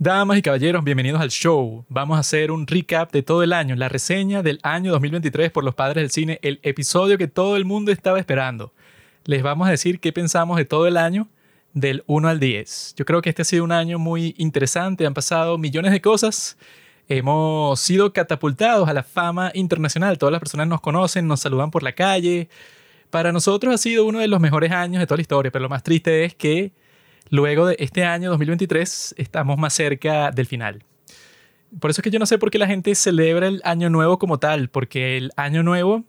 Damas y caballeros, bienvenidos al show. Vamos a hacer un recap de todo el año, la reseña del año 2023 por los padres del cine, el episodio que todo el mundo estaba esperando. Les vamos a decir qué pensamos de todo el año del 1 al 10. Yo creo que este ha sido un año muy interesante, han pasado millones de cosas, hemos sido catapultados a la fama internacional, todas las personas nos conocen, nos saludan por la calle. Para nosotros ha sido uno de los mejores años de toda la historia, pero lo más triste es que luego de este año 2023 estamos más cerca del final. Por eso es que yo no sé por qué la gente celebra el año nuevo como tal, porque el año nuevo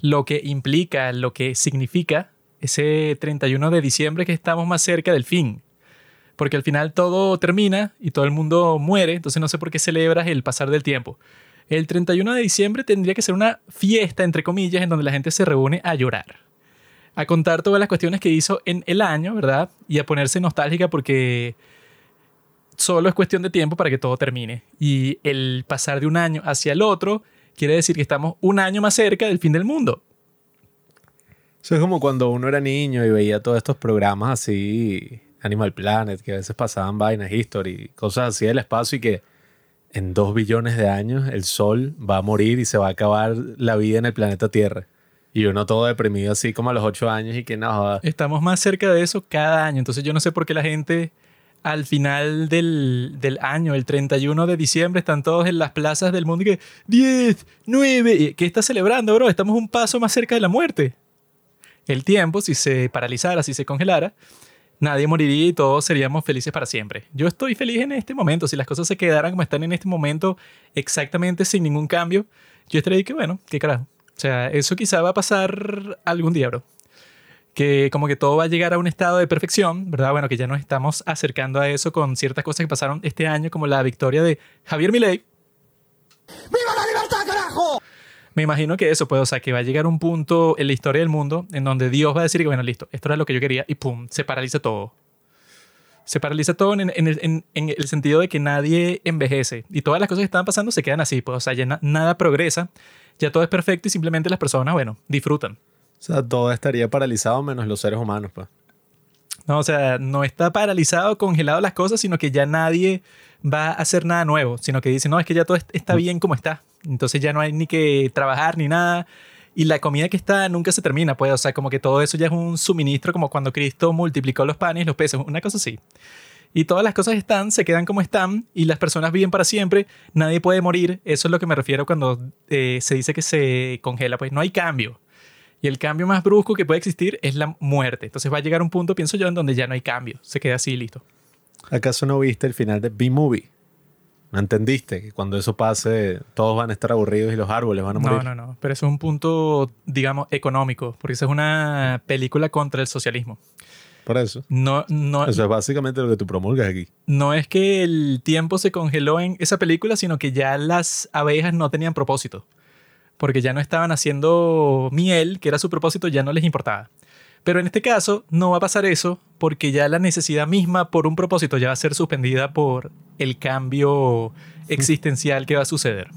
lo que implica, lo que significa ese 31 de diciembre que estamos más cerca del fin. Porque al final todo termina y todo el mundo muere, entonces no sé por qué celebras el pasar del tiempo. El 31 de diciembre tendría que ser una fiesta, entre comillas, en donde la gente se reúne a llorar a contar todas las cuestiones que hizo en el año, ¿verdad? Y a ponerse nostálgica porque solo es cuestión de tiempo para que todo termine. Y el pasar de un año hacia el otro quiere decir que estamos un año más cerca del fin del mundo. Eso es como cuando uno era niño y veía todos estos programas así, Animal Planet, que a veces pasaban vainas, History, cosas así del espacio y que en dos billones de años el Sol va a morir y se va a acabar la vida en el planeta Tierra. Y uno todo deprimido así como a los ocho años y que no Estamos más cerca de eso cada año. Entonces yo no sé por qué la gente al final del, del, año, el 31 de diciembre, están todos en las plazas del mundo y que 10, 9, ¿qué está celebrando, bro? Estamos un paso más cerca de la muerte. El tiempo, si se paralizara, si se congelara, nadie moriría y todos seríamos felices para siempre. Yo estoy feliz en este momento. Si las cosas se quedaran como están en este momento, exactamente sin ningún cambio, yo estaría que, bueno, qué carajo. O sea, eso quizá va a pasar algún día, bro. Que como que todo va a llegar a un estado de perfección, ¿verdad? Bueno, que ya nos estamos acercando a eso con ciertas cosas que pasaron este año, como la victoria de Javier Milei. ¡Viva la libertad, carajo! Me imagino que eso, pues, o sea, que va a llegar un punto en la historia del mundo en donde Dios va a decir que, bueno, listo, esto era lo que yo quería y pum, se paraliza todo. Se paraliza todo en, el, sentido de que nadie envejece y todas las cosas que están pasando se quedan así, pues, o sea, ya nada progresa ya todo es perfecto y simplemente las personas, bueno, disfrutan. O sea, todo estaría paralizado menos los seres humanos, pues. No, o sea, no está paralizado, congelado las cosas, sino que ya nadie va a hacer nada nuevo, sino que dice, no, es que ya todo está bien como está. Entonces ya no hay ni que trabajar ni nada. Y la comida que está nunca se termina, pues, o sea, como que todo eso ya es un suministro, como cuando Cristo multiplicó los panes y los peces, una cosa así y todas las cosas están, se quedan como están y las personas viven para siempre, nadie puede morir, eso es lo que me refiero cuando eh, se dice que se congela, pues no hay cambio. Y el cambio más brusco que puede existir es la muerte. Entonces va a llegar un punto, pienso yo, en donde ya no hay cambio, se queda así listo. ¿Acaso no viste el final de B-Movie? ¿No entendiste que cuando eso pase todos van a estar aburridos y los árboles van a morir? No, no, no. Pero eso es un punto, digamos, económico, porque esa es una película contra el socialismo. Por eso. No, no, eso es básicamente lo que tú promulgas aquí. No es que el tiempo se congeló en esa película, sino que ya las abejas no tenían propósito. Porque ya no estaban haciendo miel, que era su propósito, ya no les importaba. Pero en este caso no va a pasar eso porque ya la necesidad misma por un propósito ya va a ser suspendida por el cambio existencial que va a suceder.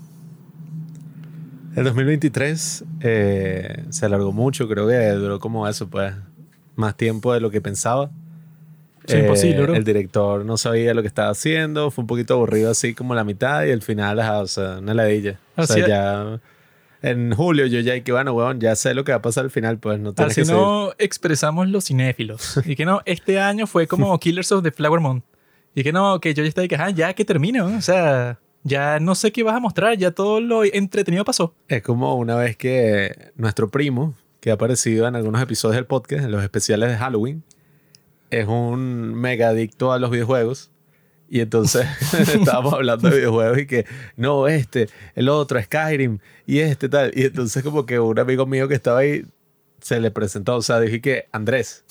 El 2023 eh, se alargó mucho, creo que duró como eso, pues más tiempo de lo que pensaba. Es imposible, eh, El director no sabía lo que estaba haciendo, fue un poquito aburrido así como la mitad y el final, o sea, una ladilla. O sea, ya en julio yo ya, que bueno, weón, ya sé lo que va a pasar al final, pues no tienes Así no expresamos los cinéfilos. y que no, este año fue como Killers of the Flower Moon. Y que no, que yo ya estaba que, ah, ya que termine, o sea, ya no sé qué vas a mostrar, ya todo lo entretenido pasó. Es como una vez que nuestro primo, que ha aparecido en algunos episodios del podcast, en los especiales de Halloween, es un mega adicto a los videojuegos. Y entonces estábamos hablando de videojuegos y que, no, este, el otro, Skyrim, y este tal. Y entonces como que un amigo mío que estaba ahí se le presentó, o sea, dije que Andrés,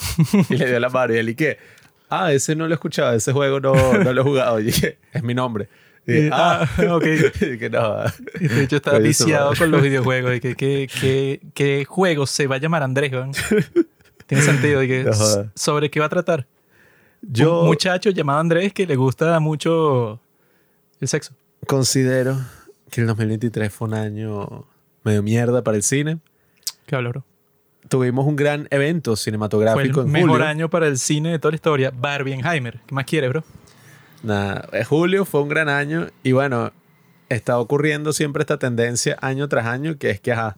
y le dio la mano y él y que, ah, ese no lo he escuchado, ese juego no, no lo he jugado. Y dije, es mi nombre. Eh, ah, ah, ok. que no. De hecho, estaba viciado con los videojuegos. ¿Qué, qué, qué, juego se va a llamar Andrés? Tiene sentido. que, ¿Sobre qué va a tratar? Yo, Un muchacho llamado Andrés que le gusta mucho el sexo. Considero que el 2023 fue un año medio mierda para el cine. ¿Qué hablo, Tuvimos un gran evento cinematográfico fue el mejor año para el cine de toda la historia. Barbieheimer. ¿Qué más quieres, bro? Nada, eh, julio fue un gran año y bueno, está ocurriendo siempre esta tendencia año tras año que es que, ajá,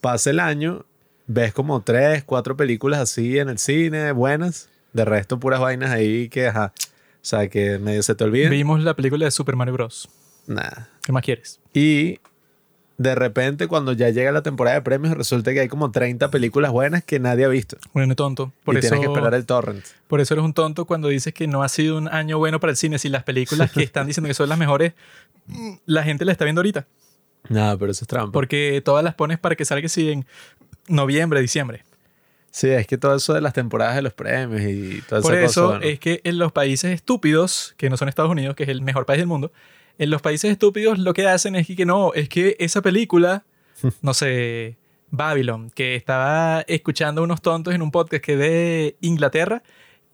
pasa el año, ves como tres, cuatro películas así en el cine, buenas, de resto puras vainas ahí que, ajá, o sea, que medio se te olviden. Vimos la película de Super Mario Bros. Nada. ¿Qué más quieres? Y de repente, cuando ya llega la temporada de premios, resulta que hay como 30 películas buenas que nadie ha visto. Bueno, tonto. Por y eso, tienes que esperar el torrent. por eso eres un tonto cuando dices que no ha sido un año bueno para el cine. Si las películas que están diciendo que son las mejores, mm, la gente las está viendo ahorita. Nada, pero eso es trampa. Porque todas las pones para que salga sí en noviembre, diciembre. Sí, es que todo eso de las temporadas de los premios y Por esa eso cosa. bueno. es que en los países estúpidos, que no son Estados Unidos, que es el mejor país del mundo, en los países estúpidos lo que hacen es que, no, es que esa película, no sé, Babylon, que estaba escuchando unos tontos en un podcast que de Inglaterra,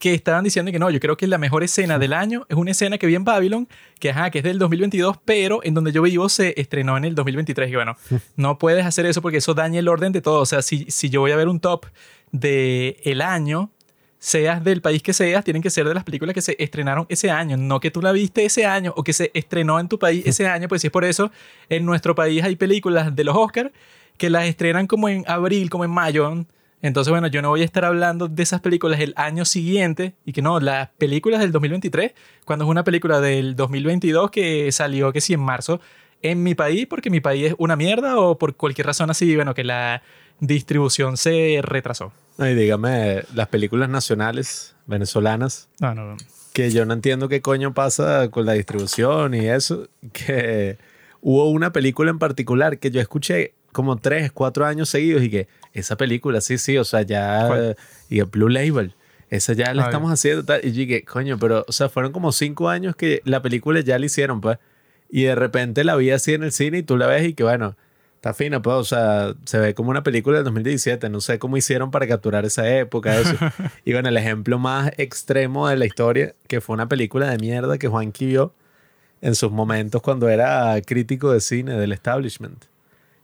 que estaban diciendo que no, yo creo que la mejor escena del año es una escena que vi en Babylon, que, ajá, que es del 2022, pero en donde yo vivo se estrenó en el 2023. Y bueno, no puedes hacer eso porque eso daña el orden de todo. O sea, si, si yo voy a ver un top de el año, seas del país que seas, tienen que ser de las películas que se estrenaron ese año, no que tú la viste ese año o que se estrenó en tu país ese año, pues si es por eso, en nuestro país hay películas de los Oscars que las estrenan como en abril, como en mayo. Entonces, bueno, yo no voy a estar hablando de esas películas el año siguiente y que no, las películas del 2023, cuando es una película del 2022 que salió, que sí, en marzo, en mi país, porque mi país es una mierda o por cualquier razón así, bueno, que la distribución se retrasó. No, y dígame, las películas nacionales venezolanas, No, no, que yo no entiendo qué coño pasa con la distribución y eso, que hubo una película en particular que yo escuché como tres, cuatro años seguidos y que esa película, sí, sí, o sea, ya, ¿Cuál? y el Blue Label, esa ya la Ah, estamos haciendo tal, y yo dije, coño, pero, o sea, fueron como cinco años que la película ya la hicieron, pues, y de repente la vi así en el cine y tú la ves y que, bueno, está fina, pues, o sea, se ve como una película del 2017, no sé cómo hicieron para capturar esa época, eso. y bueno, el ejemplo más extremo de la historia, que fue una película de mierda que Juanqui vio en sus momentos cuando era crítico de cine del establishment.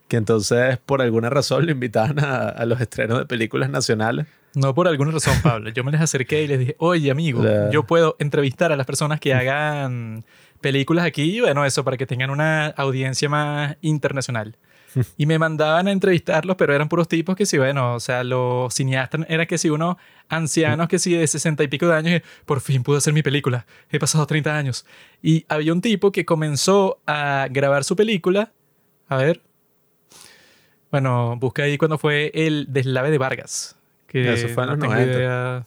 Que entonces, por alguna razón, le invitaban a, a los estrenos de películas nacionales. No por alguna razón, Pablo. Yo me les acerqué y les dije, oye, amigo, yo puedo entrevistar a las personas que hagan películas aquí, y bueno, eso, para que tengan una audiencia más internacional. Y me mandaban a entrevistarlos, pero eran puros tipos que sí, bueno, o sea, los cineastas era que si unos ancianos que sí de sesenta y pico de años, y, por fin pude hacer mi película, he pasado 30 años. Y había un tipo que comenzó a grabar su película, a ver, bueno, busca ahí cuando fue el deslave de Vargas. Que Eso fue en no los tengo 90. idea.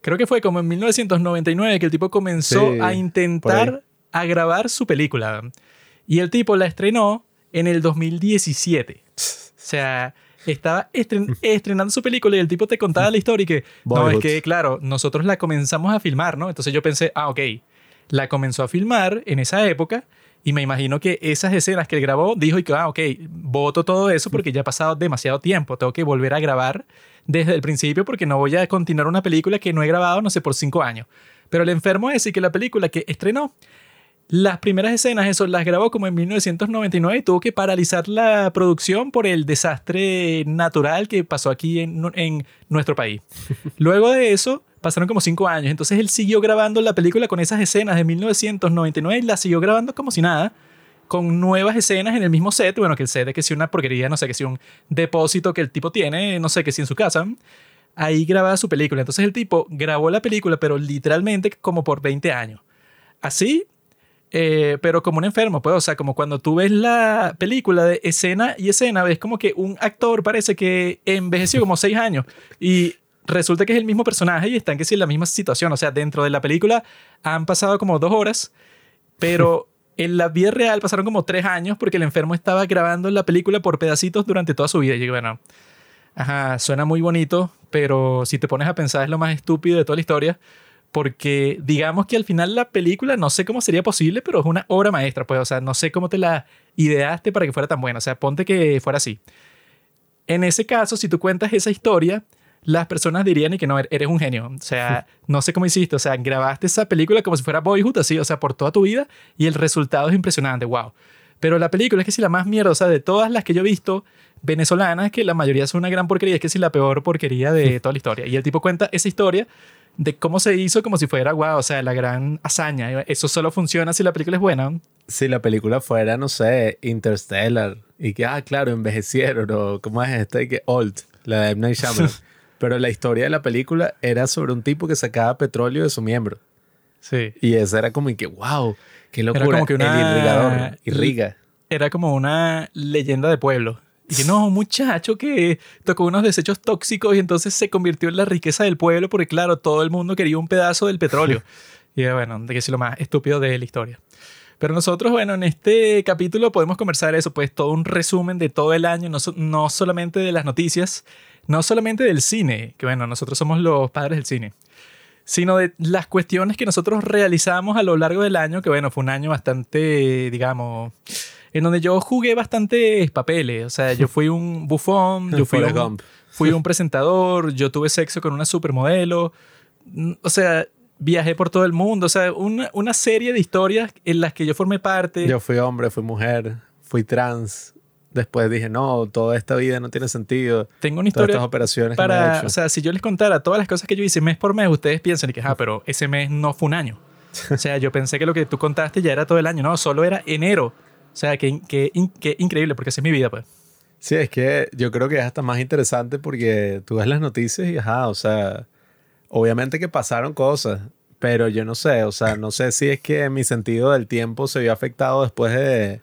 Creo que fue como en 1999 que el tipo comenzó Sí, a intentar a grabar su película. Y el tipo la estrenó en el 2017. O sea, estaba estren- estrenando su película y el tipo te contaba la historia y que, no, es que, claro, nosotros la comenzamos a filmar, ¿no? Entonces yo pensé, ah, ok, la comenzó a filmar en esa época y me imagino que esas escenas que él grabó, dijo y que, ah, ok, voto todo eso porque ya ha pasado demasiado tiempo, tengo que volver a grabar desde el principio porque no voy a continuar una película que no he grabado, no sé, por cinco años. Pero el enfermo es y que la película que estrenó, las primeras escenas, eso las grabó como en 1999 y tuvo que paralizar la producción por el desastre natural que pasó aquí en, en nuestro país. Luego de eso, pasaron como cinco años. Entonces él siguió grabando la película con esas escenas de 1999 y la siguió grabando como si nada, con nuevas escenas en el mismo set. Bueno, que el set es que si una porquería, no sé, que si un depósito que el tipo tiene, no sé, que si en su casa. Ahí grababa su película. Entonces el tipo grabó la película, pero literalmente como por 20 años. Así eh, pero como un enfermo, pues, o sea, como cuando tú ves la película de escena y escena, ves como que un actor parece que envejeció como seis años y resulta que es el mismo personaje y están que sí en la misma situación, o sea, dentro de la película han pasado como dos horas, pero en la vida real pasaron como tres años porque el enfermo estaba grabando la película por pedacitos durante toda su vida. Y yo, bueno, ajá, suena muy bonito, pero si te pones a pensar es lo más estúpido de toda la historia porque digamos que al final la película no sé cómo sería posible, pero es una obra maestra, pues, o sea, no sé cómo te la ideaste para que fuera tan buena, o sea, ponte que fuera así. En ese caso, si tú cuentas esa historia, las personas dirían y que no, eres un genio, o sea, no sé cómo hiciste, o sea, grabaste esa película como si fuera Boyhood, así, o sea, por toda tu vida y el resultado es impresionante, wow. Pero la película es que si la más mierda, o sea, de todas las que yo he visto venezolanas, que la mayoría son una gran porquería, es que si la peor porquería de toda la historia. Y el tipo cuenta esa historia de cómo se hizo como si fuera, wow, o sea, la gran hazaña. Eso solo funciona si la película es buena. Si la película fuera, no sé, Interstellar, y que, ah, claro, envejecieron, o cómo es este, que Old, la de M. Night Shyamalan. Pero la historia de la película era sobre un tipo que sacaba petróleo de su miembro. Sí. Y esa era como y que, wow, qué locura. como que una- El irrigador, irriga. Era como una leyenda de pueblo. Y que no, muchacho que tocó unos desechos tóxicos y entonces se convirtió en la riqueza del pueblo porque, claro, todo el mundo quería un pedazo del petróleo. y bueno, de que es lo más estúpido de la historia. Pero nosotros, bueno, en este capítulo podemos conversar eso, pues todo un resumen de todo el año, no, so- no solamente de las noticias, no solamente del cine, que bueno, nosotros somos los padres del cine, sino de las cuestiones que nosotros realizamos a lo largo del año, que bueno, fue un año bastante, digamos, en donde yo jugué bastantes papeles, o sea, yo fui un bufón, yo fui un, fui un presentador, yo tuve sexo con una supermodelo, mm, o sea, viajé por todo el mundo, o sea, una, una serie de historias en las que yo formé parte. Yo fui hombre, fui mujer, fui trans. Después dije, no, toda esta vida no tiene sentido. Tengo una Todas historia estas operaciones que me he para, hecho. o sea, si yo les contara todas las cosas que yo hice mes por mes, ustedes piensan que, ah, pero ese mes no fue un año. O sea, yo pensé que lo que tú contaste ya era todo el año, no, solo era enero. O sea, que, que, que increíble, porque esa es mi vida, pues. Sí, es que yo creo que es hasta más interesante porque tú ves las noticias y, ajá, o sea, obviamente que pasaron cosas, pero yo no sé, o sea, no sé si es que mi sentido del tiempo se vio afectado después de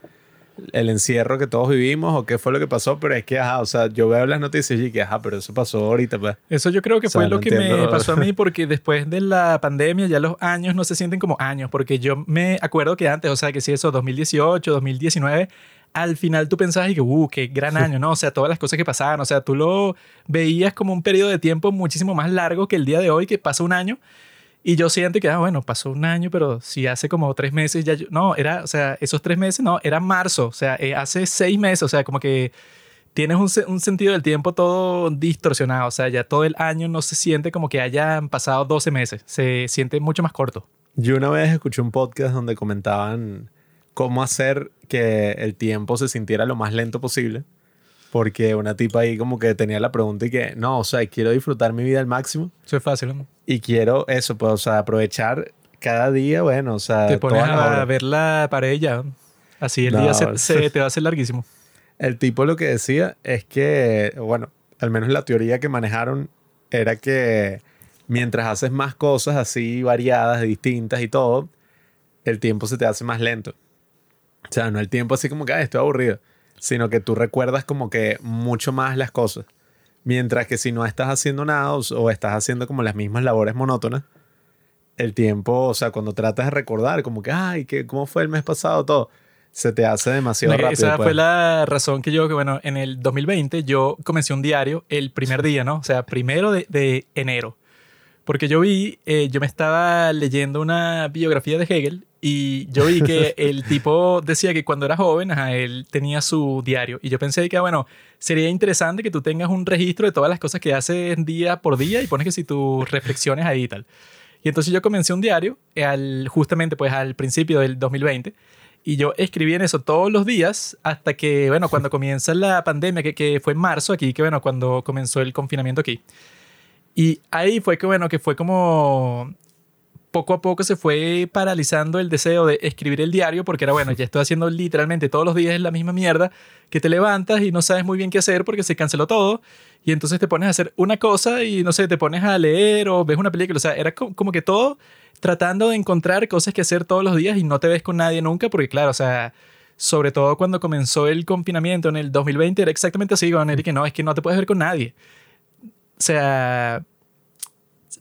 el encierro que todos vivimos o qué fue lo que pasó, pero es que, ajá, o sea, yo veo las noticias y que, ajá, pero eso pasó ahorita, pues. Eso yo creo que O sea, fue no lo que me pasó a mí porque después de la pandemia ya los años no se sienten como años, porque yo me acuerdo que antes, o sea, que si eso 2018, 2019, al final tú pensabas y que, uh, qué gran año, ¿no? O sea, todas las cosas que pasaban, o sea, tú lo veías como un periodo de tiempo muchísimo más largo que el día de hoy, que pasa un año. Y yo siento que, ah, bueno, pasó un año, pero si hace como tres meses ya... yo- no, era, o sea, esos tres meses, no, era marzo, o sea, eh, hace seis meses, o sea, como que tienes un, un sentido del tiempo todo distorsionado, o sea, ya todo el año no se siente como que hayan pasado 12 meses, se siente mucho más corto. Yo una vez escuché un podcast donde comentaban cómo hacer que el tiempo se sintiera lo más lento posible. Porque una tipa ahí como que tenía la pregunta y que, no, o sea, quiero disfrutar mi vida al máximo Eso es fácil, ¿no? y quiero eso, pues, o sea, aprovechar cada día, bueno, o sea, Te pones a ver la pared ya, así el No. día se, se te va a hacer larguísimo. El tipo lo que decía es que, bueno, al menos la teoría que manejaron era que mientras haces más cosas así variadas, distintas y todo, el tiempo se te hace más lento. O sea, no el tiempo así como que, "Ay, estoy aburrido, sino que tú recuerdas como que mucho más las cosas. Mientras que si no estás haciendo nada o, estás haciendo como las mismas labores monótonas, el tiempo, o sea, cuando tratas de recordar, como que, ay, ¿qué, ¿cómo fue el mes pasado? Todo, se te hace demasiado rápido. Esa pues. fue la razón que yo, que bueno, en el 2020 yo comencé un diario el primer día, ¿no? O sea, primero de, de enero. Porque yo vi, eh, yo me estaba leyendo una biografía de Hegel y yo vi que el tipo decía que cuando era joven, ajá, él tenía su diario. Y yo pensé que, bueno, sería interesante que tú tengas un registro de todas las cosas que haces día por día y pones que si tus reflexiones ahí y tal. Y entonces yo comencé un diario eh, al, justamente pues al principio del 2020 y yo escribí en eso todos los días hasta que, bueno, cuando comienza la pandemia, que, que fue en marzo aquí, que bueno, cuando comenzó el confinamiento aquí. Y ahí fue que, bueno, que fue como poco a poco se fue paralizando el deseo de escribir el diario porque era, bueno, ya estoy haciendo literalmente todos los días la misma mierda, que te levantas y no sabes muy bien qué hacer porque se canceló todo y entonces te pones a hacer una cosa y no sé, te pones a leer o ves una película, o sea, era co- como que todo tratando de encontrar cosas que hacer todos los días y no te ves con nadie nunca porque claro, o sea, sobre todo cuando comenzó el confinamiento en el 2020 era exactamente así, con Eric, que no, es que no te puedes ver con nadie. O sea,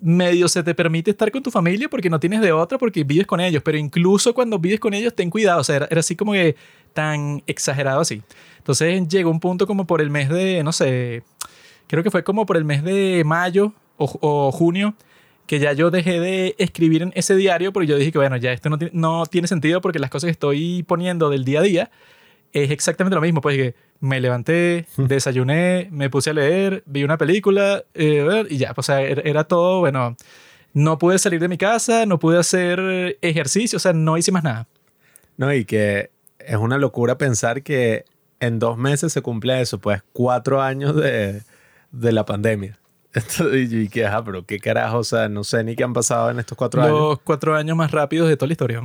medio se te permite estar con tu familia porque no tienes de otra, porque vives con ellos, pero incluso cuando vives con ellos, ten cuidado, o sea, era, era así como que tan exagerado así. Entonces llegó un punto como por el mes de, no sé, creo que fue como por el mes de mayo o, o junio, que ya yo dejé de escribir en ese diario porque yo dije que, bueno, ya esto no, no tiene sentido porque las cosas que estoy poniendo del día a día es exactamente lo mismo. Pues que me levanté, desayuné, me puse a leer, vi una película eh, y ya, pues, o sea, era, era todo, bueno, no pude salir de mi casa, no pude hacer ejercicio, o sea, no hice más nada. No, y que es una locura pensar que en dos meses se cumple eso, pues cuatro años de, de la pandemia. Entonces, y que, ajá, pero qué carajo, o sea, no sé ni qué han pasado en estos cuatro años. Los cuatro años más rápidos de toda la historia.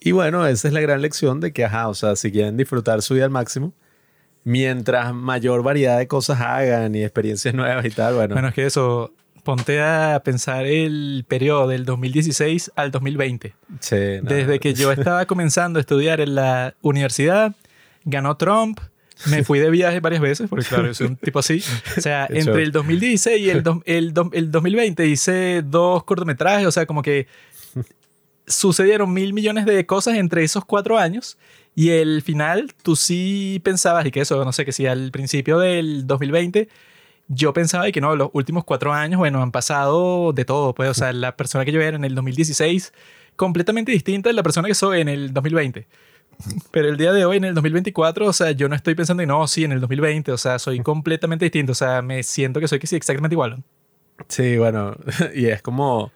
Y bueno, esa es la gran lección de que, ajá, o sea, si quieren disfrutar su vida al máximo, mientras mayor variedad de cosas hagan y experiencias nuevas y tal, bueno. Bueno, es que eso, ponte a pensar el periodo del 2016 al 2020. sí, no. Desde que yo estaba comenzando a estudiar en la universidad, ganó Trump, me fui de viaje varias veces, porque claro, yo soy un tipo así. O sea, Qué entre show. el 2016 y el, do- el, do- el 2020 hice dos cortometrajes, o sea, como que sucedieron mil millones de cosas entre esos cuatro años. Y el final, tú sí pensabas, y que eso, no sé, que si al principio del 2020 yo pensaba y que no, los últimos cuatro años, bueno, han pasado de todo, pues, o sea, la persona que yo era en el 2016, completamente distinta de la persona que soy en el 2020. Pero el día de hoy, en el 2024, o sea, yo no estoy pensando en, no, sí, en el 2020, o sea, soy completamente distinto, o sea, me siento que soy que sí, exactamente igual. Sí, bueno, y es como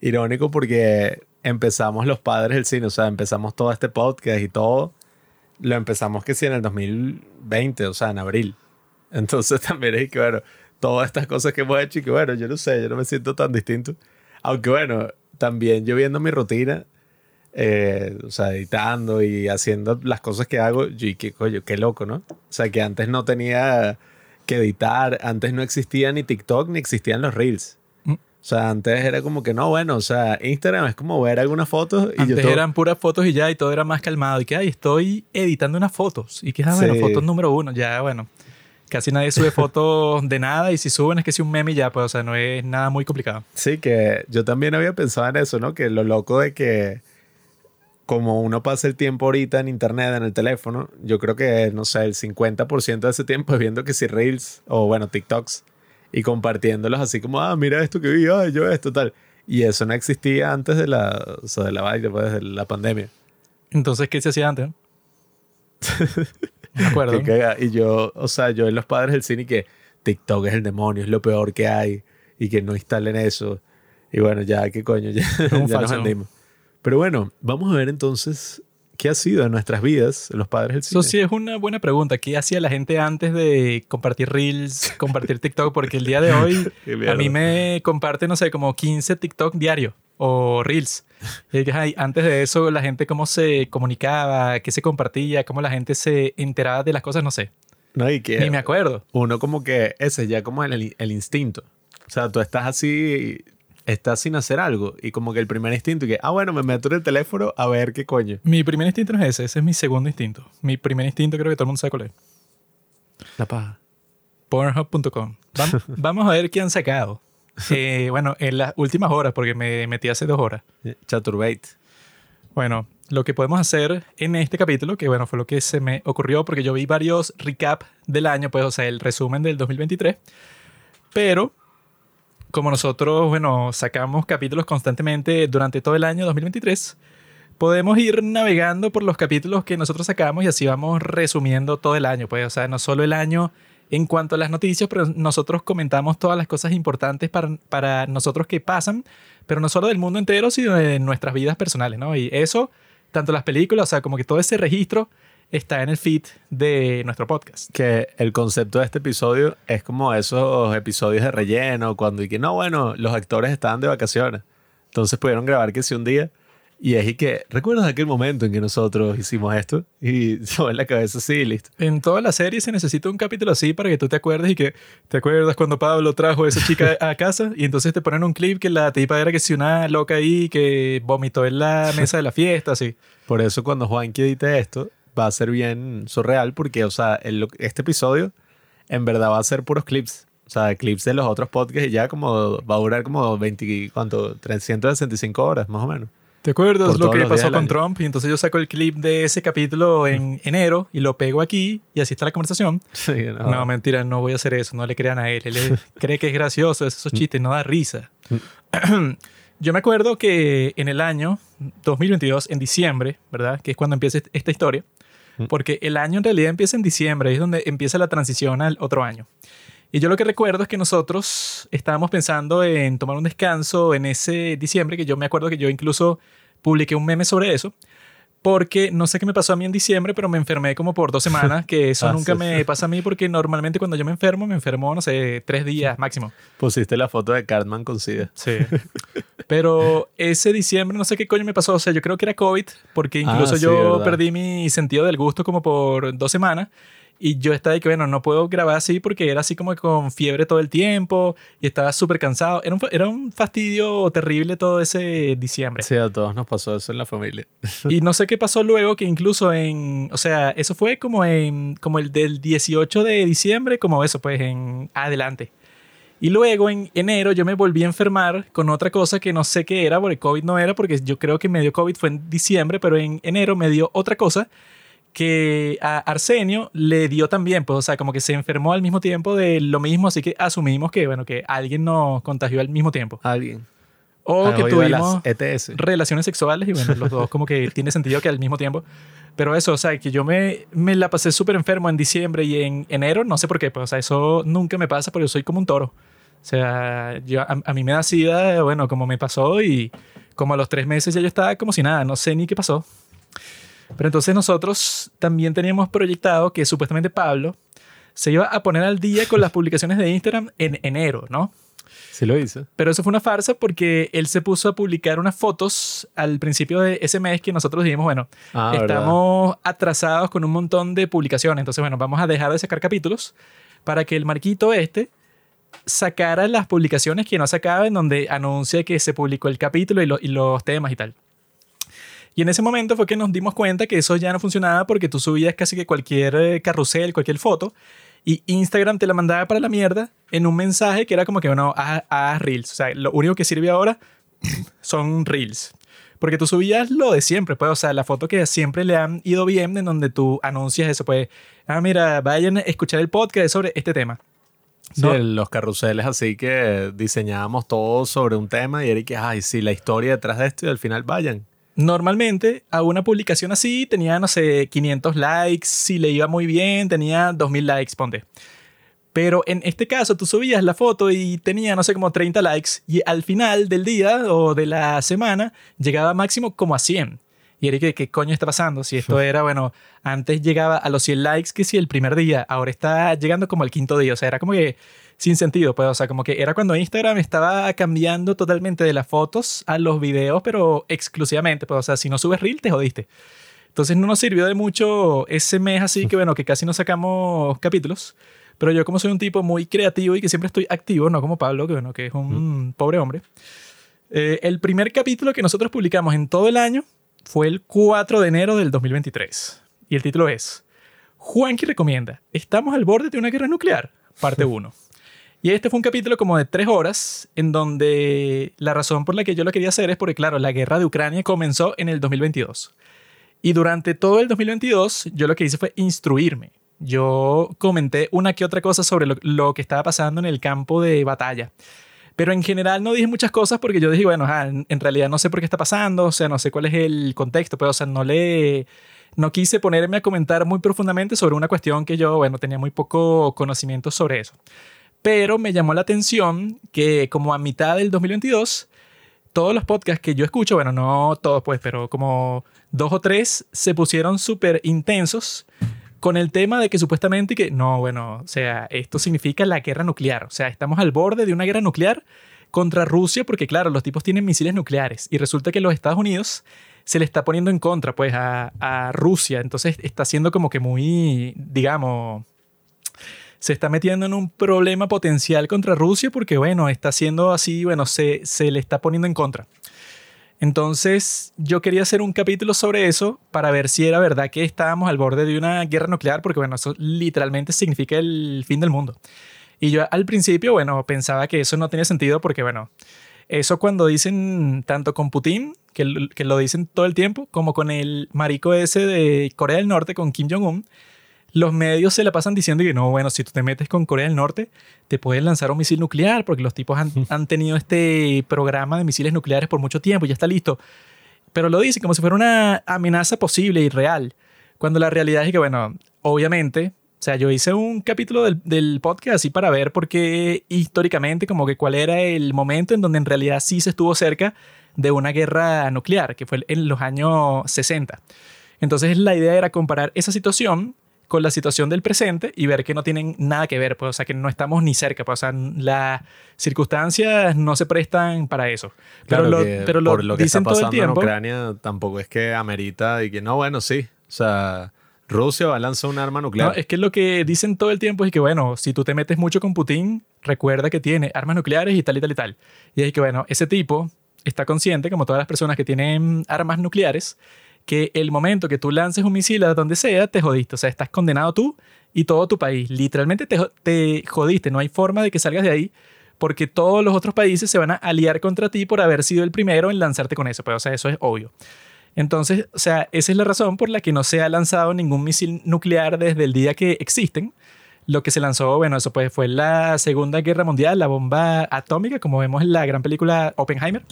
irónico porque empezamos los padres del cine, o sea, empezamos todo este podcast y todo, lo empezamos que sí en el 2020, o sea, en abril. Entonces también es que, bueno, todas estas cosas que hemos hecho y que, bueno, yo no sé, yo no me siento tan distinto. Aunque, bueno, también yo viendo mi rutina, eh, o sea, editando y haciendo las cosas que hago, yo y qué coño, qué loco, ¿no? O sea, que antes no tenía que editar, antes no existía ni TikTok ni existían los Reels. O sea, antes era como que no, bueno, o sea, Instagram es como ver algunas fotos y Antes YouTube. eran puras fotos y ya, y todo era más calmado. Y que, ay, estoy editando unas fotos. Y que, ah, bueno, Sí. fotos número uno, ya, bueno. Casi nadie sube fotos de nada y si suben es que si un meme y ya, pues, o sea, no es nada muy complicado. Sí, que yo también había pensado en eso, ¿no? Que lo loco de que como uno pasa el tiempo ahorita en internet, en el teléfono, yo creo que, no sé, el 50% de ese tiempo es viendo que si Reels o, bueno, TikToks y compartiéndolos así como, ah, mira esto que vi, ay, yo esto, tal. Y eso no existía antes de la, o sea, de la vaina, pues, de la pandemia. Entonces, ¿qué se hacía antes? Me acuerdo. Y yo, o sea, yo en los padres del cine que TikTok es el demonio, es lo peor que hay y que no instalen eso. Y bueno, ya, qué coño, ya, ya nos. Pero bueno, vamos a ver entonces qué ha sido en nuestras vidas los padres del cine. Eso sí es una buena pregunta. ¿Qué hacía la gente antes de compartir Reels, compartir TikTok? Porque el día de hoy a mí me comparte, no sé, como 15 TikTok diario o Reels. Ay, antes de eso, la gente cómo se comunicaba, qué se compartía, cómo la gente se enteraba de las cosas, no sé. No, y que Ni me acuerdo. uno como que ese ya como el, el instinto. O sea, tú estás así, estás sin hacer algo y como que el primer instinto que, ah, bueno, me meto en el teléfono a ver qué coño. Mi primer instinto no es ese, ese es mi segundo instinto. Mi primer instinto creo que todo el mundo sabe cuál es. La paja. Pornhub.com. Vam- Vamos a ver qué han sacado. Eh, bueno, en las últimas horas, porque me metí hace dos horas. Chaturbate. Bueno, lo que podemos hacer en este capítulo, que bueno, fue lo que se me ocurrió porque yo vi varios recap del año, pues, o sea, el resumen del 2023. Pero, como nosotros, bueno, sacamos capítulos constantemente durante todo el año 2023, podemos ir navegando por los capítulos que nosotros sacamos y así vamos resumiendo todo el año, pues, o sea, no solo el año en cuanto a las noticias, pero nosotros comentamos todas las cosas importantes para, para nosotros que pasan, pero no solo del mundo entero, sino de nuestras vidas personales, ¿no? Y eso, tanto las películas, o sea, como que todo ese registro está en el feed de nuestro podcast. que el concepto de este episodio es como esos episodios de relleno, cuando y que no, bueno, los actores estaban de vacaciones. Entonces pudieron grabar que sí un día. Y es y que, ¿recuerdas aquel momento en que nosotros hicimos esto? Y se en la cabeza así y listo. En toda la serie se necesita un capítulo así para que tú te acuerdes y que te acuerdas cuando Pablo trajo a esa chica a casa y entonces te ponen un clip que la tipa era que si una loca ahí que vomitó en la mesa de la fiesta, así. Por eso cuando Juan edite esto, va a ser bien surreal porque, o sea, el- este episodio en verdad va a ser puros clips. O sea, clips de los otros podcasts y ya como va a durar como 20, ¿cuánto? 365 horas más o menos. ¿Te acuerdas Por lo que pasó con. Trump? Y entonces yo saco el clip de ese capítulo en enero y lo pego aquí y así está la conversación. Sí, no. No, mentira, no voy a hacer eso. No le crean a él. Él cree que es gracioso, esos chistes, no da risa. Yo me acuerdo que en el año 2022, en diciembre, ¿verdad? Que es cuando empieza est- esta historia. Porque el año en realidad empieza en diciembre, es donde empieza la transición al otro año. Y yo lo que recuerdo es que nosotros estábamos pensando en tomar un descanso en ese diciembre, que yo me acuerdo que yo incluso publiqué un meme sobre eso, porque no sé qué me pasó a mí en diciembre, pero me enfermé como por dos semanas, que eso Ah, nunca sí. me pasa a mí porque normalmente cuando yo me enfermo, me enfermo, no sé, tres días máximo. Pusiste la foto de Cartman con SIDA. Sí. Pero ese diciembre no sé qué coño me pasó. O sea, yo creo que era COVID, porque incluso Ah, sí, yo verdad. perdí mi sentido del gusto como por dos semanas. Y yo estaba de que, bueno, no puedo grabar así porque era así como con fiebre todo el tiempo y estaba súper cansado. Era un, era un fastidio terrible todo ese diciembre. Sí, a todos nos pasó eso en la familia. Y no sé qué pasó luego, que incluso en, o sea, eso fue como en, como el del 18 de diciembre, como eso, pues en adelante. Y luego en enero yo me volví a enfermar con otra cosa que no sé qué era, porque COVID no era, porque yo creo que me dio COVID fue en diciembre, pero en enero me dio otra cosa que a Arsenio le dio también, pues, o sea, como que se enfermó al mismo tiempo de lo mismo, así que asumimos que, bueno, que alguien nos contagió al mismo tiempo. Alguien. O ¿Has que tuvimos las ETS. relaciones sexuales y bueno, los dos como que tiene sentido que al mismo tiempo. Pero eso, o sea, que yo me, me la pasé súper enfermo en diciembre y en enero, no sé por qué, pues, o sea, eso nunca me pasa porque yo soy como un toro. O sea, yo, a, a mí me da sida, bueno, como me pasó y como a los tres meses ya yo estaba como si nada, no sé ni qué pasó. Pero entonces nosotros también teníamos proyectado que supuestamente Pablo se iba a poner al día con las publicaciones de Instagram en enero, ¿no? Sí lo hice. Pero eso fue una farsa porque él se puso a publicar unas fotos al principio de ese mes que nosotros dijimos, bueno, Ah, ¿verdad? estamos atrasados con un montón de publicaciones, entonces bueno, vamos a dejar de sacar capítulos para que el marquito este sacara las publicaciones que no sacaba en donde anuncia que se publicó el capítulo y, lo- y los temas y tal. Y en ese momento fue que nos dimos cuenta que eso ya no funcionaba porque tú subías casi que cualquier eh, carrusel, cualquier foto, y Instagram te la mandaba para la mierda en un mensaje que era como que, bueno, haz, haz reels. O sea, lo único que sirve ahora son reels. Porque tú subías lo de siempre, pues, o sea, la foto que siempre le han ido bien, en donde tú anuncias eso, pues, ah, mira, vayan a escuchar el podcast sobre este tema. Sí, No. los carruseles así que diseñábamos todo sobre un tema y era que, ay, sí, la historia detrás de esto y al final vayan. Normalmente a una publicación así tenía, no sé, 500 likes, si le iba muy bien, tenía 2000 likes, ponte. Pero en este caso tú subías la foto y tenía, no sé, como 30 likes y al final del día o de la semana llegaba máximo como a 100. Y era que, ¿qué coño está pasando? Si esto era, bueno, antes llegaba a los 100 likes que si el primer día, ahora está llegando como al quinto día. O sea, era como que sin sentido, pues, o sea, como que era cuando Instagram estaba cambiando totalmente de las fotos a los videos, pero exclusivamente, pues, o sea, si no subes reel, te jodiste. Entonces no nos sirvió de mucho ese mes así que, bueno, que casi no sacamos capítulos. Pero yo como soy un tipo muy creativo y que siempre estoy activo, no como Pablo, que, bueno, que es un pobre hombre. eh, el primer capítulo que nosotros publicamos en todo el año fue el 4 de enero del 2023. Y el título es Juanqui recomienda, estamos al borde de una guerra nuclear, parte 1. Y este fue un capítulo como de tres horas, en donde la razón por la que yo lo quería hacer es porque, claro, la guerra de Ucrania comenzó en el 2022. Y durante todo el 2022, yo lo que hice fue instruirme. Yo comenté una que otra cosa sobre lo, que estaba pasando en el campo de batalla. Pero en general no dije muchas cosas porque yo dije, bueno, en realidad no sé por qué está pasando, o sea, no sé cuál es el contexto, pero, o sea, no le... No quise ponerme a comentar muy profundamente sobre una cuestión que yo, bueno, tenía muy poco conocimiento sobre eso. Pero me llamó la atención que como a mitad del 2022, todos los podcasts que yo escucho, bueno, no todos pues, pero como dos o tres se pusieron súper intensos con el tema de que supuestamente que no, bueno, o sea, esto significa la guerra nuclear, o sea, estamos al borde de una guerra nuclear contra Rusia porque claro, los tipos tienen misiles nucleares y resulta que los Estados Unidos se le está poniendo en contra pues a, a Rusia, entonces está siendo como que muy, digamos, se está metiendo en un problema potencial contra Rusia porque, bueno, está haciendo así, bueno, se, se le está poniendo en contra. Entonces, yo quería hacer un capítulo sobre eso para ver si era verdad que estábamos al borde de una guerra nuclear, porque, bueno, eso literalmente significa el fin del mundo. Y yo al principio, bueno, pensaba que eso no tenía sentido porque, bueno, eso cuando dicen tanto con Putin, que, que lo dicen todo el tiempo, como con el marico ese de Corea del Norte, con Kim Jong-un, los medios se la pasan diciendo que no, bueno, si tú te metes con Corea del Norte, te pueden lanzar un misil nuclear, porque los tipos han, han tenido este programa de misiles nucleares por mucho tiempo, ya está listo. Pero lo dicen como si fuera una amenaza posible y real, cuando la realidad es que, bueno, obviamente, o sea, yo hice un capítulo del, del podcast así para ver por qué históricamente, como que cuál era el momento en donde en realidad sí se estuvo cerca de una guerra nuclear, que fue en los años 60. Entonces la idea era comparar esa situación con la situación del presente y ver que no tienen nada que ver, pues, o sea, que no estamos ni cerca, pues, o sea, las circunstancias no se prestan para eso. Claro pero lo, que pero lo por lo que dicen está todo el pasando en tiempo. Ucrania tampoco es que amerita y que no, bueno, sí. O sea, Rusia va a lanzar un arma nuclear. No, es que lo que dicen todo el tiempo es que, bueno, si tú te metes mucho con Putin, recuerda que tiene armas nucleares y tal y tal y tal. Y es que, bueno, ese tipo está consciente, como todas las personas que tienen armas nucleares, que el momento que tú lances un misil a donde sea, te jodiste. O sea, estás condenado tú y todo tu país. Literalmente te, te jodiste. No hay forma de que salgas de ahí porque todos los otros países se van a aliar contra ti por haber sido el primero en lanzarte con eso. Pero, o sea, eso es obvio. Entonces, o sea, esa es la razón por la que no se ha lanzado ningún misil nuclear desde el día que existen. Lo que se lanzó, bueno, eso pues fue la Segunda Guerra Mundial, la bomba atómica, como vemos en la gran película Oppenheimer.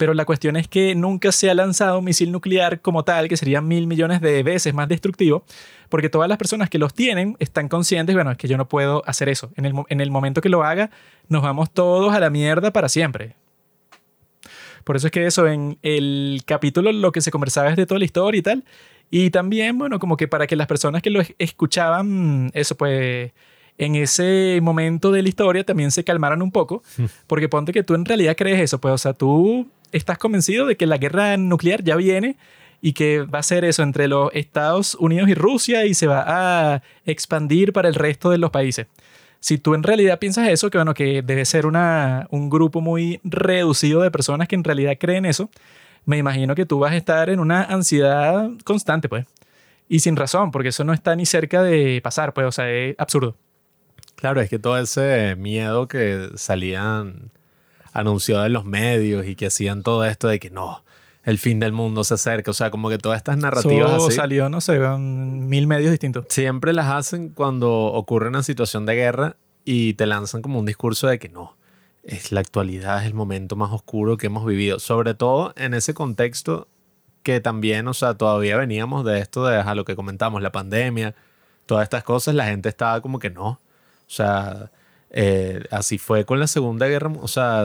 Pero la cuestión es que nunca se ha lanzado un misil nuclear como tal, que sería mil millones de veces más destructivo, porque todas las personas que los tienen están conscientes, bueno, es que yo no puedo hacer eso. En el, en el momento que lo haga, nos vamos todos a la mierda para siempre. Por eso es que eso, en el capítulo lo que se conversaba es de toda la historia y tal. Y también, bueno, como que para que las personas que lo es- escuchaban, eso pues, en ese momento de la historia también se calmaran un poco. Porque ponte que tú en realidad crees eso, pues, o sea, tú estás convencido de que la guerra nuclear ya viene y que va a ser eso entre los Estados Unidos y Rusia y se va a expandir para el resto de los países. Si tú en realidad piensas eso, que bueno, que debe ser una, un grupo muy reducido de personas que en realidad creen eso, me imagino que tú vas a estar en una ansiedad constante, pues. Y sin razón, porque eso no está ni cerca de pasar, pues, o sea, es absurdo. Claro, es que todo ese miedo que salían anunciado en los medios y que hacían todo esto de que no, el fin del mundo se acerca. O sea, como que todas estas narrativas Eso así. salió, no sé, en mil medios distintos. siempre las hacen cuando ocurre una situación de guerra y te lanzan como un discurso de que no, es la actualidad, es el momento más oscuro que hemos vivido. Sobre todo en ese contexto que también, o sea, todavía veníamos de esto de a lo que comentamos, la pandemia, todas estas cosas, la gente estaba como que no. O sea, eh, así fue con la Segunda Guerra, o sea,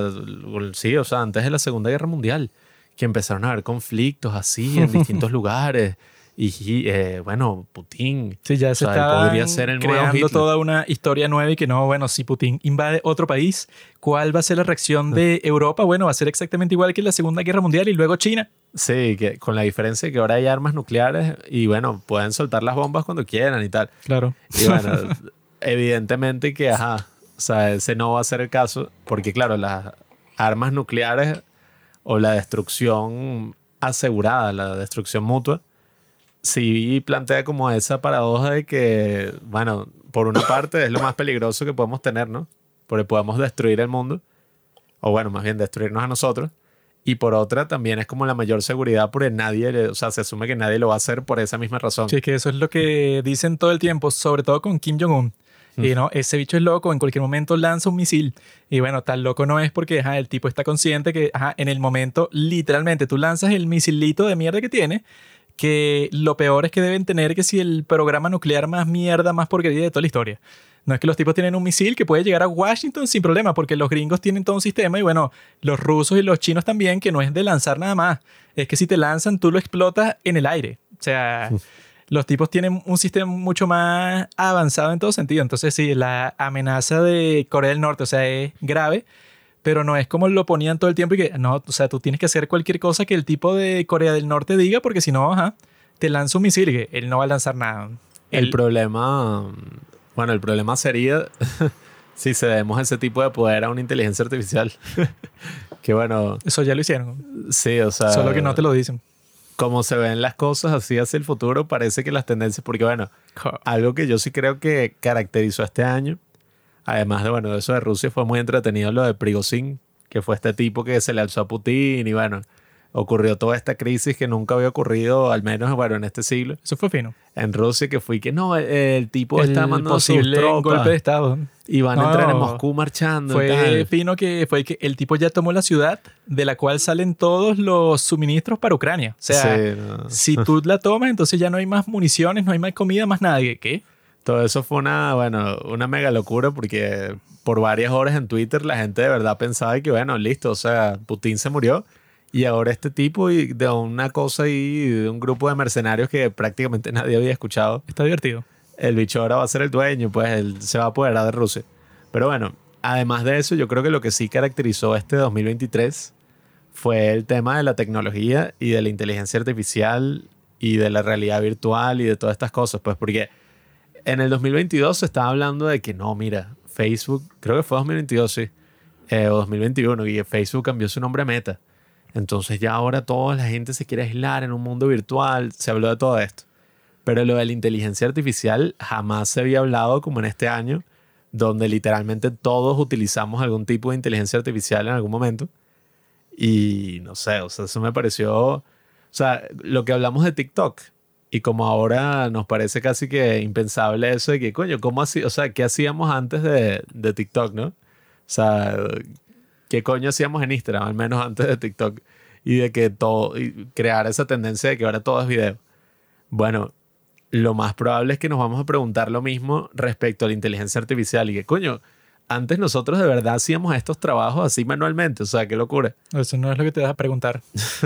sí, o sea, antes de la Segunda Guerra Mundial, que empezaron a haber conflictos así en distintos lugares. Y eh, bueno, Putin. Sí, ya o se sea, podría ser el nuevo creando Hitler. toda una historia nueva y que no, bueno, si Putin invade otro país, ¿cuál va a ser la reacción de Europa? Bueno, va a ser exactamente igual que en la Segunda Guerra Mundial y luego China. Sí, que con la diferencia de que ahora hay armas nucleares y bueno, pueden soltar las bombas cuando quieran y tal. Claro. Y bueno, evidentemente que, ajá, o sea, ese no va a ser el caso, porque claro, las armas nucleares o la destrucción asegurada, la destrucción mutua, sí plantea como esa paradoja de que, bueno, por una parte es lo más peligroso que podemos tener, ¿no? Porque podemos destruir el mundo, o bueno, más bien destruirnos a nosotros. Y por otra, también es como la mayor seguridad porque nadie, o sea, se asume que nadie lo va a hacer por esa misma razón. Sí, es que eso es lo que dicen todo el tiempo, sobre todo con Kim Jong-un. Y no, ese bicho es loco, en cualquier momento lanza un misil. Y bueno, tan loco no es porque ajá, el tipo está consciente que ajá, en el momento, literalmente, tú lanzas el misilito de mierda que tiene, que lo peor es que deben tener que si el programa nuclear más mierda, más porquería de toda la historia. No es que los tipos tienen un misil que puede llegar a Washington sin problema, porque los gringos tienen todo un sistema y bueno, los rusos y los chinos también, que no es de lanzar nada más. Es que si te lanzan, tú lo explotas en el aire. O sea, los tipos tienen un sistema mucho más avanzado en todo sentido. Entonces, sí, la amenaza de Corea del Norte, o sea, es grave, pero no es como lo ponían todo el tiempo y que, no, o sea, tú tienes que hacer cualquier cosa que el tipo de Corea del Norte diga, porque si no, ajá, te lanza un misil y que él no va a lanzar nada. El Él- problema, bueno, el problema sería si cedemos ese tipo de poder a una inteligencia artificial. que bueno, Eso ya lo hicieron. sí, o sea, Solo que no te lo dicen. Como se ven las cosas así hacia el futuro, parece que las tendencias, porque bueno, algo que yo sí creo que caracterizó este año, además de bueno, de eso de Rusia fue muy entretenido lo de Prigozhin, que fue este tipo que se le alzó a Putin y bueno, ocurrió toda esta crisis que nunca había ocurrido, al menos bueno, en este siglo, Eso fue fino. en Rusia, que fue que no, el, el tipo el está mandando sus posible tropas golpe de Estado. y van a No, entrar en Moscú marchando. Fue tal. fino que fue que el tipo ya tomó la ciudad de la cual salen todos los suministros para Ucrania. O sea, Sí, no. si tú la tomas, entonces ya no hay más municiones, no hay más comida, más nada. ¿Qué? Todo eso fue una, bueno, una mega locura porque por varias horas en Twitter la gente de verdad pensaba que, bueno, listo, o sea, Putin se murió Y ahora este tipo y de una cosa y de un grupo de mercenarios que prácticamente nadie había escuchado. Está divertido. El bicho ahora va a ser el dueño, pues él se va a apoderar de Rusia. Pero bueno, además de eso, yo creo que lo que sí caracterizó este 2023 fue el tema de la tecnología y de la inteligencia artificial y de la realidad virtual y de todas estas cosas, pues porque en el 2022 se estaba hablando de que no, mira, Facebook, creo que fue 2022, sí, eh, o 2021, y Facebook cambió su nombre a Meta. Entonces ya ahora toda la gente se quiere aislar en un mundo virtual, se habló de todo esto. Pero lo de la inteligencia artificial jamás se había hablado como en este año, donde literalmente todos utilizamos algún tipo de inteligencia artificial en algún momento. Y no sé, o sea, eso me pareció, o sea, lo que hablamos de TikTok y como ahora nos parece casi que impensable eso de que, coño, ¿cómo así? O sea, ¿qué hacíamos antes de, de TikTok, no? O sea, ¿qué coño hacíamos en Instagram, al menos antes de TikTok? Y de que todo, y crear esa tendencia de que ahora todo es video. Bueno, lo más probable es que nos vamos a preguntar lo mismo respecto a la inteligencia artificial y que, coño, antes nosotros de verdad hacíamos estos trabajos así manualmente, o sea, qué locura. Eso no es lo que te vas a preguntar.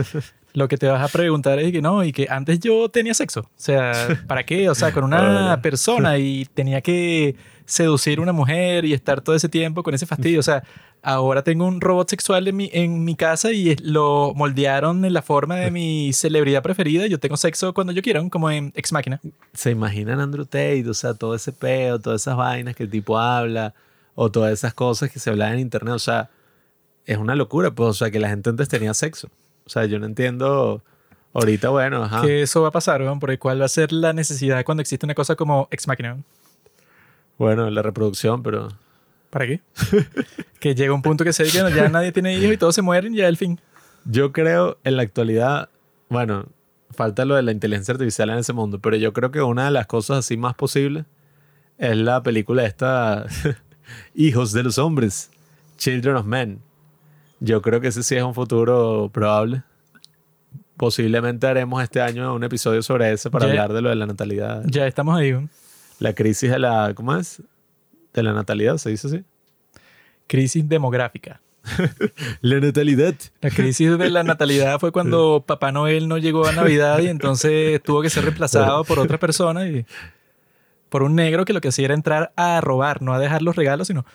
lo que te vas a preguntar es que no, y que antes yo tenía sexo. O sea, ¿para qué? O sea, con una persona y tenía que seducir a una mujer y estar todo ese tiempo con ese fastidio. O sea, ahora tengo un robot sexual en mi, en mi casa y lo moldearon en la forma de mi celebridad preferida. Yo tengo sexo cuando yo quiera, como en Ex Máquina. ¿Se imaginan Andrew Tate? O sea, todo ese peo, todas esas vainas que el tipo habla, o todas esas cosas que se hablan en internet. O sea, es una locura, pues, o sea, que la gente antes tenía sexo. O sea, yo no entiendo. Ahorita, bueno, ajá. Que eso va a pasar, weón, porque cuál va a ser la necesidad cuando existe una cosa como Ex Máquina. Bueno, la reproducción, pero. ¿Para qué? que llega un punto que se dice que no, ya nadie tiene hijos y todos se mueren, ya el fin. Yo creo en la actualidad, bueno, falta lo de la inteligencia artificial en ese mundo, pero yo creo que una de las cosas así más posibles es la película esta Hijos de los hombres, Children of Men. Yo creo que ese sí es un futuro probable. Posiblemente haremos este año un episodio sobre eso para Ya- hablar de lo de la natalidad. Ya estamos ahí. La crisis de la, ¿cómo es? De la natalidad, ¿se dice así? Crisis demográfica. La natalidad. La crisis de la natalidad fue cuando Papá Noel no llegó a Navidad y entonces tuvo que ser reemplazado por otra persona y por un negro que lo que hacía era entrar a robar, no a dejar los regalos, sino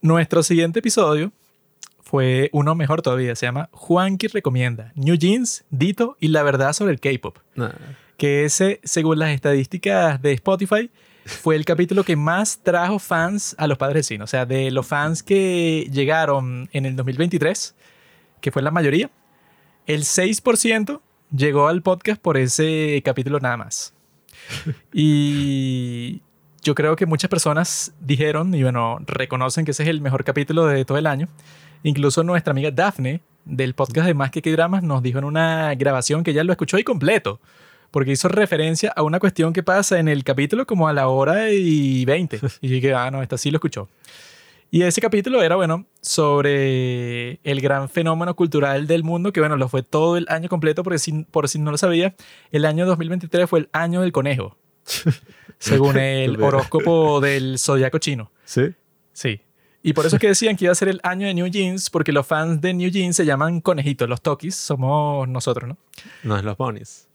nuestro siguiente episodio fue uno mejor todavía, se llama Juanqui recomienda New Jeans, Dito y la verdad sobre el K-pop, Nah. que ese, según las estadísticas de Spotify, fue el capítulo que más trajo fans a los padres cine. O sea, de los fans que llegaron en el 2023, que fue la mayoría, el 6% llegó al podcast por ese capítulo nada más. Y yo creo que muchas personas dijeron, y bueno, reconocen que ese es el mejor capítulo de todo el año. Incluso nuestra amiga Daphne, del podcast de Más que dramas, nos dijo en una grabación que ella lo escuchó y completo porque hizo referencia a una cuestión que pasa en el capítulo como a la hora y 20. Y dije, ah, no, esta sí lo escuchó. Y ese capítulo era, bueno, sobre el gran fenómeno cultural del mundo, que bueno, lo fue todo el año completo, porque si, por si no lo sabía, el año 2023 fue el año del conejo, según el horóscopo del zodiaco chino. ¿Sí? Sí. Y por eso es que decían que iba a ser el año de New Jeans, porque los fans de New Jeans se llaman conejitos, los Tokis, somos nosotros, ¿no? No es los ponis.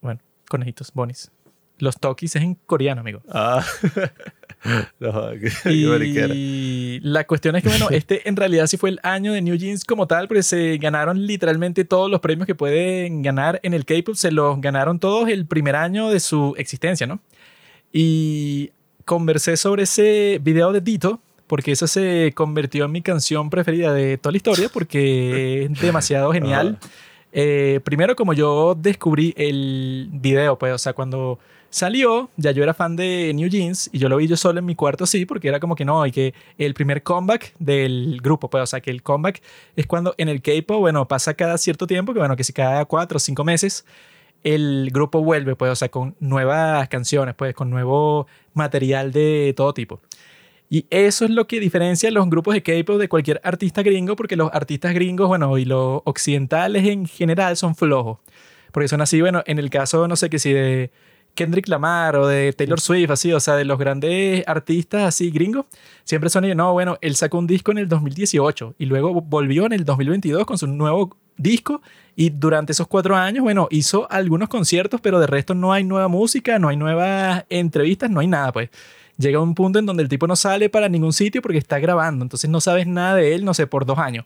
Bueno, conejitos, bonis. Los Tokis es en coreano, amigo. Ah. no, qué- qué mariquera. Y la cuestión es que, bueno, este en realidad sí fue el año de New Jeans como tal, porque se ganaron literalmente todos los premios que pueden ganar en el K-pop, se los ganaron todos el primer año de su existencia, ¿no? Y conversé sobre ese video de Dito, porque eso se convirtió en mi canción preferida de toda la historia, porque es demasiado genial. Eh, primero, como yo descubrí el video, pues, o sea, cuando salió, ya yo era fan de New Jeans y yo lo vi yo solo en mi cuarto, sí, porque era como que no, y que el primer comeback del grupo, pues, o sea, que el comeback es cuando en el K-pop, bueno, pasa cada cierto tiempo, que bueno, que si cada cuatro o cinco meses el grupo vuelve, pues, o sea, con nuevas canciones, pues, con nuevo material de todo tipo. Y eso es lo que diferencia los grupos de K-pop de cualquier artista gringo, porque los artistas gringos, bueno, y los occidentales en general son flojos. Porque son así, bueno, en el caso, no sé qué si de Kendrick Lamar o de Taylor Swift, así, o sea, de los grandes artistas así gringos, siempre son ellos, no, bueno, él sacó un disco en el 2018 y luego volvió en el 2022 con su nuevo disco y durante esos cuatro años, bueno, hizo algunos conciertos, pero de resto no hay nueva música, no hay nuevas entrevistas, no hay nada, pues. Llega un punto en donde el tipo no sale para ningún sitio porque está grabando, entonces no sabes nada de él, no sé, por dos años.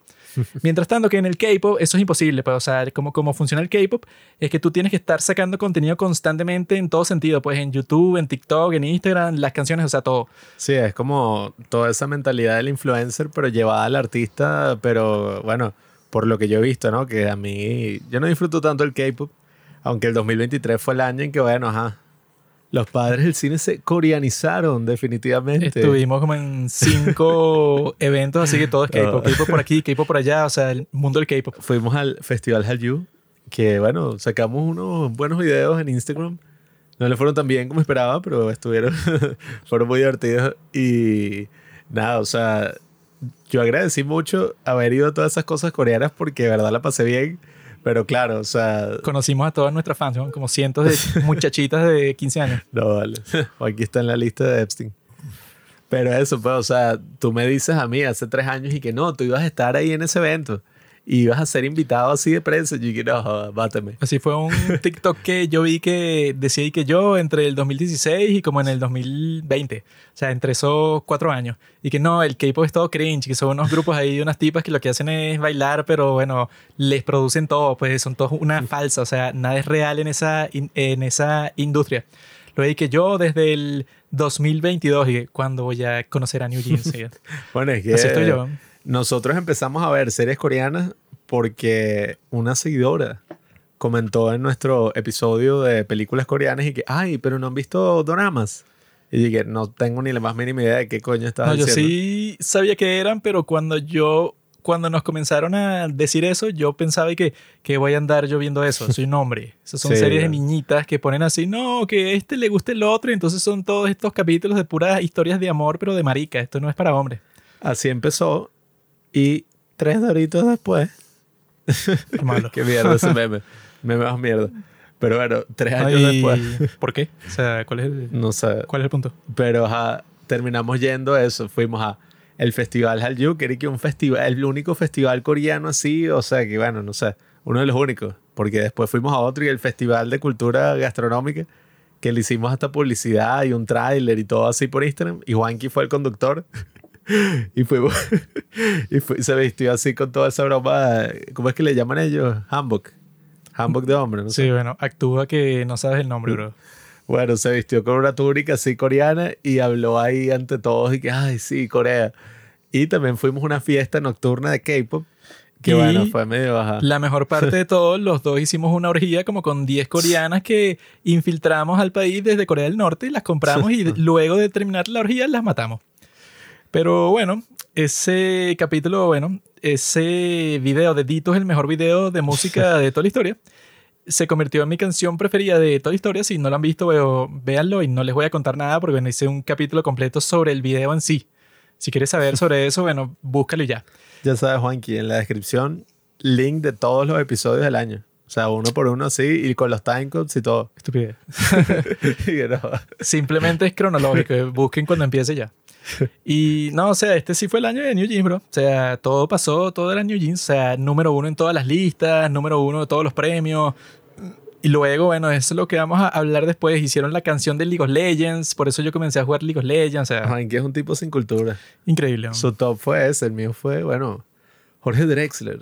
Mientras tanto que en el K-pop eso es imposible, pues, o sea, como, funciona el K-pop es que tú tienes que estar sacando contenido constantemente en todo sentido, pues en YouTube, en TikTok, en Instagram, las canciones, o sea, todo. Sí, es como toda esa mentalidad del influencer, pero llevada al artista, pero bueno, por lo que yo he visto, ¿no? Que a mí, yo no disfruto tanto el K-pop, aunque el 2023 fue el año en que, bueno, ajá, los padres del cine se coreanizaron definitivamente. Estuvimos como en cinco eventos, así que todo es K-pop. Oh. K-pop por aquí, K-pop por allá, o sea, el mundo del K-pop. Fuimos al Festival Hallyu, que bueno, sacamos unos buenos videos en Instagram. No le fueron tan bien como esperaba, pero estuvieron, fueron muy divertidos. Y nada, o sea, yo agradecí mucho haber ido a todas esas cosas coreanas porque de verdad la pasé bien. Pero claro, o sea, Conocimos a todas nuestras fans, ¿no? como cientos de muchachitas de 15 años. No, vale. Aquí está en la lista de Epstein. Pero eso, pues, o sea, tú me dices a mí hace tres años y que no, tú ibas a estar ahí en ese evento y ibas a ser invitado así de prensa. Yo no, joda, báteme. Así fue un TikTok que yo vi que decía que yo entre el 2016 y como en el 2020, o sea, entre esos cuatro años, y que no, el K-pop es todo cringe, que son unos grupos ahí de unas tipas que lo que hacen es bailar, pero bueno, les producen todo, pues son todos una falsa, o sea, nada es real en esa, in- en esa industria. Lo vi que yo desde el 2022, y que, ¿cuándo voy a conocer a New Jeans? Bueno, es que Así estoy yo. Nosotros empezamos a ver series coreanas porque una seguidora comentó en nuestro episodio de películas coreanas y que, ay, pero no han visto doramas. Y dije, no tengo ni la más mínima idea de qué coño estás No, yo diciendo. sí sabía que eran, pero cuando yo, cuando nos comenzaron a decir eso, yo pensaba que, que voy a andar yo viendo eso. Soy un hombre. Esas son Sí. series de niñitas que ponen así, no, que a este le gusta el otro, y entonces son todos estos capítulos de puras historias de amor, pero de marica. Esto no es para hombres. Así empezó y tres doritos después malo. Qué mierda ese meme. Meme más mierda. Pero bueno, tres años Ay, después, ¿Por qué? O sea, ¿cuál es el, no sé. cuál es el punto? Pero ajá, terminamos yendo eso. Fuimos a el festival Hallyu, que era un festival, el único festival coreano así, o sea que bueno, no sé, uno de los únicos. Porque después fuimos a otro y el festival de cultura gastronómica, que le hicimos hasta publicidad y un tráiler y todo así por Instagram. Y Juanqui fue el conductor. Y fuimos, y fue- se vistió así con toda esa broma. ¿Cómo es que le llaman ellos? Hanbok. Hanbok de hombre, no sé. Sí, bueno, actúa que no sabes el nombre, bro. Bueno, se vistió con una túnica así coreana y habló ahí ante todos y que, ay, sí, Corea. Y también fuimos a una fiesta nocturna de K-pop, que Y bueno, fue medio baja. La mejor parte de todo, los dos hicimos una orgía como con 10 coreanas que infiltramos al país desde Corea del Norte, las compramos y luego de terminar la orgía las matamos. Pero bueno, ese capítulo, bueno, ese video de Dito es el mejor video de música de toda la historia. Se convirtió en mi canción preferida de toda la historia. Si no lo han visto, veo- véanlo y no les voy a contar nada porque bueno, hice un capítulo completo sobre el video en sí. Si quieres saber sobre eso, bueno, búscalo y ya. Ya sabes, Juanqui, en la descripción, link de todos los episodios del año. O sea, uno por uno así y con los timecodes y todo. Estupidez. Simplemente es cronológico. busquen cuando empiece ya. Y no, o sea, este sí fue el año de New Jeans, bro. O sea, todo pasó, todo era New Jeans. O sea, número uno en todas las listas, número uno de todos los premios. Y luego, bueno, eso es lo que vamos a hablar después. Hicieron la canción de League of Legends, por eso yo comencé a jugar League of Legends. O sea, Juanqui es un tipo sin cultura. increíble. Su top fue ese, el mío fue, bueno, Jorge Drexler.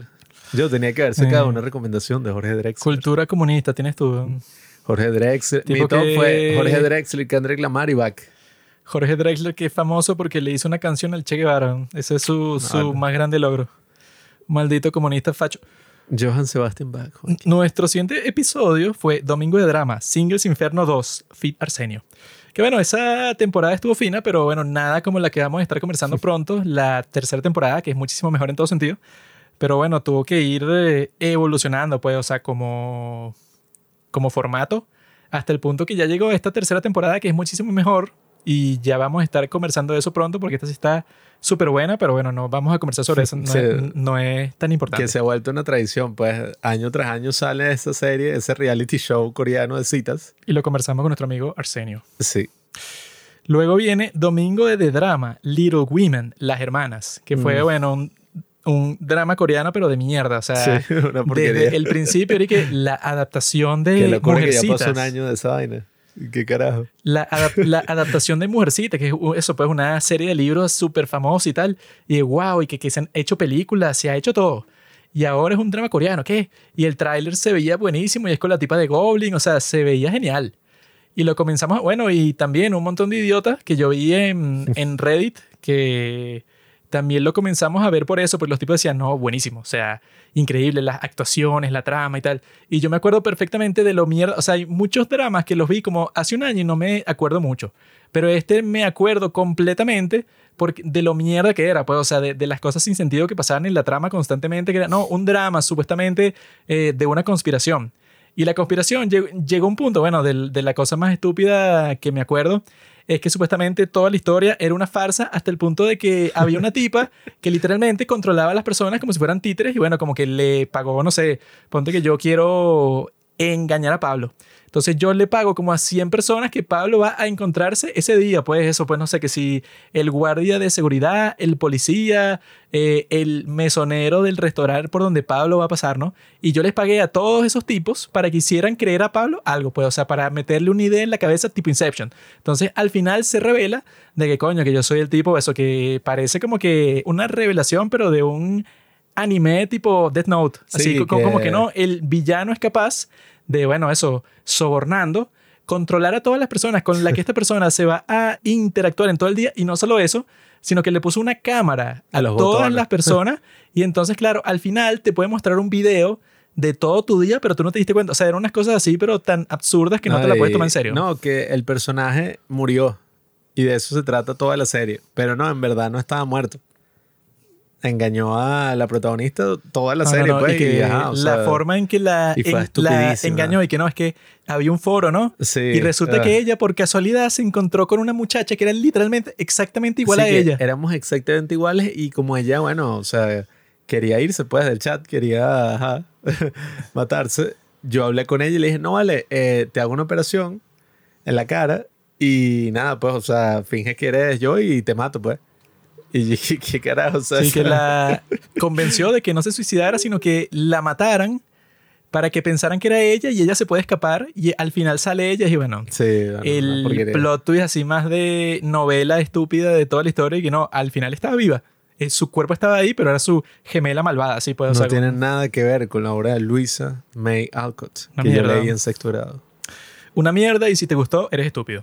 Yo tenía que haber sacado Eh. una recomendación de Jorge Drexler. Cultura comunista, tienes tú. Jorge Drexler. Mi Tipo top que- fue Jorge Drexler, Kendrick Lamar y Back. Jorge Drexler, que es famoso porque le hizo una canción al Che Guevara. Ese es su, su Vale. más grande logro. Maldito comunista facho. Johann Sebastian Bach. Nuestro siguiente episodio fue Domingo de Drama, Singles Inferno 2, Fit Arsenio. Que bueno, esa temporada estuvo fina, pero bueno, nada como la que vamos a estar conversando pronto, la tercera temporada, que es muchísimo mejor en todo sentido. Pero bueno, tuvo que ir eh, evolucionando, pues, o sea, como, como formato, hasta el punto que ya llegó esta tercera temporada, que es muchísimo mejor. Y ya vamos a estar conversando de eso pronto, porque esta sí está súper buena, pero bueno, no vamos a conversar sobre eso, no, es, no es tan importante. Que se ha vuelto una tradición, pues año tras año sale esa serie, ese reality show coreano de citas. Y lo conversamos con nuestro amigo Arsenio. Sí. Luego viene Domingo de The Drama, Little Women, Las Hermanas, que fue, Mm. bueno, un un drama coreano, pero de mierda. O sea, Sí, una porquería. desde el principio era que la adaptación Que de locura que ya pasó un año de esa vaina. ¿Qué carajo? La, adap- la adaptación de Mujercitas, que es eso, pues una serie de libros súper famosa y tal. Y wow, y que, que se han hecho películas, se ha hecho todo. Y ahora es un drama coreano, ¿qué? Y el tráiler se veía buenísimo y es con la tipa de Goblin, o sea, se veía genial. Y lo comenzamos, bueno, y también un montón de idiotas que yo vi en, en Reddit que también lo comenzamos a ver por eso, porque los tipos decían, no, buenísimo, o sea, increíble, las actuaciones, la trama y tal. Y yo me acuerdo perfectamente de lo mierda, o sea, hay muchos dramas que los vi como hace un año y no me acuerdo mucho, pero este me acuerdo completamente porque de lo mierda que era, pues, o sea, de, de las cosas sin sentido que pasaban en la trama constantemente, que era, no, un drama supuestamente eh, de una conspiración. Y la conspiración llegó, llegó a un punto, bueno, del- de, la cosa más estúpida que me acuerdo, es que supuestamente toda la historia era una farsa hasta el punto de que había una tipa que literalmente controlaba a las personas como si fueran títeres y bueno, como que le pagó, no sé, ponte que yo quiero engañar a Pablo. Entonces yo le pago como a 100 personas que Pablo va a encontrarse ese día. Pues eso, pues no sé, que si el guardia de seguridad, el policía, eh, el mesonero del restaurante por donde Pablo va a pasar, ¿no? Y yo les pagué a todos esos tipos para que hicieran creer a Pablo algo, pues, o sea, para meterle una idea en la cabeza tipo Inception. Entonces al final se revela de que coño, que yo soy el tipo, eso que parece como que una revelación, pero de un anime tipo Death Note. Así Sí, co- como que no, el villano es capaz de, bueno, eso, sobornando, controlar a todas las personas con las que esta persona se va a interactuar en todo el día y no solo eso, sino que le puso una cámara a, todas botones. las personas y entonces, claro, al final te puede mostrar un video de todo tu día, pero tú no te diste cuenta. O sea, eran unas cosas así, pero tan absurdas que no, te la puedes tomar en serio. No, que el personaje murió. Y de eso se trata toda la serie. Pero no, en verdad no estaba muerto. Engañó a la protagonista toda la No, serie, no, pues. y que y, ajá, o la sea, forma en que la, y fue en- la estupidísima. engañó y que no, es que había un foro, ¿no? Sí, y resulta ah. que ella, por casualidad, se encontró con una muchacha que era literalmente exactamente igual sí a que ella. Éramos exactamente iguales y como ella, bueno, o sea, quería irse pues del chat, quería ajá, matarse. Yo hablé con ella y le dije, no vale, eh, te hago una operación en la cara y nada, pues, o sea, finge que eres yo y te mato, pues. Y dije, ¿qué carajo? O sea, Sí, que la convenció de que no se suicidara, sino que la mataran para que pensaran que era ella y ella se puede escapar y al final sale ella y bueno, Sí, bueno, el plot twist así más de novela estúpida de toda la historia y que no, al final estaba viva. Eh, Su cuerpo estaba ahí, pero era su gemela malvada, así puede no ser. tiene nada que ver con la obra de Luisa May Alcott, Una que yo mierda. leí en sexto grado. Una mierda y si te gustó, eres estúpido.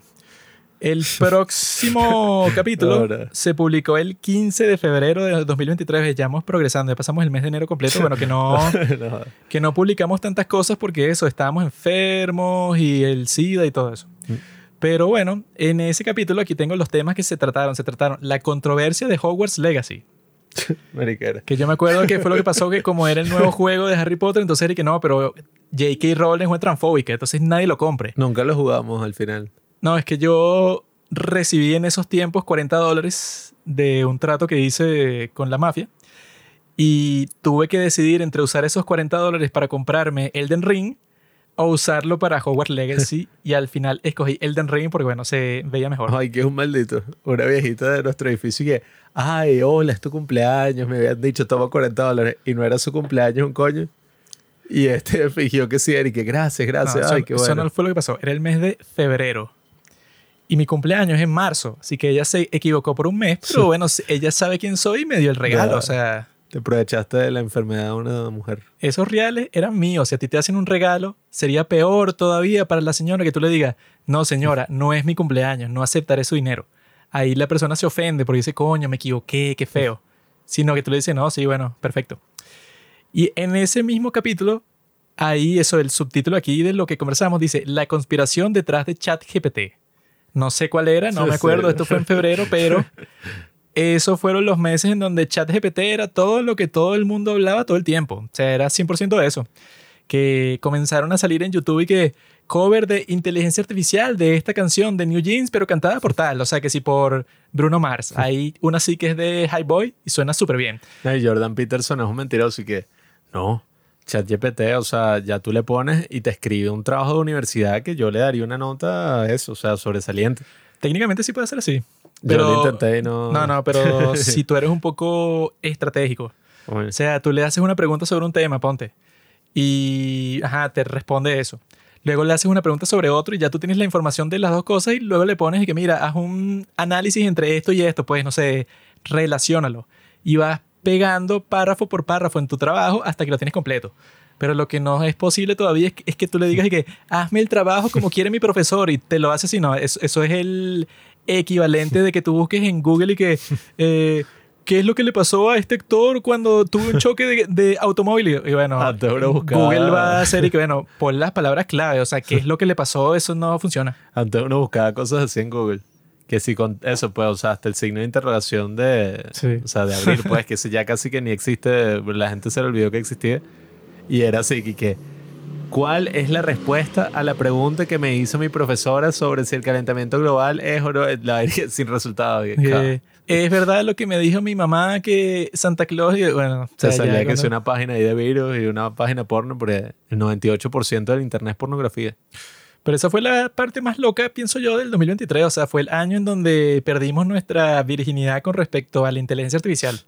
El próximo capítulo Ahora. se publicó el 15 de febrero de 2023. Ya vamos progresando, ya pasamos el mes de enero completo. Bueno, que no, No, que no publicamos tantas cosas porque eso, estábamos enfermos y el SIDA y todo eso. Mm. Pero bueno, en ese capítulo aquí tengo los temas que se trataron. Se trataron la controversia de Hogwarts Legacy. mariquera. Que yo me acuerdo que fue lo que pasó que como era el nuevo juego de Harry Potter, entonces era que no, pero J.K. Rowling es transfóbica, entonces nadie lo compre. Nunca lo jugamos al final. No, es que yo recibí en esos tiempos 40 dólares de un trato que hice con la mafia y tuve que decidir entre usar esos 40 dólares para comprarme Elden Ring o usarlo para Hogwarts Legacy y al final escogí Elden Ring porque bueno, se veía mejor. Ay, que es un maldito. Una viejita de nuestro edificio que, ay, hola, es tu cumpleaños. Me habían dicho, toma 40 dólares. Y no era su cumpleaños, un coño. Y este fingió que sí, era y que gracias, No, gracias. eso, ay, qué eso bueno. no fue lo que pasó, era el mes de febrero. Y mi cumpleaños es en marzo, así que ella se equivocó por un mes, pero bueno, ella sabe quién soy y me dio el regalo, Ya. o sea... Te aprovechaste de la enfermedad de una mujer. esos reales eran míos. Si a ti te hacen un regalo, sería peor todavía para la señora que tú le digas, no señora, no es mi cumpleaños, no aceptaré su dinero. Ahí la persona se ofende porque dice, coño, me equivoqué, qué feo. Sino que tú le dices, no, sí, bueno, perfecto. Y en ese mismo capítulo, ahí eso, el subtítulo aquí de lo que conversamos dice, la conspiración detrás de ChatGPT. No sé cuál era, no me Sí. acuerdo, esto fue en febrero, pero esos fueron los meses en donde ChatGPT era todo lo que todo el mundo hablaba todo el tiempo. O sea, era 100% de eso. Que comenzaron a salir en YouTube y que cover de inteligencia artificial de esta canción de New Jeans, pero cantada por tal. O sea, que si por Bruno Mars. Hay una sí que es de High Boy y suena súper bien. Ay, Jordan Peterson es un mentiroso y que, no, ChatGPT, o sea, ya tú le pones y te escribe un trabajo de universidad que yo le daría una nota a eso, o sea, sobresaliente. Técnicamente sí puede ser así. Yo Pero, lo intenté y no... No, no, pero si tú eres un poco estratégico O sea, tú le haces una pregunta sobre un tema, ponte, y ajá, te responde eso. Luego le haces una pregunta sobre otro y ya tú tienes la información de las dos cosas y luego le pones y que mira, haz un análisis entre esto y esto, pues no sé, relaciónalo. Y vas pegando párrafo por párrafo en tu trabajo hasta que lo tienes completo. Pero lo que no es posible todavía es que, es que tú le digas que hazme el trabajo como quiere mi profesor y te lo hace así. No, eso, eso es el equivalente de que tú busques en Google y que eh, ¿qué es lo que le pasó a este actor cuando tuvo un choque de, de automóvil? Y bueno, buscaba- Google va a hacer y que bueno, pon las palabras clave. O sea, ¿qué es lo que le pasó? Eso no funciona. Antes uno buscaba cosas así en Google. Que si con eso, pues, o sea, hasta el signo de interrogación de, Sí. o sea, de abrir, pues, que eso ya casi que ni existe, la gente se le olvidó que existía. Y era así, que, que, ¿cuál es la respuesta a la pregunta que me hizo mi profesora sobre si el calentamiento global es o no? La sin resultado. Y, Eh, es verdad lo que me dijo mi mamá que Santa Claus y bueno, o se sea, ya salía que es una página ahí de virus y una página porno, porque el 98% del internet es pornografía. Pero esa fue la parte más loca, pienso yo, del 2023. O sea, fue el año en donde perdimos nuestra virginidad con respecto a la inteligencia artificial.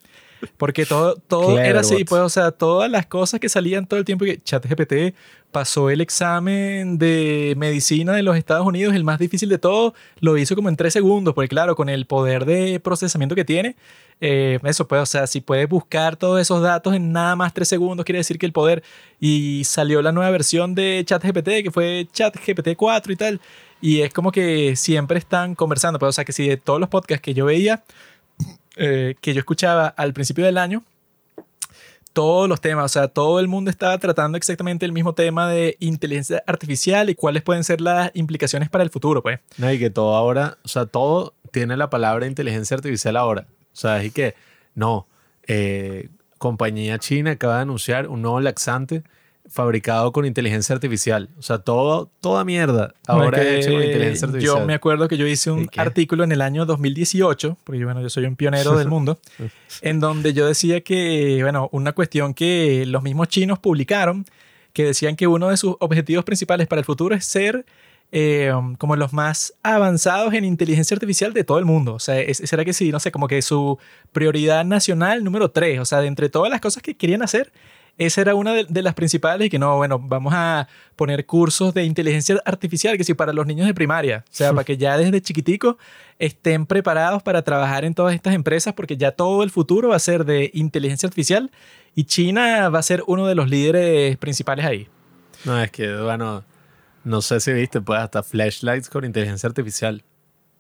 Porque todo, todo Clever era así, pues, o sea, todas las cosas que salían todo el tiempo. Que ChatGPT pasó el examen de medicina de los Estados Unidos, el más difícil de todo, lo hizo como en tres segundos, porque claro, con el poder de procesamiento que tiene, eh, eso pues, o sea, si puedes buscar todos esos datos en nada más tres segundos, quiere decir que el poder. Y salió la nueva versión de ChatGPT, que fue ChatGPT 4 y tal. Y es como que siempre están conversando. Pues, o sea, que si de todos los podcasts que yo veía, eh, que yo escuchaba al principio del año, todos los temas, o sea, todo el mundo estaba tratando exactamente el mismo tema de inteligencia artificial y cuáles pueden ser las implicaciones para el futuro, pues. No, y que todo ahora, o sea, todo tiene la palabra inteligencia artificial ahora. O sea, es que, no, eh, compañía china acaba de anunciar un nuevo laxante fabricado con inteligencia artificial. O sea, todo, toda mierda ahora es hecho con inteligencia artificial. Yo me acuerdo que yo hice ¿Y un artículo en el año 2018, porque bueno, yo soy un pionero del mundo, en donde yo decía que, bueno, una cuestión que los mismos chinos publicaron, que decían que uno de sus objetivos principales para el futuro es ser eh, como los más avanzados en inteligencia artificial de todo el mundo. O sea, es- será que sí, no sé, como que su prioridad nacional número tres, o sea, de entre todas las cosas que querían hacer, esa era una de, de las principales y que no, bueno, vamos a poner cursos de inteligencia artificial, que sí, para los niños de primaria, o sea, para que ya desde chiquitico estén preparados para trabajar en todas estas empresas, porque ya todo el futuro va a ser de inteligencia artificial y China va a ser uno de los líderes principales ahí. No, es que, bueno, no sé si viste, pues hasta flashlights con inteligencia artificial.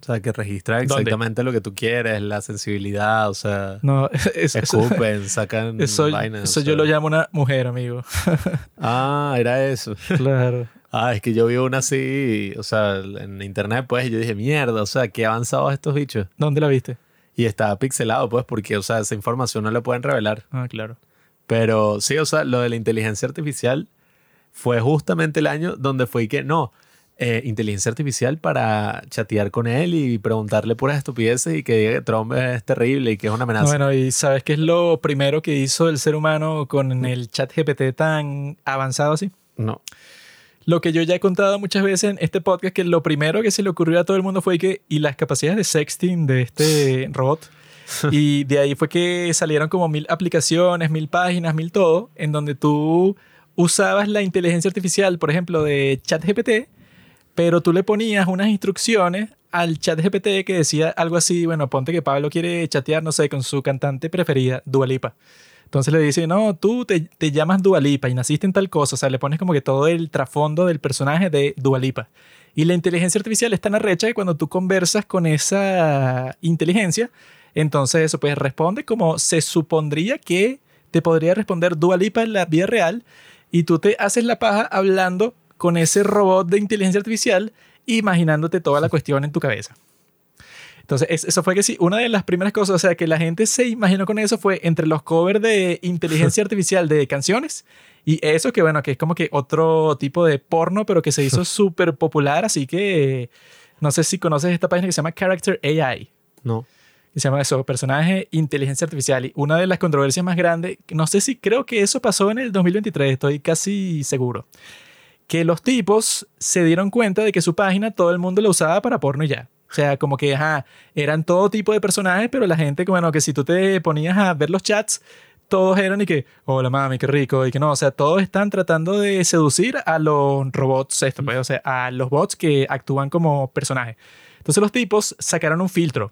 O sea, que registra ¿Dónde? exactamente lo que tú quieres, la sensibilidad, o sea, No, es- eso, escupen, sacan eso, vainas. eso o yo sea. lo llamo una mujer, amigo. Ah, era eso. Claro. Ah, es que yo vi una así, o sea, en internet, pues, y yo dije, mierda, o sea, qué avanzados estos bichos. ¿Dónde la viste? Y estaba pixelado, pues, porque, o sea, esa información no la pueden revelar. Ah, claro. Pero sí, o sea, lo de la inteligencia artificial fue justamente el año donde fue que, no, eh, inteligencia artificial para chatear con él y preguntarle puras estupideces y que diga que Trump es terrible y que es una amenaza. Bueno, y ¿sabes qué es lo primero que hizo el ser humano con el chat GPT tan avanzado así? No. Lo que yo ya he contado muchas veces en este podcast, que lo primero que se le ocurrió a todo el mundo fue que, y las capacidades de sexting de este robot, y de ahí fue que salieron como mil aplicaciones, mil páginas, mil todo, en donde tú usabas la inteligencia artificial, por ejemplo, de ChatGPT, pero tú le ponías unas instrucciones al ChatGPT que decía algo así, bueno, ponte que Pablo quiere chatear, no sé, con su cantante preferida, Dua Lipa. Entonces le dice, no, tú te, te llamas Dua Lipa y naciste en tal cosa. O sea, le pones como que todo el trasfondo del personaje de Dua Lipa. Y la inteligencia artificial es tan arrecha que cuando tú conversas con esa inteligencia, entonces eso pues responde como se supondría que te podría responder Dua Lipa en la vida real y tú te haces la paja hablando con ese robot de inteligencia artificial imaginándote toda la cuestión en tu cabeza. Entonces, es- eso fue que sí, una de las primeras cosas, o sea, que la gente se imaginó con eso fue entre los covers de inteligencia artificial de canciones y eso que, bueno, que es como que otro tipo de porno, pero que se hizo súper popular, así que no sé si conoces esta página que se llama Character AI No. Se llama eso, personaje inteligencia artificial. Y una de las controversias más grandes, no sé si creo que eso pasó en el 2023, estoy casi seguro, que los tipos se dieron cuenta de que su página todo el mundo la usaba para porno y ya. O sea, como que, ajá, eran todo tipo de personajes, pero la gente, bueno, que si tú te ponías a ver los chats, todos eran y que, hola mami, qué rico, y que no, o sea, todos están tratando de seducir a los robots, esto, pues, o sea, a los bots que actúan como personajes. Entonces los tipos sacaron un filtro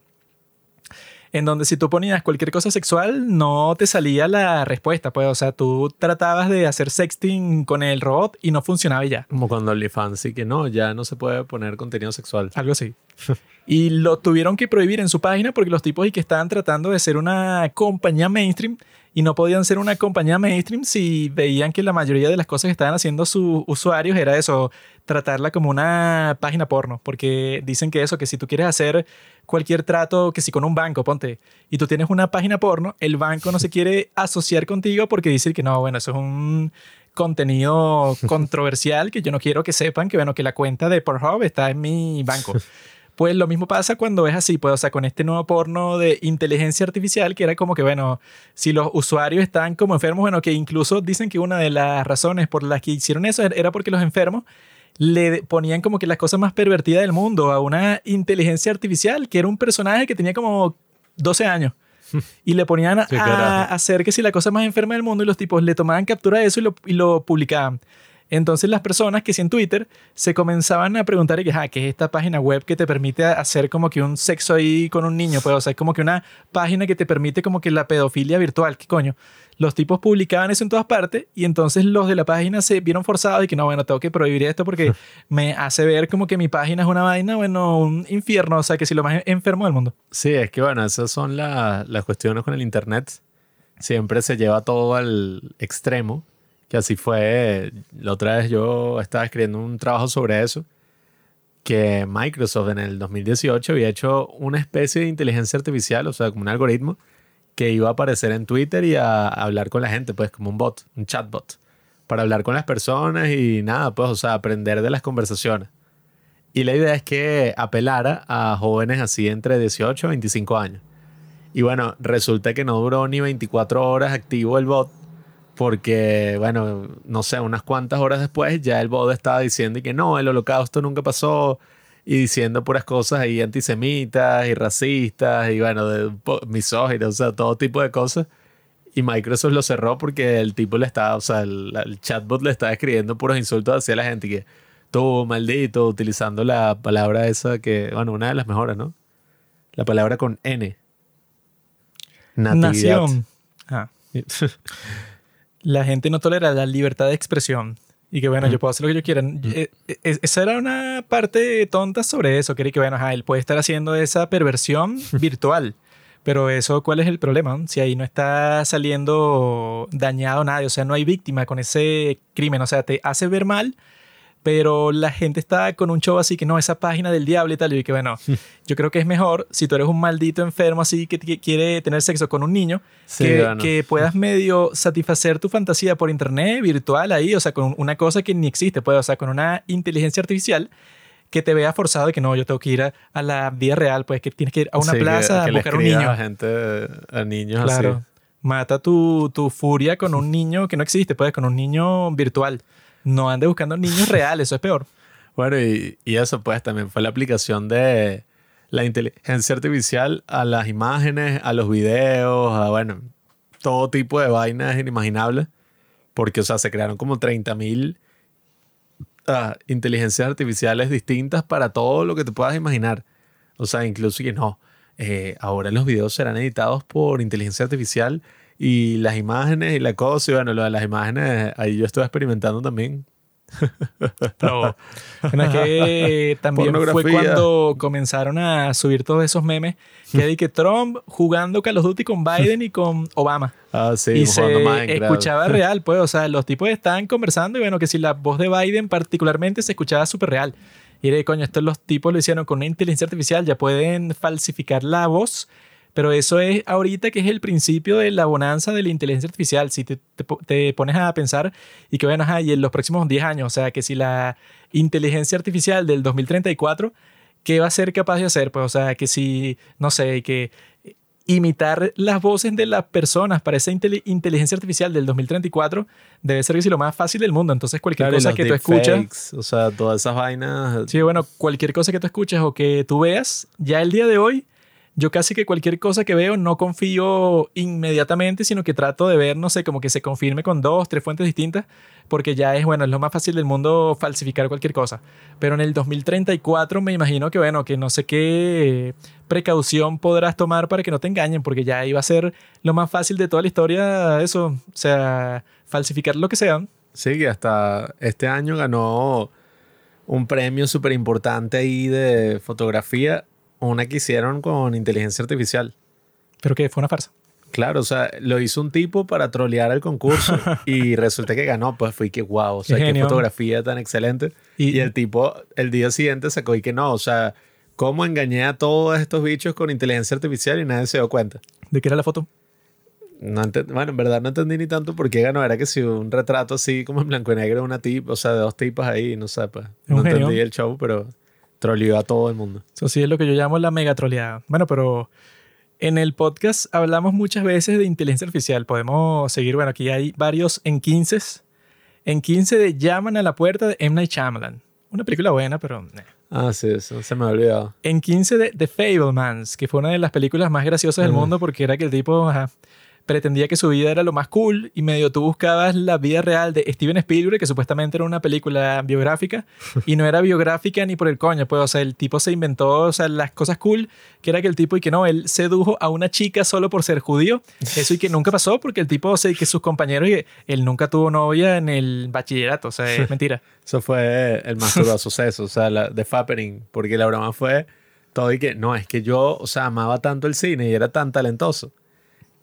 en donde si tú ponías cualquier cosa sexual no te salía la respuesta, pues, o sea, tú tratabas de hacer sexting con el robot y no funcionaba y ya. Como cuando OnlyFans, sí que no, ya no se puede poner contenido sexual. Algo así. y lo tuvieron que prohibir en su página porque los tipos y que estaban tratando de ser una compañía mainstream y no podían ser una compañía mainstream si veían que la mayoría de las cosas que estaban haciendo sus usuarios era eso, tratarla como una página porno, porque dicen que eso, que si tú quieres hacer cualquier trato, que si con un banco, ponte, y tú tienes una página porno, el banco no se quiere asociar contigo porque dice que no, bueno, eso es un contenido controversial que yo no quiero que sepan que, bueno, que la cuenta de Pornhub está en mi banco. Pues lo mismo pasa cuando es así, pues, o sea, con este nuevo porno de inteligencia artificial, que era como que, bueno, si los usuarios están como enfermos, bueno, que incluso dicen que una de las razones por las que hicieron eso era porque los enfermos le ponían como que las cosas más pervertidas del mundo a una inteligencia artificial, que era un personaje que tenía como 12 años. Y le ponían a, hacer que si la cosa más enferma del mundo y los tipos le tomaban captura de eso y lo, y lo publicaban. Entonces las personas que sí en Twitter se comenzaban a preguntar que, ah, ¿qué es esta página web que te permite hacer como que un sexo ahí con un niño? Pues, o sea, es como que una página que te permite como que la pedofilia virtual. ¿Qué coño? Los tipos publicaban eso en todas partes y entonces los de la página se vieron forzados y que no, bueno, tengo que prohibir esto porque me hace ver como que mi página es una vaina, bueno, un infierno, o sea, que si lo más enfermo del mundo. Sí, es que bueno, esas son las cuestiones con el Internet. Siempre se lleva todo al extremo que así fue. La otra vez yo estaba escribiendo un trabajo sobre eso, que Microsoft en el 2018 había hecho una especie de inteligencia artificial, o sea, como un algoritmo, que iba a aparecer en Twitter y a, hablar con la gente, pues como un bot, un chatbot, para hablar con las personas y nada, pues, o sea, aprender de las conversaciones. Y la idea es que apelara a jóvenes así entre 18 y 25 años. Y bueno, resulta que no duró ni 24 horas activo el bot porque, bueno, no sé, unas cuantas horas después ya el bot estaba diciendo que no, el holocausto nunca pasó y diciendo puras cosas ahí antisemitas y racistas y, bueno, de, misóginas, o sea, todo tipo de cosas. Y Microsoft lo cerró porque el tipo le estaba, o sea, el, chatbot le estaba escribiendo puros insultos hacia la gente que tú, maldito, utilizando la palabra esa que, bueno, una de las mejores, ¿no? La palabra con N. Nación. Ah. la gente no tolera la libertad de expresión. Y que bueno, yo puedo hacer lo que yo quiera. Eh, esa era una parte tonta sobre eso. Que, que bueno, él puede estar haciendo esa perversión virtual. Pero eso, ¿cuál es el problema? Si ahí no está saliendo dañado nadie, o sea, no hay víctima con ese crimen, o sea, te hace ver mal, pero la gente está con un show así que no, esa página del diablo y tal, y que bueno, yo creo que es mejor si tú eres un maldito enfermo así que, quiere tener sexo con un niño, que, que, puedas medio satisfacer tu fantasía por internet, virtual ahí, o sea, con una cosa que ni existe, pues, o sea, con una inteligencia artificial que te vea forzado de que no, yo tengo que ir a, la vida real, pues que tienes que ir a una plaza a buscar un niño. A gente, a niños claro. Mata tu, tu furia con un niño que no existe, pues, con un niño virtual. No ande buscando niños reales, eso es peor. Bueno, y, y, eso pues también fue la aplicación de la inteligencia artificial a las imágenes, a los videos, a bueno, todo tipo de vainas inimaginables. Porque, o sea, se crearon como 30.000 uh, inteligencias artificiales distintas para todo lo que te puedas imaginar. O sea, incluso que no, eh, ahora los videos serán editados por inteligencia artificial y las imágenes y la cosa, y bueno, lo de las imágenes, ahí yo estuve experimentando también. No. es que también fue cuando comenzaron a subir todos esos memes que hay que Trump jugando Call of Duty con Biden y con Obama. Ah, sí, y se escuchaba real, pues, o sea, los tipos estaban conversando y bueno, que si la voz de Biden particularmente se escuchaba súper real. Y de coño, estos los tipos lo hicieron con una inteligencia artificial, ya pueden falsificar la voz pero eso es ahorita que es el principio de la bonanza de la inteligencia artificial. Si te, te, pones a pensar y que bueno, y en los próximos 10 años, o sea, que si la inteligencia artificial del 2034, ¿qué va a ser capaz de hacer? Pues, o sea, que si, no sé, que imitar las voces de las personas para esa inteligencia artificial del 2034 debe ser que si lo más fácil del mundo. Entonces, cualquier cosa que tú escuchas. o sea, todas esas vainas. Sí, bueno, cualquier cosa que tú escuches o que tú veas, ya el día de hoy yo casi que cualquier cosa que veo no confío inmediatamente, sino que trato de ver, no sé, como que se confirme con dos, tres fuentes distintas, porque ya es, bueno, es lo más fácil del mundo falsificar cualquier cosa. Pero en el 2034 me imagino que, bueno, que no sé qué precaución podrás tomar para que no te engañen, porque ya iba a ser lo más fácil de toda la historia, eso, o sea, falsificar lo que sea. Sí, que hasta este año ganó un premio súper importante ahí de fotografía, una que hicieron con inteligencia artificial. Pero que fue una farsa. Claro, o sea, lo hizo un tipo para trolear el concurso y resulta que ganó. Pues fui que wow, o sea, Qué qué, fotografía tan excelente. Y- Y, el tipo el día siguiente sacó y que no, o sea, cómo engañé a todos estos bichos con inteligencia artificial y nadie se dio cuenta. ¿De qué era la foto? No bueno, en verdad no entendí ni tanto por qué ganó. Era que si un retrato así como en blanco y negro, una tip, o sea, de dos tipas ahí, no sé, pues. No genio. entendí el show, pero troleó a todo el mundo. Eso sí es lo que yo llamo la mega troleada. Bueno, pero en el podcast hablamos muchas veces de inteligencia artificial. Podemos seguir, bueno, aquí hay varios en 15. En 15 de Llaman a la puerta de M. Night Shyamalan. Una película buena, pero... eh. Ah, sí, eso se me ha olvidado. En 15 de The Fablemans, que fue una de las películas más graciosas del Mm. mundo porque era que el tipo ajá, pretendía que su vida era lo más cool y medio tú buscabas la vida real de Steven Spielberg, que supuestamente era una película biográfica y no era biográfica ni por el coño, pues, o sea, el tipo se inventó, o sea, las cosas cool, que era que el tipo y que no, él sedujo a una chica solo por ser judío, eso y que nunca pasó porque el tipo, o sea, y que sus compañeros, y él nunca tuvo novia en el bachillerato, o sea, es mentira. Eso fue el más duro suceso, o sea, la, de Fappening, porque la broma fue todo y que, no, es que yo, o sea, amaba tanto el cine y era tan talentoso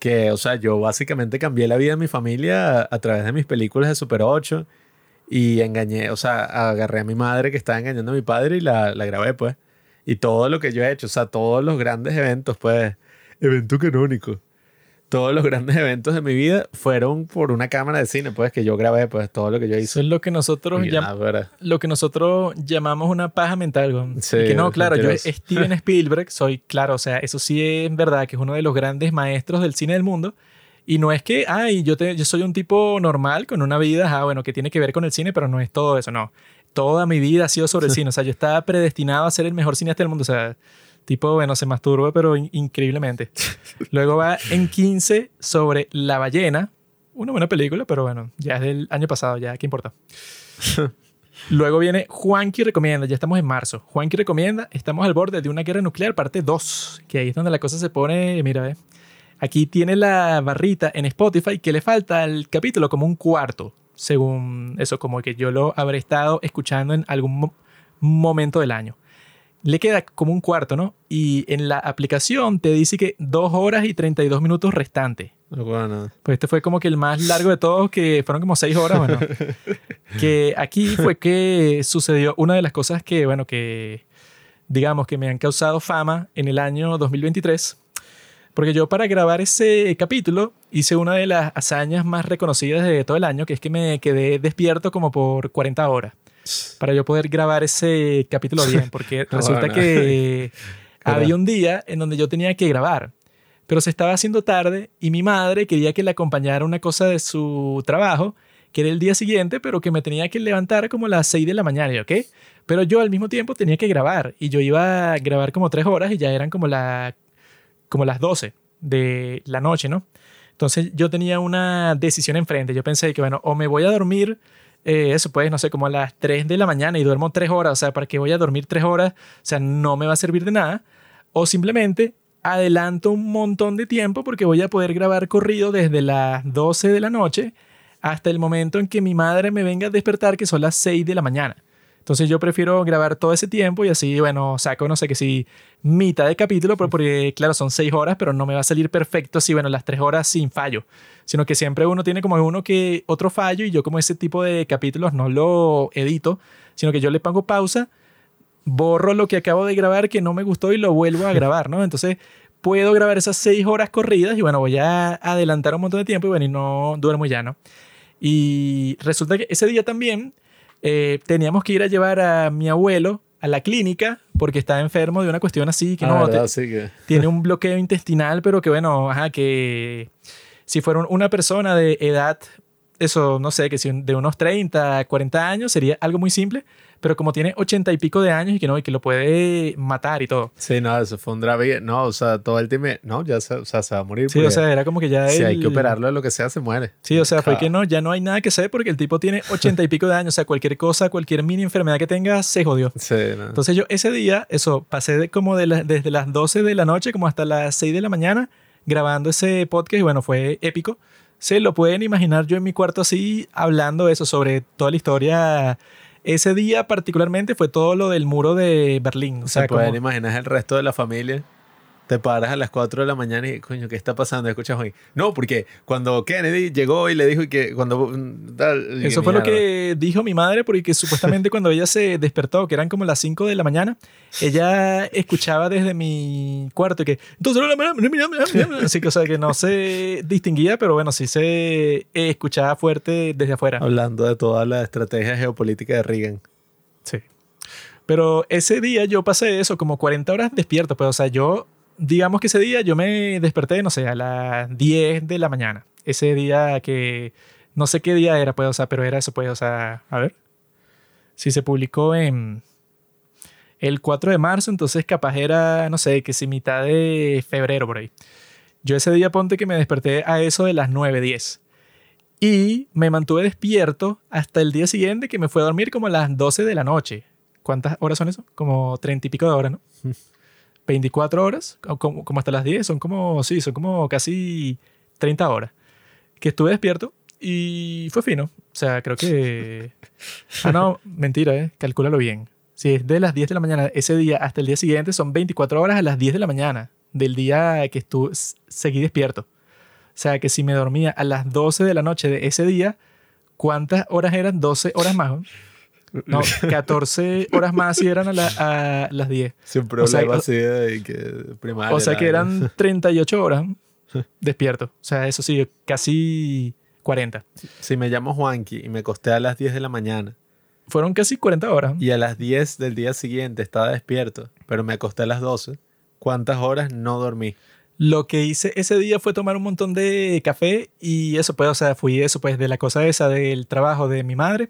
que, o sea, yo básicamente cambié la vida de mi familia a, través de mis películas de Super 8 y engañé, o sea, agarré a mi madre que estaba engañando a mi padre y la, la grabé, pues. Y todo lo que yo he hecho, o sea, todos los grandes eventos, pues, evento canónico. Todos los grandes eventos de mi vida fueron por una cámara de cine, pues, que yo grabé, pues, todo lo que yo Eso hice. es lo que nosotros lo que nosotros llamamos una paja mental. Sí, y que no, claro, yo. Steven Spielberg soy, claro, o sea, eso sí es verdad que es uno de los grandes maestros del cine del mundo. Y no es que, ay, yo, te, yo soy un tipo normal con una vida, ah, bueno, que tiene que ver con el cine, pero no es todo eso, no. Toda mi vida ha sido sobre el cine. O sea, yo estaba predestinado a ser el mejor cineasta del mundo. O sea, tipo, bueno, se masturba, pero in- increíblemente. Luego va en 15 sobre La ballena. Una buena película, pero bueno, ya es del año pasado, ya, ¿qué importa? Luego viene Juanqui Recomienda, ya estamos en marzo. Juanqui Recomienda, estamos al borde de una guerra nuclear, parte 2, que ahí es donde la cosa se pone, mira, ve. Aquí tiene la barrita en Spotify que le falta al capítulo como un cuarto, según eso, como que yo lo habré estado escuchando en algún mo- momento del año. Le queda como un cuarto, ¿no? Y en la aplicación te dice que 2 horas y 32 minutos restantes. Bueno, Pues este fue como que el más largo de todos, que fueron como seis horas, bueno. que aquí fue que sucedió una de las cosas que, bueno, que digamos que me han causado fama en el año 2023. Porque yo para grabar ese capítulo hice una de las hazañas más reconocidas de todo el año, que es que me quedé despierto como por 40 horas para yo poder grabar ese capítulo bien, porque No, resulta no. que había un día en donde yo tenía que grabar, pero se estaba haciendo tarde y mi madre quería que le acompañara una cosa de su trabajo, que era el día siguiente, pero que me tenía que levantar como a las 6 de la mañana, ¿y ¿ok? Pero yo al mismo tiempo tenía que grabar y yo iba a grabar como 3 horas y ya eran como, la, como las 12 de la noche, ¿no? Entonces yo tenía una decisión enfrente. Yo pensé que, bueno, o me voy a dormir, eh, eso pues, no sé, como a las 3 de la mañana y duermo 3 horas, o sea, ¿para qué voy a dormir 3 horas? O sea, no me va a servir de nada. O simplemente adelanto un montón de tiempo porque voy a poder grabar corrido desde las 12 de la noche hasta el momento en que mi madre me venga a despertar, que son las 6 de la mañana. Entonces yo prefiero grabar todo ese tiempo y así, bueno, saco, no sé qué si mitad de capítulo, porque, claro, son seis horas, pero no me va a salir perfecto así, bueno, las tres horas sin fallo, sino que siempre uno tiene como uno que otro fallo y yo como ese tipo de capítulos no lo edito, sino que yo le pongo pausa, borro lo que acabo de grabar que no me gustó y lo vuelvo a grabar, ¿no? Entonces puedo grabar esas seis horas corridas y bueno, voy a adelantar un montón de tiempo y bueno, y no duermo ya, ¿no? Y resulta que ese día también eh, teníamos que ir a llevar a mi abuelo a la clínica porque estaba enfermo de una cuestión así que ah, no, verdad, te- sí que... tiene un bloqueo intestinal, pero que bueno, ajá, que si fuera un- una persona de edad, eso, no sé, que si de unos 30, 40 años sería algo muy simple, pero como tiene ochenta y pico de años y que no, y que lo puede matar y todo. Sí, no, eso fue un drama. No, o sea, todo el tiempo, no, ya se, o sea, se va a morir. Sí, o sea, era como que ya si hay que operarlo lo que sea, se muere. Sí, o sea, fue que no, ya no hay nada que hacer porque el tipo tiene ochenta y pico de años. O sea, cualquier cosa, cualquier mini enfermedad que tenga, se jodió. Sí, no. Entonces yo ese día, eso, pasé de como de la- desde las 12 de la noche como hasta las 6 de la mañana grabando ese podcast y bueno, fue épico. Se lo pueden imaginar yo en mi cuarto así, hablando eso sobre toda la historia. Ese día particularmente fue todo lo del muro de Berlín. O sea, se pueden como- imaginar el resto de la familia. Te paras a las 4 de la mañana y, coño, ¿qué está pasando? Escuchas hoy. No, porque cuando Kennedy llegó y le dijo y que cuando. tal, Eso fue lo que dijo mi madre, porque supuestamente cuando ella se despertó, que eran como las 5 de la mañana, ella escuchaba desde mi cuarto y que. Entonces, así que, o sea, que no se distinguía, pero bueno, sí se escuchaba fuerte desde afuera. Hablando de toda la estrategia geopolítica de Reagan. Sí. Pero ese día yo pasé eso, como 40 horas despierto, pues, o sea, yo, digamos que ese día yo me desperté, no sé, a las 10 de la mañana. Ese día que, no sé qué día era, pues, o sea, pero era eso, pues, o sea, a ver. Si se publicó en el 4 de marzo, entonces capaz era, no sé, que si mitad de febrero por ahí. Yo ese día ponte que me desperté a eso de las 9, 10. Y me mantuve despierto hasta el día siguiente que me fue a dormir como a las 12 de la noche. ¿Cuántas horas son eso? Como 30 y pico de horas, ¿no? 24 horas, como, como hasta las 10, son como, sí, son como casi 30 horas. Que estuve despierto y fue fino. O sea, creo que... Ah, no, mentira, ¿eh? Calcúlalo bien. Si es de las 10 de la mañana ese día hasta el día siguiente, son 24 horas a las 10 de la mañana del día que estuve, seguí despierto. O sea, que si me dormía a las 12 de la noche de ese día, ¿cuántas horas eran? 12 horas más. ¿no? No, 14 horas más si eran a, la- a las 10. Siempre O sea, hablaba o- así de que primaria. O sea que eran 38 horas despierto. O sea, eso sí, casi 40. Si me llamo Juanqui y me acosté a las 10 de la mañana Fueron casi 40 horas. y a las 10 del día siguiente estaba despierto, pero me acosté a las 12, ¿cuántas horas no dormí? Lo que hice ese día fue tomar un montón de café y eso pues, o sea, fui eso pues de la cosa esa del trabajo de mi madre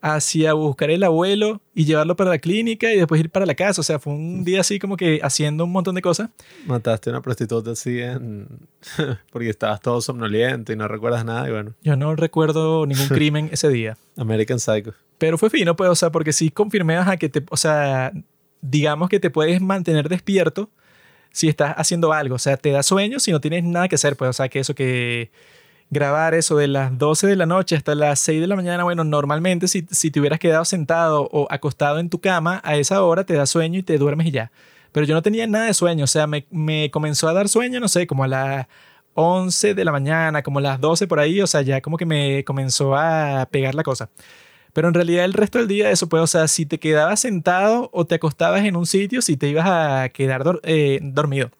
hacia buscar el abuelo y llevarlo para la clínica y después ir para la casa. O sea, fue un día así como que haciendo un montón de cosas. Mataste a una prostituta así en... porque estabas todo somnoliento y no recuerdas nada y bueno, Yo no recuerdo ningún crimen ese día. American Psycho. Pero fue fino, pues, o sea, porque sí confirmé, ajá, que te, o sea, digamos que te puedes mantener despierto si estás haciendo algo. O sea, te da sueño si no tienes nada que hacer, pues, o sea, que eso que grabar eso de las 12 de la noche hasta las 6 de la mañana, bueno, normalmente si, si te hubieras quedado sentado o acostado en tu cama a esa hora te da sueño y te duermes y ya. Pero yo no tenía nada de sueño, o sea, me, me comenzó a dar sueño, no sé, como a las 11 de la mañana, como a las 12 por ahí, o sea, ya como que me comenzó a pegar la cosa. Pero en realidad el resto del día eso pues, o sea, si te quedabas sentado o te acostabas en un sitio, si te ibas a quedar eh, dormido.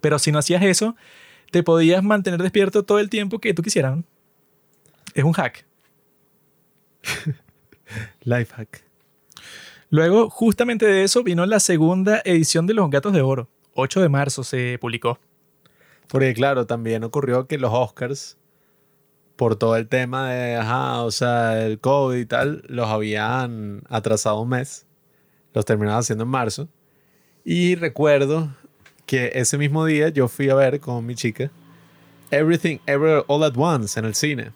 Pero si no hacías eso, te podías mantener despierto todo el tiempo que tú quisieras. ¿no? Es un hack. Life hack. Luego, justamente de eso, vino la segunda edición de Los Gatos de Oro. 8 de marzo se publicó. Porque claro, también ocurrió que los Oscars, por todo el tema de, ajá, o sea, el COVID y tal, los habían atrasado un mes. Los terminaban haciendo en marzo. Y recuerdo que ese mismo día yo fui a ver con mi chica Everything Ever All at Once en el cine.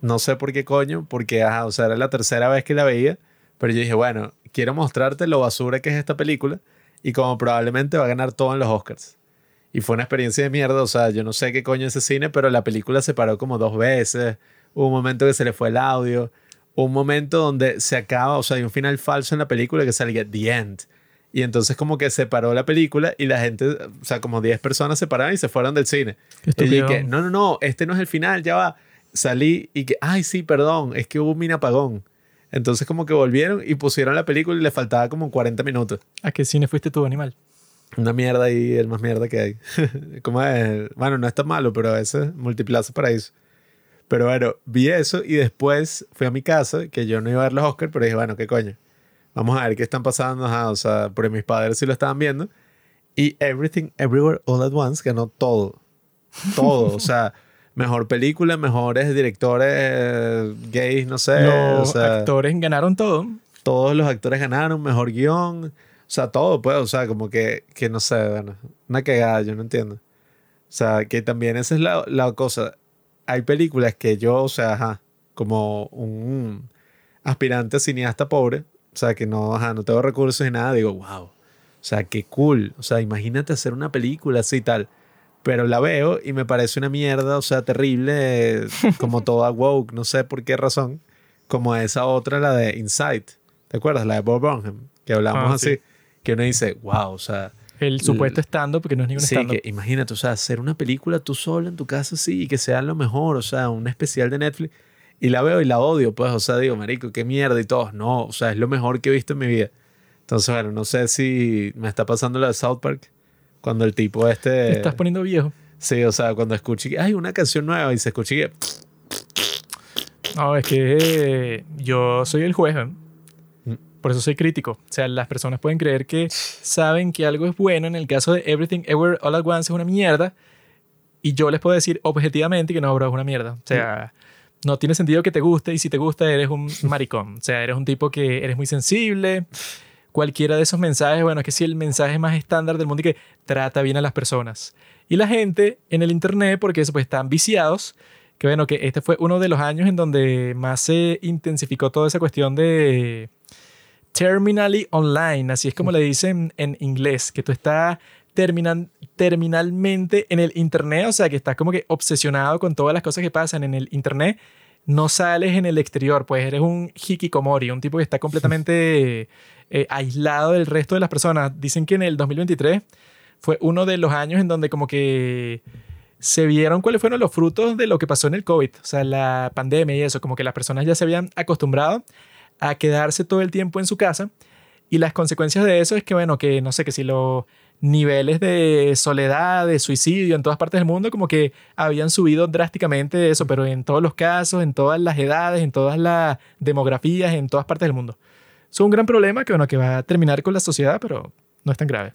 No sé por qué coño, porque, ajá, o sea, era la tercera vez que la veía. Pero yo dije, bueno, quiero mostrarte lo basura que es esta película y como probablemente va a ganar todo en los Oscars. Y fue una experiencia de mierda, o sea, yo no sé qué coño es ese cine, pero la película se paró como dos veces. Un momento que se le fue el audio. Un momento donde se acaba, o sea, hay un final falso en la película que salía The End. Y entonces como que se paró la película y la gente, o sea, como 10 personas se pararon y se fueron del cine. Y dije, no, no, no, este no es el final, ya va. Salí y que, ay, sí, perdón, es que hubo un mini apagón. Entonces como que volvieron y pusieron la película y le faltaba como 40 minutos. ¿A qué cine fuiste tú, animal? Una mierda ahí, el más mierda que hay. como es? Bueno, no es tan malo, pero a veces Multiplaza Paraíso. Pero bueno, vi eso y después fui a mi casa, que yo no iba a ver los Oscars, pero dije, bueno, ¿qué coño? Vamos a ver qué están pasando. Ajá, o sea, porque mis padres sí lo estaban viendo. Y Everything, Everywhere, All at Once ganó todo. Todo. o sea, mejor película, mejores directores gays, no sé. Los o sea, actores ganaron todo. todos los actores ganaron, mejor guion, o sea, todo, pues, o sea, como que, que no sé, bueno, una cagada, yo no entiendo. O sea, que también esa es la, la cosa. Hay películas que yo, o sea, ajá, como un aspirante cineasta pobre, o sea, que no, ajá, no tengo recursos y nada, digo, wow, o sea, qué cool, o sea, imagínate hacer una película así y tal. Pero la veo y me parece una mierda, o sea, terrible, como toda woke, no sé por qué razón, como esa otra, la de Insight. ¿Te acuerdas? La de Bob Burnham, que hablamos Ah, así, sí. que uno dice, wow, o sea, El supuesto stand-up, porque no es ningún sí, stand-up. que imagínate, o sea, hacer una película tú solo en tu casa, sí, y que sea lo mejor, o sea, un especial de Netflix. Y la veo y la odio, pues, o sea, digo, marico, qué mierda y todo. No, o sea, es lo mejor que he visto en mi vida. Entonces, bueno, no sé si me está pasando lo de South Park, cuando el tipo Te este... estás poniendo viejo. Sí, o sea, cuando escuché hay una canción nueva y se escucha que... No, es que eh, yo soy el juez, ¿eh? Por eso soy crítico. O sea, las personas pueden creer que saben que algo es bueno. En el caso de Everything Ever All at Once es una mierda. Y yo les puedo decir objetivamente que no, bro, es una mierda. O sea, no tiene sentido que te guste. Y si te gusta, eres un maricón. O sea, eres un tipo que eres muy sensible. Cualquiera de esos mensajes, bueno, es que si el mensaje más estándar del mundo y que trata bien a las personas. Y la gente en el internet, porque eso, pues están viciados, que bueno, que este fue uno de los años en donde más se intensificó toda esa cuestión de terminally online, así es como le dicen en inglés, que tú estás terminan, terminalmente en el internet, o sea, que estás como que obsesionado con todas las cosas que pasan en el internet, no sales en el exterior, pues eres un hikikomori, un tipo que está completamente eh, aislado del resto de las personas. Dicen que en el 2023 fue uno de los años en donde como que se vieron cuáles fueron los frutos de lo que pasó en el COVID, o sea, la pandemia y eso, como que las personas ya se habían acostumbrado a quedarse todo el tiempo en su casa y las consecuencias de eso es que, bueno, que no sé, que si los niveles de soledad, de suicidio en todas partes del mundo como que habían subido drásticamente eso, pero en todos los casos, en todas las edades, en todas las demografías, en todas partes del mundo. Es un gran problema que, bueno, que va a terminar con la sociedad, pero no es tan grave.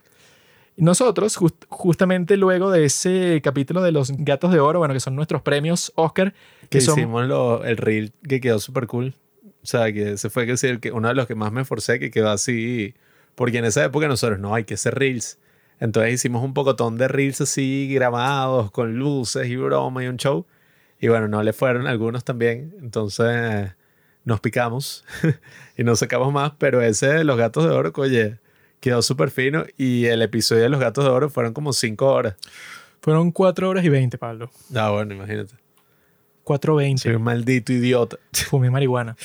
Nosotros, just- justamente luego de ese capítulo de los gatos de oro, bueno, que son nuestros premios Oscar, Que que son hicimos lo- el reel que quedó súper cool. O sea, que ese fue que, uno de los que más me esforcé, que quedó así. Porque en esa época nosotros no hay que hacer reels. Entonces hicimos un pocotón de reels así grabados con luces y broma y un show. Y bueno, no le fueron algunos también. Entonces nos picamos y nos sacamos más. Pero ese de los gatos de oro, oye, quedó súper fino. Y el episodio de los gatos de oro fueron como cinco horas. fueron 4 horas y 20, Pablo. Ah, bueno, imagínate. 4.20. Soy un maldito idiota. Fumé marihuana.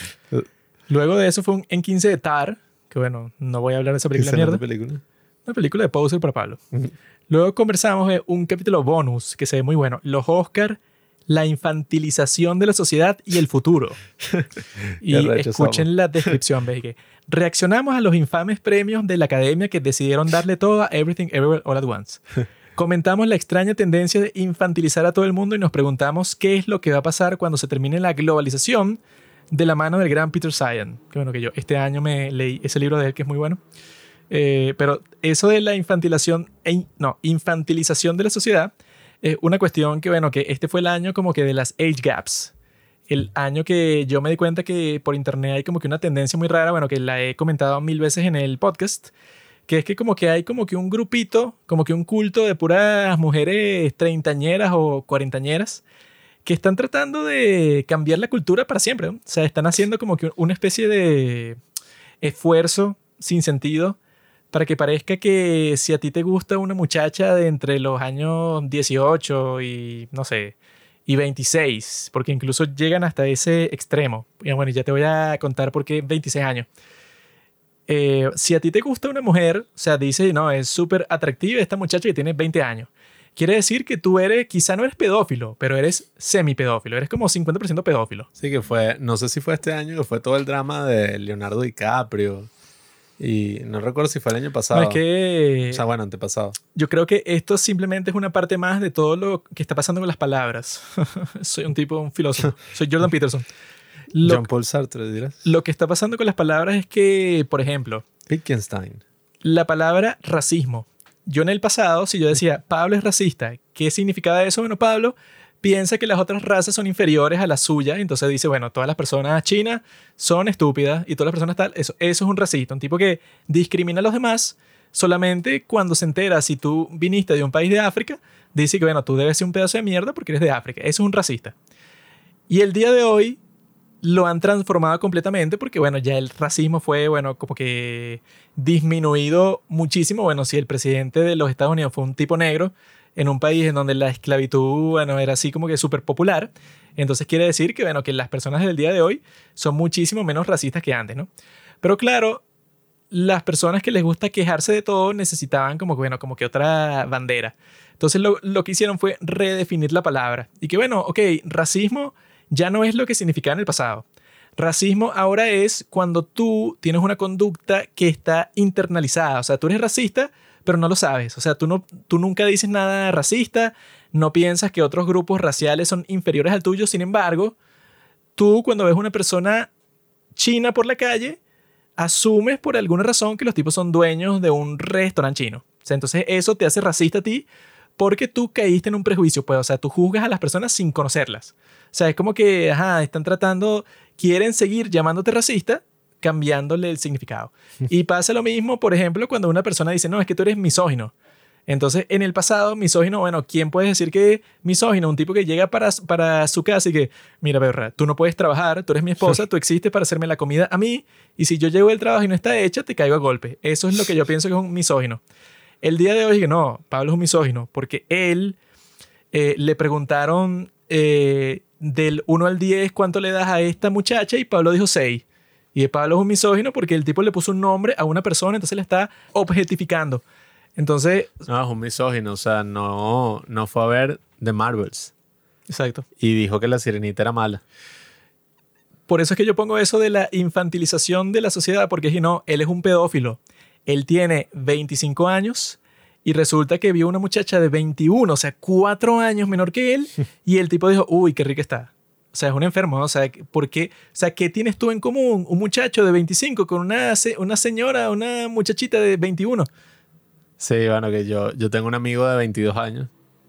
Luego de eso fue un en 15 de Tar, que bueno, no voy a hablar de esa película Excelente mierda. película. Una película de poser para Pablo. Ujú. Luego conversamos de un capítulo bonus que se ve muy bueno. Los Oscar, la infantilización de la sociedad y el futuro. y escuchen somos. la descripción, ve que reaccionamos a los infames premios de la academia que decidieron darle todo a Everything Everywhere All at Once. Comentamos la extraña tendencia de infantilizar a todo el mundo y nos preguntamos qué es lo que va a pasar cuando se termine la globalización de la mano del gran Peter Sagan. Que bueno, que yo este año me leí ese libro de él que es muy bueno. Eh, pero eso de la infantilización, e- no, infantilización de la sociedad es una cuestión que, bueno, que este fue el año como que de las age gaps. El año que yo me di cuenta que por internet hay como que una tendencia muy rara, bueno, que la he comentado mil veces en el podcast, que es que como que hay como que un grupito, como que un culto de puras mujeres treintañeras o cuarentañeras que están tratando de cambiar la cultura para siempre. ¿no? O sea, están haciendo como que una especie de esfuerzo sin sentido para que parezca que si a ti te gusta una muchacha de entre los años 18 y, no sé, y 26, porque incluso llegan hasta ese extremo. Y bueno, ya te voy a contar por qué 26 años. Eh, si a ti te gusta una mujer, o sea, dice, no, es súper atractiva esta muchacha que tiene 20 años. Quiere decir que tú eres, quizá no eres pedófilo, pero eres semi-pedófilo, eres como 50% pedófilo. Sí, que fue, no sé si fue este año que fue todo el drama de Leonardo DiCaprio. Y no recuerdo si fue el año pasado. No, es que O sea, bueno, antepasado. yo creo que esto simplemente es una parte más de todo lo que está pasando con las palabras. Soy un tipo, un filósofo. Soy Jordan Peterson. Lo, John Paul Sartre, dirás. lo que está pasando con las palabras es que, por ejemplo, Wittgenstein. la palabra racismo. Yo en el pasado, si yo decía Pablo es racista, ¿qué significaba eso? Bueno, Pablo piensa que las otras razas son inferiores a la suya, y entonces dice, bueno, todas las personas chinas son estúpidas y todas las personas tal, eso, eso es un racista, un tipo que discrimina a los demás solamente cuando se entera si tú viniste de un país de África, dice que, bueno, tú debes ser un pedazo de mierda porque eres de África, eso es un racista. Y el día de hoy lo han transformado completamente porque, bueno, ya el racismo fue, bueno, como que disminuido muchísimo. Bueno, si el presidente de los Estados Unidos fue un tipo negro en un país en donde la esclavitud, bueno, era así como que súper popular, entonces quiere decir que, bueno, que las personas del día de hoy son muchísimo menos racistas que antes, ¿no? Pero claro, las personas que les gusta quejarse de todo necesitaban como bueno, como que otra bandera. Entonces lo, lo que hicieron fue redefinir la palabra. Y que, bueno, ok, racismo ya no es lo que significaba en el pasado. Racismo ahora es cuando tú tienes una conducta que está internalizada. O sea, tú eres racista, pero no lo sabes. O sea, tú, no, tú nunca dices nada racista, no piensas que otros grupos raciales son inferiores al tuyo. Sin embargo, tú cuando ves una persona china por la calle, asumes por alguna razón que los tipos son dueños de un restaurante chino. O entonces eso te hace racista a ti porque tú caíste en un prejuicio, pues, o sea, tú juzgas a las personas sin conocerlas. O sea, es como que, ajá, están tratando, quieren seguir llamándote racista, cambiándole el significado. Y pasa lo mismo, por ejemplo, cuando una persona dice, no, es que tú eres misógino. Entonces, en el pasado, misógino, bueno, ¿quién puede decir que misógino? Un tipo que llega para, para su casa y que, mira, perra, tú no puedes trabajar, tú eres mi esposa, tú existes para hacerme la comida a mí, y si yo llego del trabajo y no está hecha, te caigo a golpe. Eso es lo que yo pienso que es un misógino. El día de hoy que no, Pablo es un misógino, porque él eh, le preguntaron eh, del 1 al 10 cuánto le das a esta muchacha y Pablo dijo 6. Y Pablo es un misógino porque el tipo le puso un nombre a una persona, entonces le está objetificando. Entonces... No, es un misógino, o sea, no, no fue a ver The Marvels. Exacto. Y dijo que la sirenita era mala. Por eso es que yo pongo eso de la infantilización de la sociedad, porque si no, él es un pedófilo. Él tiene 25 años y resulta que vio una muchacha de 21, o sea, cuatro años menor que él, y el tipo dijo, uy, qué rica está. O sea, es un enfermo, o sea, ¿por qué? O sea, ¿qué tienes tú en común? Un muchacho de 25 con una, una señora, una muchachita de 21. Sí, bueno, que yo, yo tengo un amigo de 22 años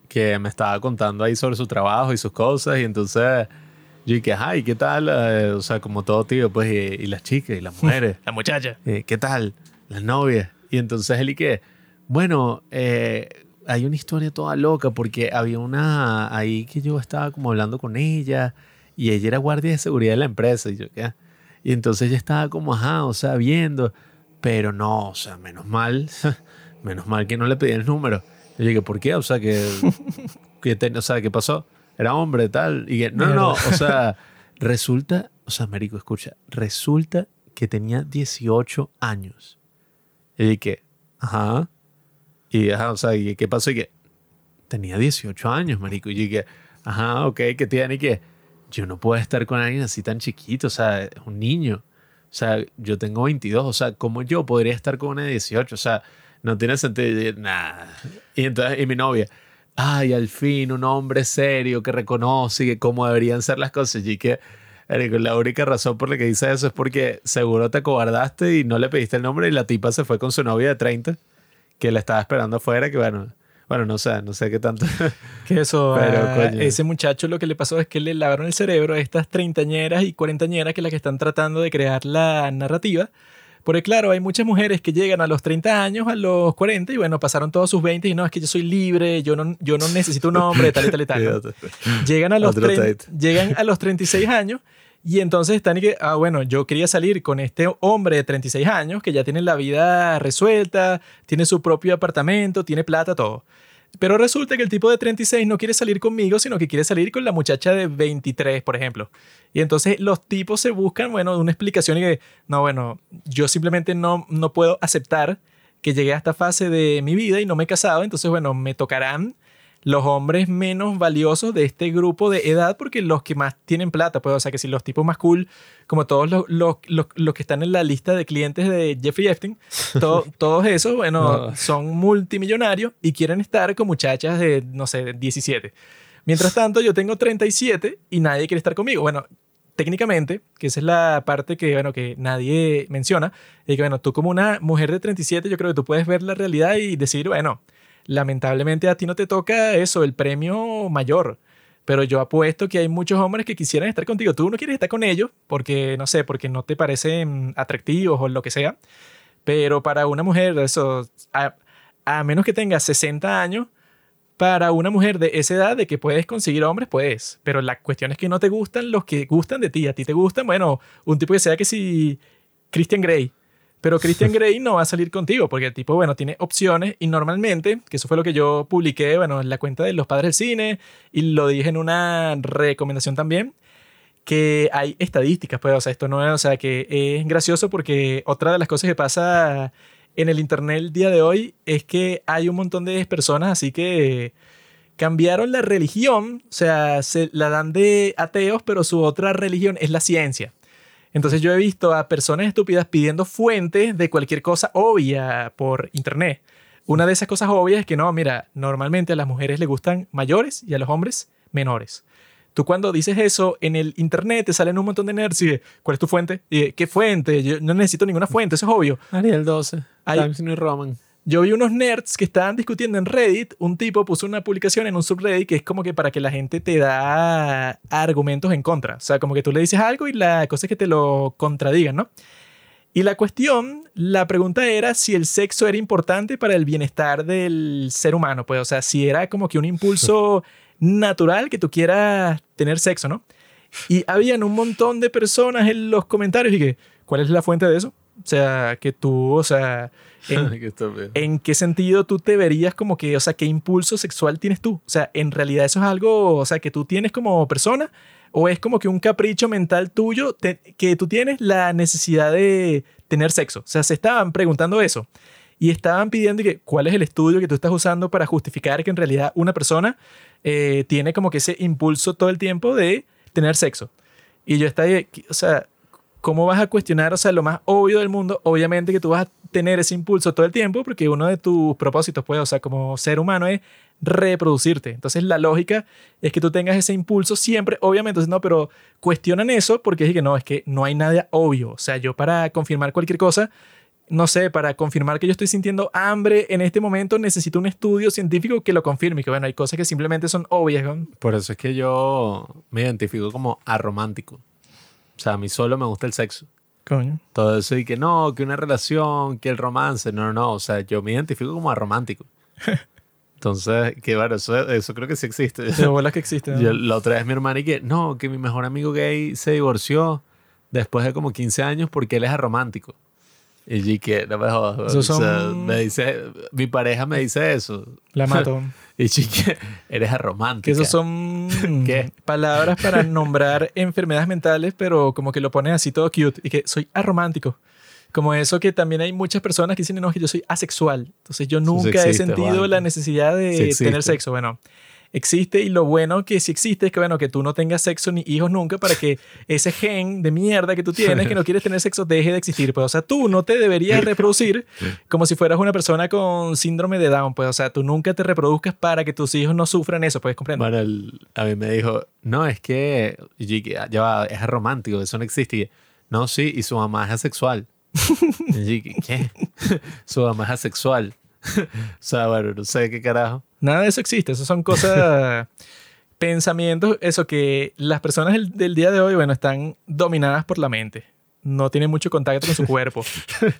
que me estaba contando ahí sobre su trabajo y sus cosas, y entonces yo dije, ay, ¿qué tal? Eh, o sea, como todo tío, pues, y, las chicas y las mujeres. La muchacha. Eh, ¿Qué tal? Las novias. Y entonces él y que, bueno, eh, hay una historia toda loca porque había una ahí que yo estaba como hablando con ella y ella era guardia de seguridad de la empresa y yo qué. Y entonces ella estaba como, ajá, o sea, viendo, pero no, o sea, menos mal, menos mal que no le pedí el número. Yo dije, ¿por qué? O sea, que, que o sea, ¿qué pasó? Era hombre, tal. Y que, no, no, o sea, resulta, o sea, Marico, escucha, resulta que tenía 18 años. Y dije, ajá. Y, ajá, o sea, ¿y qué pasó? Y que tenía 18 años, marico. Y dije, ajá, ok, ¿qué tiene? Y que yo no puedo estar con alguien así tan chiquito, o sea, es un niño. O sea, yo tengo 22, o sea, ¿cómo yo podría estar con una de 18? O sea, no tiene sentido. Nada. Y entonces, y mi novia, ay, al fin, un hombre serio que reconoce cómo deberían ser las cosas. Y que, la única razón por la que dice eso es porque seguro te acobardaste y no le pediste el nombre y la tipa se fue con su novia de 30 que la estaba esperando afuera, que bueno, bueno, no sé, no sé qué tanto. Que eso, Pero, ese muchacho lo que le pasó es que le lavaron el cerebro a estas treintañeras y cuarentañeras que las que están tratando de crear la narrativa. Porque claro, hay muchas mujeres que llegan a los 30 años, a los 40 y bueno, pasaron todos sus 20 y no, es que yo soy libre, yo no, yo no necesito un hombre, tal y tal y tal. llegan, a los llegan a los 36 años y entonces están y que, ah, bueno, yo quería salir con este hombre de 36 años que ya tiene la vida resuelta, tiene su propio apartamento, tiene plata, todo. Pero resulta que el tipo de 36 no quiere salir conmigo, sino que quiere salir con la muchacha de 23, por ejemplo. Y entonces los tipos se buscan, bueno, una explicación y que, no, bueno, yo simplemente no, no puedo aceptar que llegué a esta fase de mi vida y no me he casado, entonces, bueno, me tocarán los hombres menos valiosos de este grupo de edad porque los que más tienen plata, pues, o sea, que si los tipos más cool, como todos los, los, los, que están en la lista de clientes de Jeffrey Epstein, todos esos, bueno, son multimillonarios y quieren estar con muchachas de, no sé, 17. Mientras tanto, yo tengo 37 y nadie quiere estar conmigo. Bueno, técnicamente, que esa es la parte que, bueno, que nadie menciona, es que, bueno, tú como una mujer de 37, yo creo que tú puedes ver la realidad y decir, bueno, lamentablemente a ti no te toca eso, el premio mayor. Pero yo apuesto que hay muchos hombres que quisieran estar contigo. Tú no quieres estar con ellos porque, no sé, porque no te parecen atractivos o lo que sea. Pero para una mujer, eso, a, menos que tengas 60 años, para una mujer de esa edad de que puedes conseguir hombres, puedes. Pero la cuestión es que no te gustan los que gustan de ti. A ti te gustan, bueno, un tipo que sea que si Christian Grey. Pero Christian Grey no va a salir contigo porque el tipo, bueno, tiene opciones y normalmente, que eso fue lo que yo publiqué, bueno, en la cuenta de los padres del cine y lo dije en una recomendación también, que hay estadísticas, pues, o sea, esto no es, o sea, que es gracioso porque otra de las cosas que pasa en el internet el día de hoy es que hay un montón de personas así que cambiaron la religión, o sea, se la dan de ateos, pero su otra religión es la ciencia. Entonces yo he visto a personas estúpidas pidiendo fuentes de cualquier cosa obvia por internet. Una de esas cosas obvias es que no, mira, normalmente a las mujeres les gustan mayores y a los hombres menores. Tú cuando dices eso en el internet te salen un montón de nerds y ¿cuál es tu fuente? Y, ¿Qué fuente? Yo no necesito ninguna fuente, eso es obvio. Ariel 12. Hay- Times New Roman. Yo vi unos nerds que estaban discutiendo en Reddit. Un tipo puso una publicación en un subreddit que es como que para que la gente te da argumentos en contra. O sea, como que tú le dices algo y la cosa es que te lo contradigan, ¿no? Y la cuestión, la pregunta era si el sexo era importante para el bienestar del ser humano. Pues, o sea, si era como que un impulso natural que tú quieras tener sexo, ¿no? Y habían un montón de personas en los comentarios y que, ¿cuál es la fuente de eso? O sea, que tú, o sea, en. ¿En qué sentido tú te verías como que, o sea, qué impulso sexual tienes tú? O sea, en realidad eso es algo, o sea, que tú tienes como persona o es como que un capricho mental tuyo te- que tú tienes la necesidad de tener sexo. O sea, se estaban preguntando eso y estaban pidiendo que cuál es el estudio que tú estás usando para justificar que en realidad una persona eh, tiene como que ese impulso todo el tiempo de tener sexo. Y yo estaba, o sea, ¿cómo vas a cuestionar, o sea, lo más obvio del mundo? Obviamente que tú vas a tener ese impulso todo el tiempo porque uno de tus propósitos, pues, o sea, como ser humano es reproducirte. Entonces, la lógica es que tú tengas ese impulso siempre, obviamente. Entonces, no, pero cuestionan eso porque es que no, es que no hay nada obvio. O sea, yo para confirmar cualquier cosa, no sé, para confirmar que yo estoy sintiendo hambre en este momento, necesito un estudio científico que lo confirme. Que bueno, hay cosas que simplemente son obvias. ¿no? Por eso es que yo me identifico como aromántico. O sea, a mí solo me gusta el sexo. Coño. Todo eso y que no, que una relación, que el romance. No, no, no. O sea, yo me identifico como aromántico. Entonces, que bueno, eso, eso creo que sí existe. De bolas que existen. Yo, la otra vez mi hermana y que, no, que mi mejor amigo gay se divorció después de como 15 años porque él es aromántico. Y yo que, no me jodas. Esos o sea, son- me dice, mi pareja me dice eso. La mato. Y yo que, eres aromántica. Que esos son ¿Qué? palabras para nombrar enfermedades mentales, pero como que lo ponen así todo cute y que soy aromántico. Como eso que también hay muchas personas que dicen, no, que yo soy asexual. Entonces yo nunca he sentido la necesidad de tener sexo. Bueno, existe y lo bueno que sí existe es que, bueno, que tú no tengas sexo ni hijos nunca para que ese gen de mierda que tú tienes, que no quieres tener sexo, deje de existir. Pues, o sea, tú no te deberías reproducir como si fueras una persona con síndrome de Down. Pues, o sea, tú nunca te reproduzcas para que tus hijos no sufran eso. Puedes comprender. Bueno, él- a mí me dijo, no, es que, ya va, es romántico, eso no existe. Y no, sí, y su mamá es asexual. y ¿qué? su mamá es asexual. o sea, bueno, no sé qué carajo. Nada de eso existe. Eso son cosas, pensamientos, eso que las personas del, del día de hoy, bueno, están dominadas por la mente. No tienen mucho contacto con su cuerpo.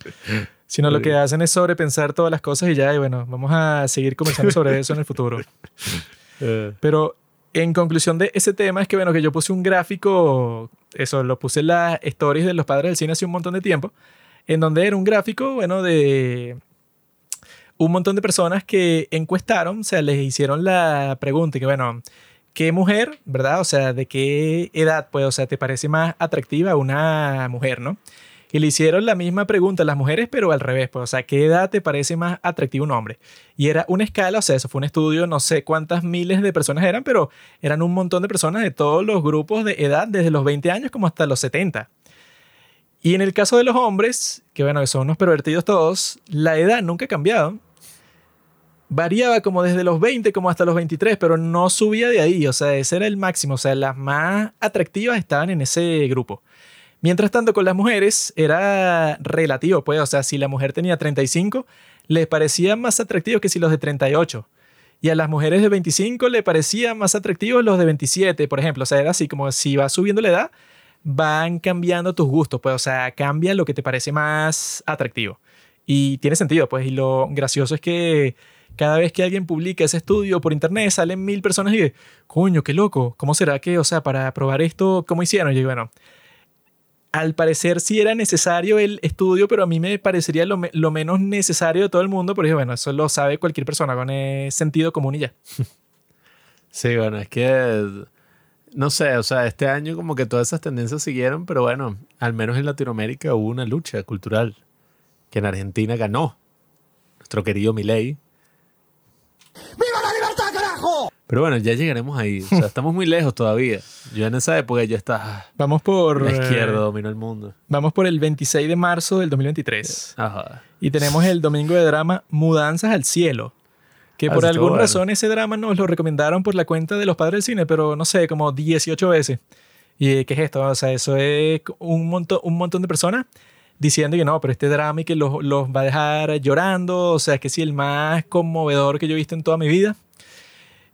Sino lo que hacen es sobrepensar todas las cosas y ya, y bueno, vamos a seguir conversando sobre eso en el futuro. Eh, Pero en conclusión de ese tema es que, bueno, que yo puse un gráfico, eso lo puse en las stories de los padres del cine hace un montón de tiempo, en donde era un gráfico, bueno, de un montón de personas que encuestaron, o sea, les hicieron la pregunta, que, bueno, ¿qué mujer, verdad? O sea, ¿de qué edad, pues, o sea, te parece más atractiva una mujer, no? Y le hicieron la misma pregunta a las mujeres, pero al revés, pues, o sea, ¿qué edad te parece más atractivo un hombre? Y era una escala, o sea, eso fue un estudio, no sé cuántas miles de personas eran, pero eran un montón de personas de todos los grupos de edad, desde los 20 años como hasta los 70. Y en el caso de los hombres, que bueno, que son unos pervertidos todos, la edad nunca ha cambiado. Variaba como desde los 20 como hasta los 23, pero no subía de ahí, o sea, ese era el máximo, o sea, las más atractivas estaban en ese grupo. Mientras tanto, con las mujeres era relativo, pues, o sea, si la mujer tenía 35, les parecía más atractivo que si los de 38. y a las mujeres de 25 le parecían más atractivos los de 27, por ejemplo. O sea, era así como si va subiendo la edad, van cambiando tus gustos, pues, o sea, cambia lo que te parece más atractivo. Y tiene sentido, pues, y lo gracioso es que cada vez que alguien publica ese estudio por internet salen mil personas y coño, qué loco, ¿cómo será que, o sea, para probar esto, cómo hicieron? Y bueno, al parecer sí era necesario el estudio, pero a mí me parecería lo, lo menos necesario de todo el mundo, porque bueno, eso lo sabe cualquier persona con sentido común y ya. Sí, bueno, es que no sé, o sea, este año como que todas esas tendencias siguieron, pero bueno, al menos en Latinoamérica hubo una lucha cultural que en Argentina ganó nuestro querido Milei. ¡Viva la libertad, carajo! Pero bueno, ya llegaremos ahí. O sea, estamos muy lejos todavía. Yo en esa época ya está. Vamos por. La izquierda dominó el mundo. Vamos por el 26 de marzo del 2023. Ajá. Y tenemos el domingo de drama Mudanzas al Cielo. Que Ah, por alguna bueno. razón ese drama nos lo recomendaron por la cuenta de los padres del cine, pero no sé, como 18 veces. ¿Y qué es esto? O sea, eso es un montón, un montón de personas diciendo que no, pero este drama y que los, los va a dejar llorando. O sea, es que sí, el más conmovedor que yo he visto en toda mi vida.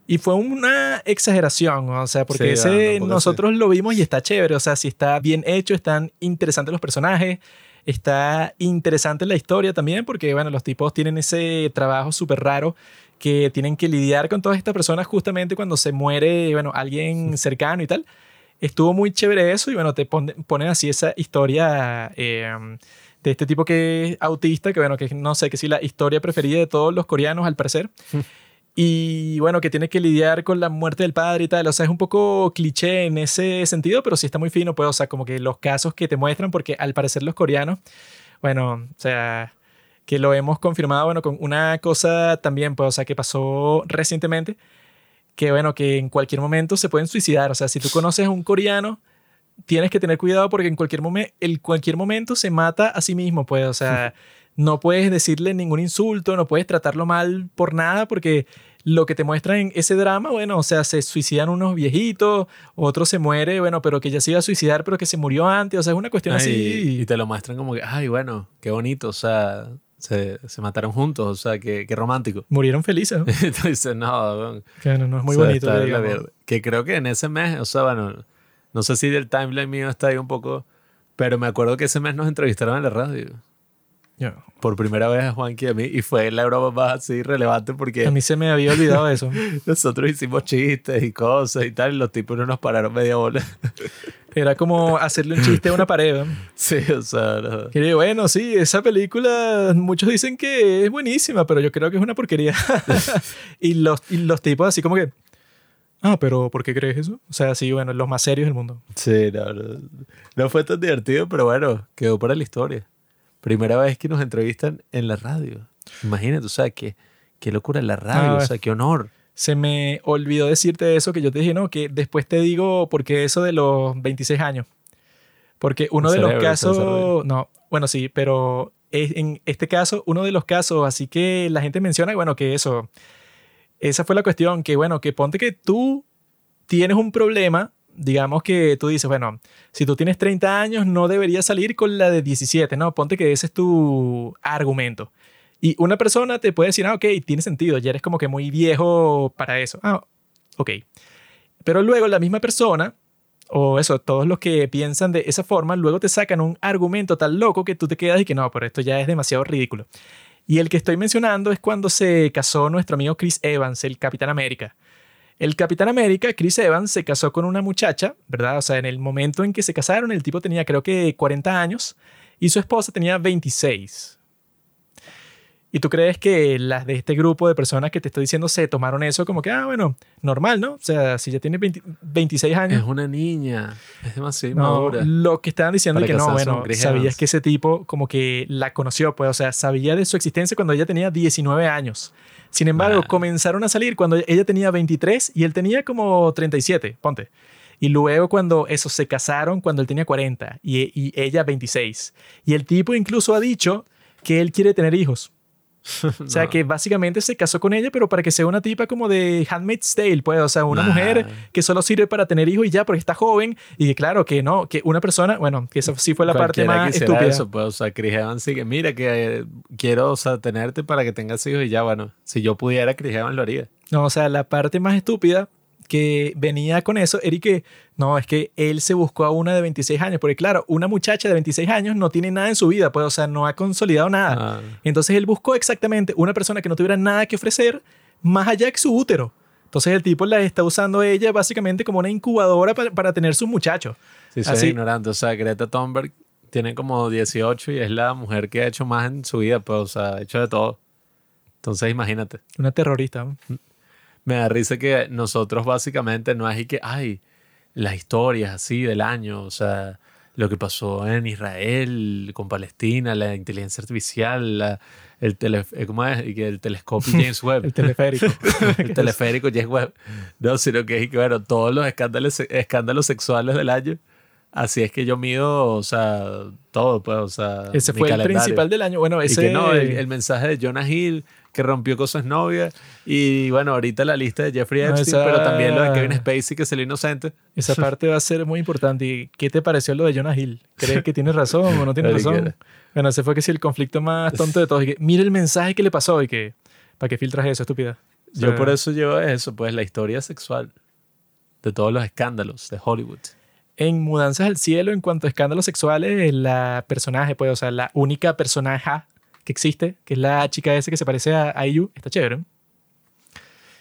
Y fue una exageración, o sea, porque Sí, ese tampoco nosotros lo vimos y está chévere, o sea, si está bien hecho, están interesantes los personajes, está interesante la historia también, porque bueno, los tipos tienen ese trabajo súper raro que tienen que lidiar con todas estas personas justamente cuando se muere, bueno, alguien cercano y tal. Estuvo muy chévere eso y bueno, te pon- ponen así esa historia eh, de este tipo que es autista, que bueno, que no sé, que sí la historia preferida de todos los coreanos al parecer. Y bueno, que tiene que lidiar con la muerte del padre y tal. O sea, es un poco cliché en ese sentido, pero sí está muy fino, pues, o sea, como que los casos que te muestran, porque al parecer los coreanos, bueno, o sea, que lo hemos confirmado, bueno, con una cosa también, pues, o sea, que pasó recientemente, que bueno, que en cualquier momento se pueden suicidar. O sea, si tú conoces a un coreano, tienes que tener cuidado porque en cualquier, momen- en cualquier momento se mata a sí mismo, pues, o sea, no puedes decirle ningún insulto, no puedes tratarlo mal por nada porque lo que te muestra en ese drama, bueno, o sea, se suicidan unos viejitos, otro se muere, bueno, pero que ya se iba a suicidar, pero que se murió antes, o sea, es una cuestión Ay, así. Y te lo muestran como que, ay, bueno, qué bonito, o sea, se, se mataron juntos, o sea, qué, qué romántico. Murieron felices. ¿no? Dices, no, Que no, no es muy o sea, bonito. está la. Que creo que en ese mes, o sea, bueno, no sé si del timeline mío está ahí un poco, pero me acuerdo que ese mes nos entrevistaron en la radio. Yo- Por primera vez a Juanqui y a mí, y fue la broma más así relevante porque a mí se me había olvidado eso. nosotros hicimos chistes y cosas y tal, y los tipos no nos pararon media bola. Era como hacerle un chiste a una pared. ¿no? sí, o sea, no. Digo, bueno, sí, esa película, muchos dicen que es buenísima, pero yo creo que es una porquería. y, los, y los tipos así como que, ah, pero ¿por qué crees eso? O sea, sí, bueno, los más serios del mundo. Sí, no, no, no fue tan divertido, pero bueno, quedó para la historia. Primera vez que nos entrevistan en la radio. Imagínate, o sea, qué, qué locura la radio, Ah, o sea, qué honor. Se me olvidó decirte eso que yo te dije, no, que después te digo porque eso de los 26 años. Porque uno de los casos, no, bueno, sí, pero es- en este caso, uno de los casos, así que la gente menciona, bueno, que eso, esa fue la cuestión, que bueno, que ponte que tú tienes un problema, digamos que tú dices, bueno, si tú tienes 30 años, no deberías salir con la de 17, ¿no? Ponte que ese es tu argumento. Y una persona te puede decir, ah, ok, tiene sentido, ya eres como que muy viejo para eso. Ah, ok. Pero luego la misma persona, o eso, todos los que piensan de esa forma, luego te sacan un argumento tan loco que tú te quedas y que no, pero esto ya es demasiado ridículo. Y el que estoy mencionando es cuando se casó nuestro amigo Chris Evans, el Capitán América. El Capitán América, Chris Evans, se casó con una muchacha, ¿verdad? O sea, en el momento en que se casaron, el tipo tenía creo que 40 años y su esposa tenía 26. ¿Y tú crees que las de este grupo de personas que te estoy diciendo se tomaron eso como que, ah, bueno, normal, ¿no? O sea, si ya tiene 20 26 años. Es una niña, es demasiado No, madura. lo que estaban diciendo es que no, bueno, sabías que ese tipo como que la conoció, pues, o sea, sabía de su existencia cuando ella tenía 19 años. Sin embargo, Ah. comenzaron a salir cuando ella tenía 23 y él tenía como 37, ponte. Y luego cuando eso se casaron cuando él tenía 40 y, y ella 26. Y el tipo incluso ha dicho que él quiere tener hijos. O sea, que básicamente se casó con ella, pero para que sea una tipa como de Handmaid's Tale, pues, o sea, una Nah. mujer que solo sirve para tener hijos y ya, porque está joven. Y claro, que no, que una persona, bueno, que esa sí fue la parte Cualquiera más quisiera estúpida. Eso, pues, o sea, Chris Evans sí que, mira, que eh, quiero, o sea, tenerte para que tengas hijos y ya, bueno, si yo pudiera, Chris Evans lo haría. No, o sea, la parte más estúpida que venía con eso era que, no, es que él se buscó a una de 26 años, porque claro, una muchacha de 26 años no tiene nada en su vida, pues, o sea, no ha consolidado nada. Ah. Entonces él buscó exactamente una persona que no tuviera nada que ofrecer más allá que su útero. Entonces el tipo la está usando ella básicamente como una incubadora para, para tener sus muchachos. Sí, soy Así. ignorante. O sea, Greta Thunberg tiene como 18 y es la mujer que ha hecho más en su vida, pues, o sea, ha hecho de todo. Entonces, imagínate. Una terrorista. ¿no? Me da risa que nosotros básicamente no es y que, ay, las historias así del año, o sea, lo que pasó en Israel con Palestina, la inteligencia artificial, la- el, tele, eh, ¿cómo es? Y que el telescopio James Webb. El teleférico. el teleférico James Webb. No, sino que es que, bueno, todos los escándalos, escándalos sexuales del año. Así es que yo mido, o sea, todo, pues, o sea. Ese mi fue el principal del año. Bueno, Y ese... que no, el, el mensaje de Jonah Hill que rompió con su exnovia. Y bueno, ahorita la lista de Jeffrey No, Epstein, esa- pero también lo de Kevin Spacey, que salió inocente. Esa parte va a ser muy importante. ¿Y qué te pareció lo de Jonah Hill? ¿Crees que tiene razón o no tiene razón? Bueno, ese fue que sí el conflicto más tonto de todos. Y que, mira el mensaje que le pasó y que, ¿para qué filtras eso, estúpida? O Yo por eso llevo eso, pues, la historia sexual de todos los escándalos de Hollywood. En Mudanzas al Cielo, en cuanto a escándalos sexuales, la personaje, pues, o sea, la única personaje que existe, que es la chica esa que se parece a IU, está chévere.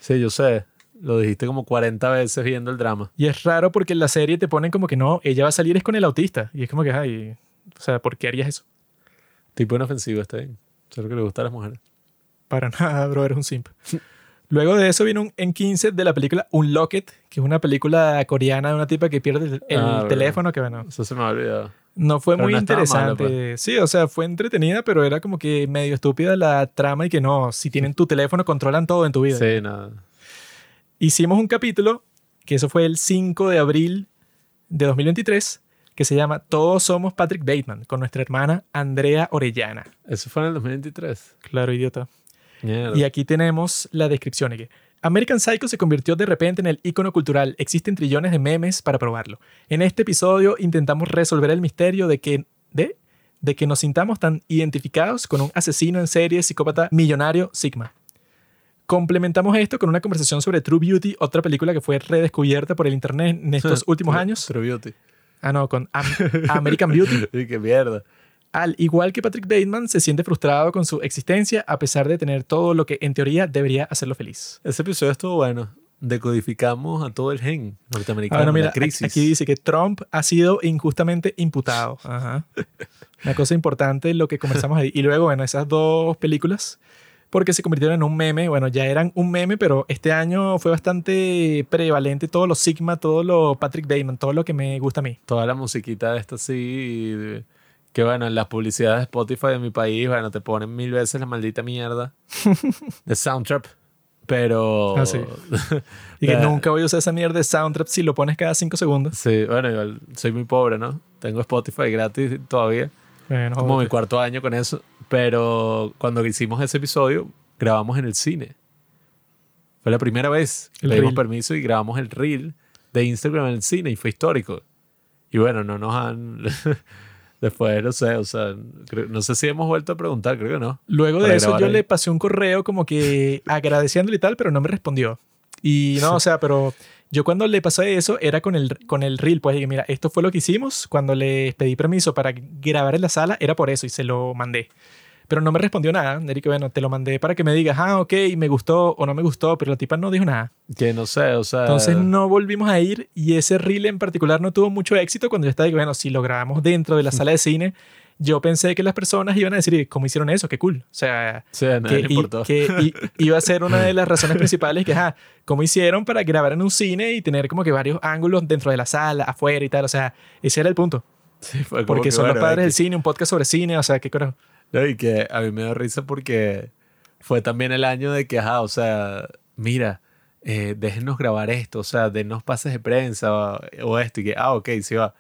Sí, yo sé. Lo dijiste como 40 veces viendo el drama. Y es raro porque en la serie te ponen como que no, ella va a salir es con el autista. Y es como que, ay, o sea, ¿por qué harías eso? Tipo inofensivo, está bien. Eso es lo que le gusta a las mujeres. Para nada, bro, eres un simp. Luego de eso vino un en 15 de la película Unlocked, que es una película coreana de una tipa que pierde el, Ah, teléfono, que bueno, Eso se me ha olvidado. no fue Pero muy no interesante. mala, Sí, o sea, fue entretenida, pero era como que medio estúpida la trama y que no, si tienen tu teléfono controlan todo en tu vida. Sí, nada. Hicimos un capítulo, que eso fue el 5 de abril de 2023, que se llama Todos somos Patrick Bateman, con nuestra hermana Andrea Orellana. Eso fue en el 2023. Claro, idiota. Mierda. Y aquí tenemos la descripción. American Psycho se convirtió de repente en el icono cultural. Existen trillones de memes para probarlo. En este episodio intentamos resolver el misterio de que, de, de que nos sintamos tan identificados con un asesino en serie, psicópata millonario, Sigma. Complementamos esto con una conversación sobre True Beauty, otra película que fue redescubierta por el internet en estos últimos años. True Beauty. Ah, no, con Am- American Beauty. Y qué mierda. Al igual que Patrick Bateman, se siente frustrado con su existencia a pesar de tener todo lo que en teoría debería hacerlo feliz. Ese episodio estuvo bueno. Decodificamos a todo el gen norteamericano. Bueno, mira, la crisis. aquí dice que Trump ha sido injustamente imputado. Ajá. Una cosa importante lo que conversamos ahí. Y luego, bueno, esas dos películas, porque se convirtieron en un meme. Bueno, ya eran un meme, pero este año fue bastante prevalente todo lo Sigma, todo lo Patrick Bateman, todo lo que me gusta a mí. Toda la musiquita de esta así. Que bueno, en las publicidades de Spotify de mi país, bueno, te ponen mil veces la maldita mierda de Soundtrap. Pero. Ah, sí. Y que nunca voy a usar esa mierda de soundtrap si lo pones cada cinco segundos. Sí, bueno, igual soy muy pobre, ¿no? Tengo Spotify gratis todavía. Bueno, como mi cuarto año con eso. Pero cuando hicimos ese episodio, grabamos en el cine. Fue la primera vez que pedimos reel. permiso y grabamos el reel de Instagram en el cine y fue histórico. Y bueno, no nos han... Después, no sé, o sea, creo- no sé si hemos vuelto a preguntar, creo que no. Luego de eso yo ahí. le pasé un correo como que agradeciéndole y tal, pero no me respondió. Y no, o sea, pero yo cuando le pasé eso era con el, con el reel, pues, que mira, esto fue lo que hicimos. Cuando le pedí permiso para grabar en la sala, era por eso y se lo mandé. Pero no me respondió nada. Eric, bueno, te lo mandé para que me digas, ah, ok, me gustó o no me gustó, pero la tipa no dijo nada. Que no sé, o sea... Entonces no volvimos a ir y ese reel en particular no tuvo mucho éxito cuando yo estaba, bueno, si lo grabamos dentro de la sala de cine, yo pensé que las personas iban a decir, ¿cómo hicieron eso? Qué cool. O sea, Sí, nadie que, i- que i- iba a ser una de las razones principales que, ajá, ¿cómo hicieron para grabar en un cine y tener como que varios ángulos dentro de la sala, afuera y tal? O sea, ese era el punto. Sí, fue Porque que, son los bueno, padres del cine, un podcast sobre cine, o sea, qué carajo. No, y que a mí me da risa porque fue también el año de que, ajá, o sea, mira, eh, déjenos grabar esto, o sea, denos pases de prensa o, o esto, y que, ah, ok, sí va.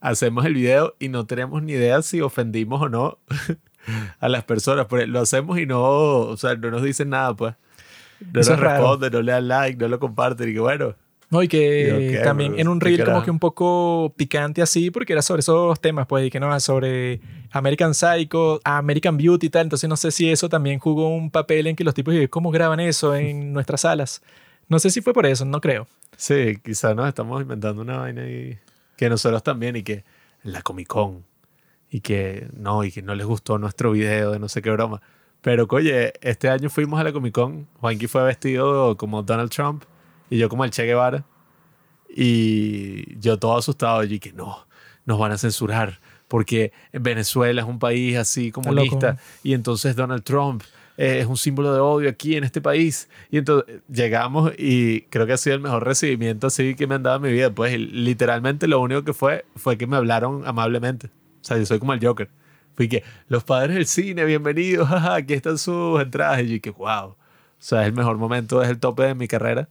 Hacemos el video y no tenemos ni idea si ofendimos o no a las personas, pero lo hacemos y no, o sea, no nos dicen nada, pues. No Eso nos responden, no le dan like, no lo comparten, y que bueno, No, y que Y ¿qué, también bro? en un ¿Qué reel como que un poco picante así, porque era sobre esos temas, pues, y que no, sobre American Psycho, American Beauty y tal. Entonces no sé si eso también jugó un papel en que los tipos, ¿cómo graban eso en nuestras salas? No sé si fue por eso, no creo. Sí, quizás nos estamos inventando una vaina ahí que nosotros también y que la Comic Con y que no, y que no les gustó nuestro video de no sé qué broma. Pero, oye, este año fuimos a la Comic Con, Juanqui fue vestido como Donald Trump y yo como el Che Guevara y yo todo asustado y que no, nos van a censurar porque Venezuela es un país así comunista y entonces Donald Trump eh, es un símbolo de odio aquí en este país. Y entonces llegamos y creo que ha sido el mejor recibimiento así que me han dado en mi vida. Pues literalmente lo único que fue fue que me hablaron amablemente. O sea, yo soy como el Joker. Fui que los padres del cine, bienvenidos, jaja, aquí están sus entradas. Y yo que wow. O sea, es el mejor momento, es el tope de mi carrera.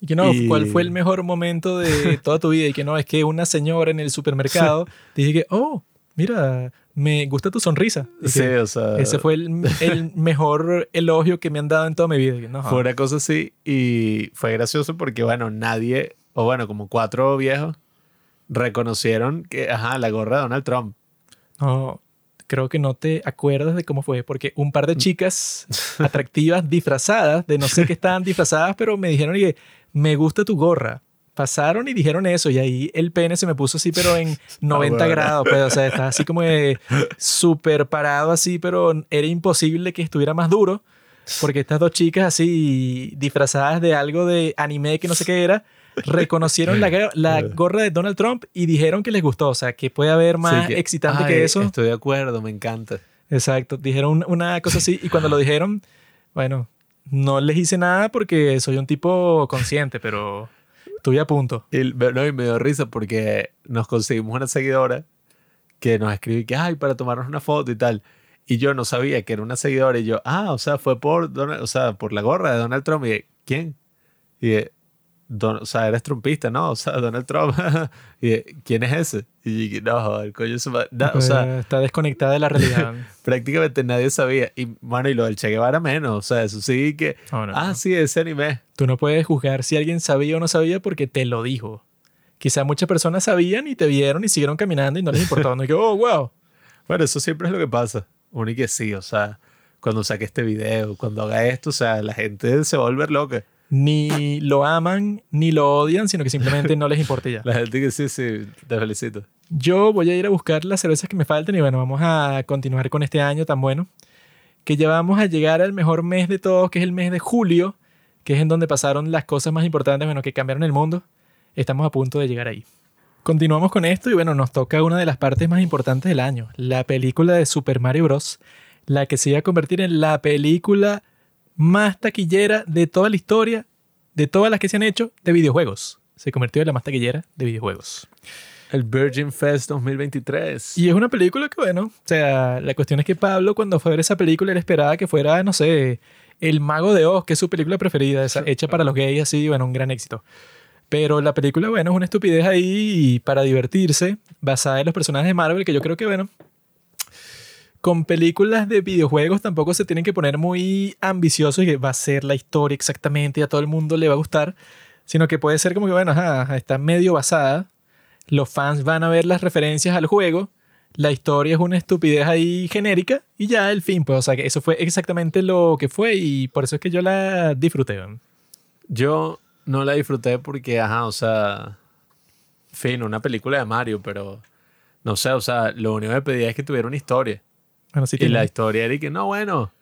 Y que no, Y- ¿cuál fue el mejor momento de toda tu vida? Y que no, es que una señora en el supermercado dije que, oh, mira, me gusta tu sonrisa. Sí, o sea, Ese fue el, el mejor elogio que me han dado en toda mi vida. No, fue una cosa así y fue gracioso porque, bueno, nadie, o bueno, como cuatro viejos reconocieron que, ajá, la gorra de Donald Trump. No, creo que no te acuerdas de cómo fue, porque un par de chicas atractivas disfrazadas, de no sé qué estaban disfrazadas, pero me dijeron que me gusta tu gorra. Pasaron y dijeron eso, y ahí el pene se me puso así, pero en 90 bueno. grados, pues, o sea, estaba así como súper parado así, pero era imposible que estuviera más duro, porque estas dos chicas así disfrazadas de algo de anime que no sé qué era, reconocieron la, la gorra de Donald Trump y dijeron que les gustó, o sea, que puede haber más Sí, que, excitante "Ay, que eso. Estoy de acuerdo, me encanta. Exacto, dijeron un- una cosa así y cuando lo dijeron, bueno, no les hice nada porque soy un tipo consciente, pero estuve a punto. Y, no, y me dio risa porque nos conseguimos una seguidora que nos escribió que, ay, para tomarnos una foto y tal. Y yo no sabía que era una seguidora y yo, ah, o sea, fue por, Donald- o sea, por la gorra de Donald Trump. Y ¿quién? Y eh, Don- o sea, eres trumpista, ¿no? O sea, Donald Trump. y ¿quién es ese? Y no, joder, coño, su madre". Na- o sea, Eh, está desconectada de la realidad. prácticamente nadie sabía. Y, bueno, y lo del Che Guevara menos. O sea, eso sí que, No, no, ah, no. sí, ese anime. Tú no puedes juzgar si alguien sabía o no sabía porque te lo dijo. Quizá muchas personas sabían y te vieron y siguieron caminando y no les importaba. No, que, oh, wow. Bueno, eso siempre es lo que pasa. Uno y que sí, o sea, cuando saque este video, cuando haga esto, o sea, la gente se va a volver loca. Ni lo aman ni lo odian, sino que simplemente no les importa ya. La gente que sí, sí, te felicito. Yo voy a ir a buscar las cervezas que me faltan y bueno, vamos a continuar con este año tan bueno. Que ya vamos a llegar al mejor mes de todos, que es el mes de julio, que es en donde pasaron las cosas más importantes, bueno, que cambiaron el mundo. Estamos a punto de llegar ahí. Continuamos con esto y bueno, nos toca una de las partes más importantes del año, la película de Super Mario Bros., la que se iba a convertir en la película más taquillera de toda la historia, de todas las que se han hecho de videojuegos. Se convirtió en la más taquillera de videojuegos. El Virgin Fest 2023. Y es una película que, bueno, o sea, la cuestión es que Pablo, cuando fue a ver esa película, él esperaba que fuera, no sé, El Mago de Oz, que es su película preferida, esa- hecha para los gays, así, bueno, un gran éxito. Pero la película, bueno, es una estupidez ahí para divertirse, basada en los personajes de Marvel, que yo creo que, bueno, con películas de videojuegos tampoco se tienen que poner muy ambiciosos y que va a ser la historia exactamente y a todo el mundo le va a gustar, sino que puede ser como que, bueno, ajá, está medio basada, los fans van a ver las referencias al juego, la historia es una estupidez ahí genérica y ya el fin, pues, o sea, que eso fue exactamente lo que fue y por eso es que yo la disfruté. Yo no la disfruté porque, ajá, o sea, fin, una película de Mario, pero no sé, o sea, lo único que pedía es que tuviera una historia. Bueno, sí y tiene- la historia era que, no, bueno,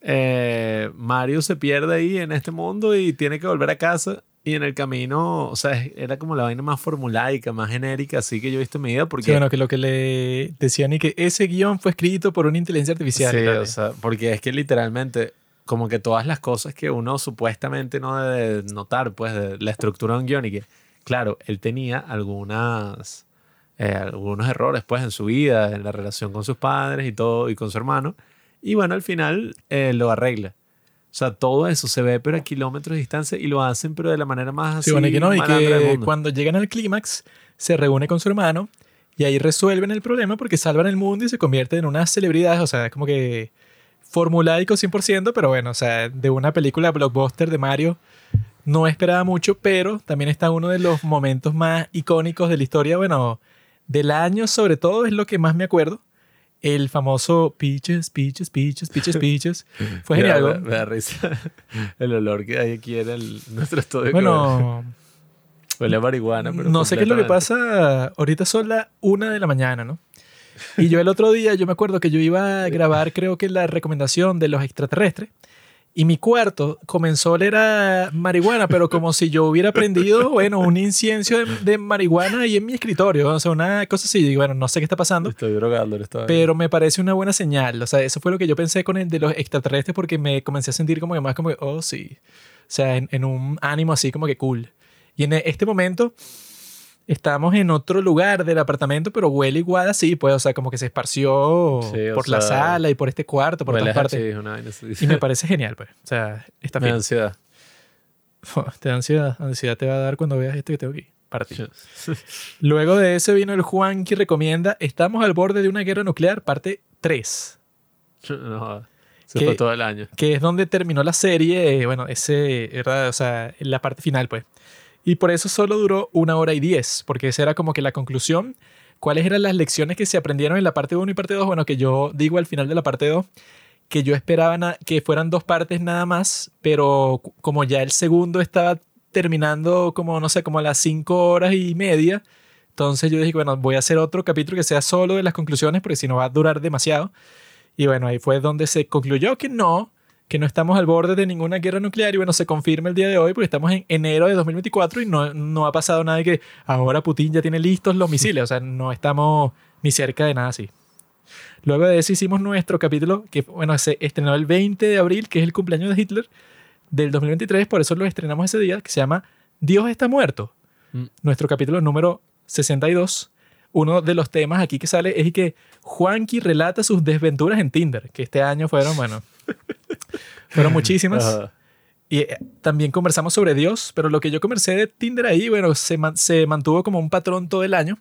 eh, Mario se pierde ahí en este mundo y tiene que volver a casa. Y en el camino, o sea, era como la vaina más formulaica, más genérica, así que yo he visto en mi vida, porque Sí, bueno, que lo que le decían y que ese guion fue escrito por una inteligencia artificial. Sí, o sea, porque es que literalmente, como que todas las cosas que uno supuestamente no debe notar, pues, de la estructura de un guion y que, claro, él tenía algunas, eh, algunos errores, pues, en su vida, en la relación con sus padres y todo, y con su hermano, y bueno, al final eh, lo arregla. O sea, todo eso se ve, pero a kilómetros de distancia, y lo hacen, pero de la manera más así. Sí, bueno, y que no, y que cuando llegan al clímax se reúne con su hermano y ahí resuelven el problema porque salvan el mundo y se convierten en unas celebridades, o sea, es como que formulaico 100%, pero bueno, o sea, de una película blockbuster de Mario no esperaba mucho, pero también está uno de los momentos más icónicos de la historia, bueno, del año sobre todo es lo que más me acuerdo. El famoso Peaches, Peaches, Peaches, Peaches, Peaches. Fue genial. Me, me da risa el olor que hay aquí en el, nuestro estudio. Bueno, Huele a marihuana, pero no sé qué es lo que pasa. Ahorita son las una de la mañana, ¿no? Y yo el otro día, yo me acuerdo que yo iba a grabar, creo que la recomendación de los extraterrestres. Y mi cuarto comenzó a oler a marihuana, pero como si yo hubiera prendido, bueno, un incienso de, de marihuana ahí en mi escritorio. O sea, una cosa así. Y bueno, no sé qué está pasando. Estoy drogando, estaba Pero me parece una buena señal. O sea, eso fue lo que yo pensé con el de los extraterrestres porque me comencé a sentir como que más como que, oh, sí. O sea, en, en un ánimo así como que cool. Y en este momento estamos en otro lugar del apartamento, pero huele igual así, pues, o sea, como que se esparció Sí, por la sala y por este cuarto, por todas partes. una. Y me parece genial, pues. O sea, está bien. ansiedad. Te da ansiedad. Ansiedad te va a dar cuando veas esto que tengo aquí. Para ti. Luego de ese vino el Juan que recomienda Estamos al borde de una guerra nuclear, parte 3. No, se ¿Qué? fue todo el año. que es donde terminó la serie, eh, bueno, ese, ¿verdad? O sea, la parte final, pues. Y por eso solo duró una hora y diez, porque esa era como que la conclusión. ¿Cuáles eran las lecciones que se aprendieron en la parte 1 y parte 2? Bueno, que yo digo al final de la parte 2, que yo esperaba que fueran dos partes nada más, pero como ya el segundo estaba terminando como, no sé, como a las cinco horas y media, entonces yo dije, bueno, voy a hacer otro capítulo que sea solo de las conclusiones, porque si no va a durar demasiado. Y bueno, ahí fue donde se concluyó que no, que no estamos al borde de ninguna guerra nuclear. Y bueno, se confirma el día de hoy porque estamos en enero de 2024 y no, no ha pasado nada de que ahora Putin ya tiene listos los misiles. O sea, no estamos ni cerca de nada así. Luego de eso hicimos nuestro capítulo que, bueno, se estrenó el 20 de abril, que es el cumpleaños de Hitler del 2023, por eso lo estrenamos ese día, que se llama Dios está muerto. Mm. Nuestro capítulo número 62. Uno de los temas aquí que sale es que Juanqui relata sus desventuras en Tinder, que este año fueron, bueno, fueron muchísimas. Y eh, también conversamos sobre Dios, pero lo que yo conversé de Tinder ahí, bueno, se, man- se mantuvo como un patrón todo el año,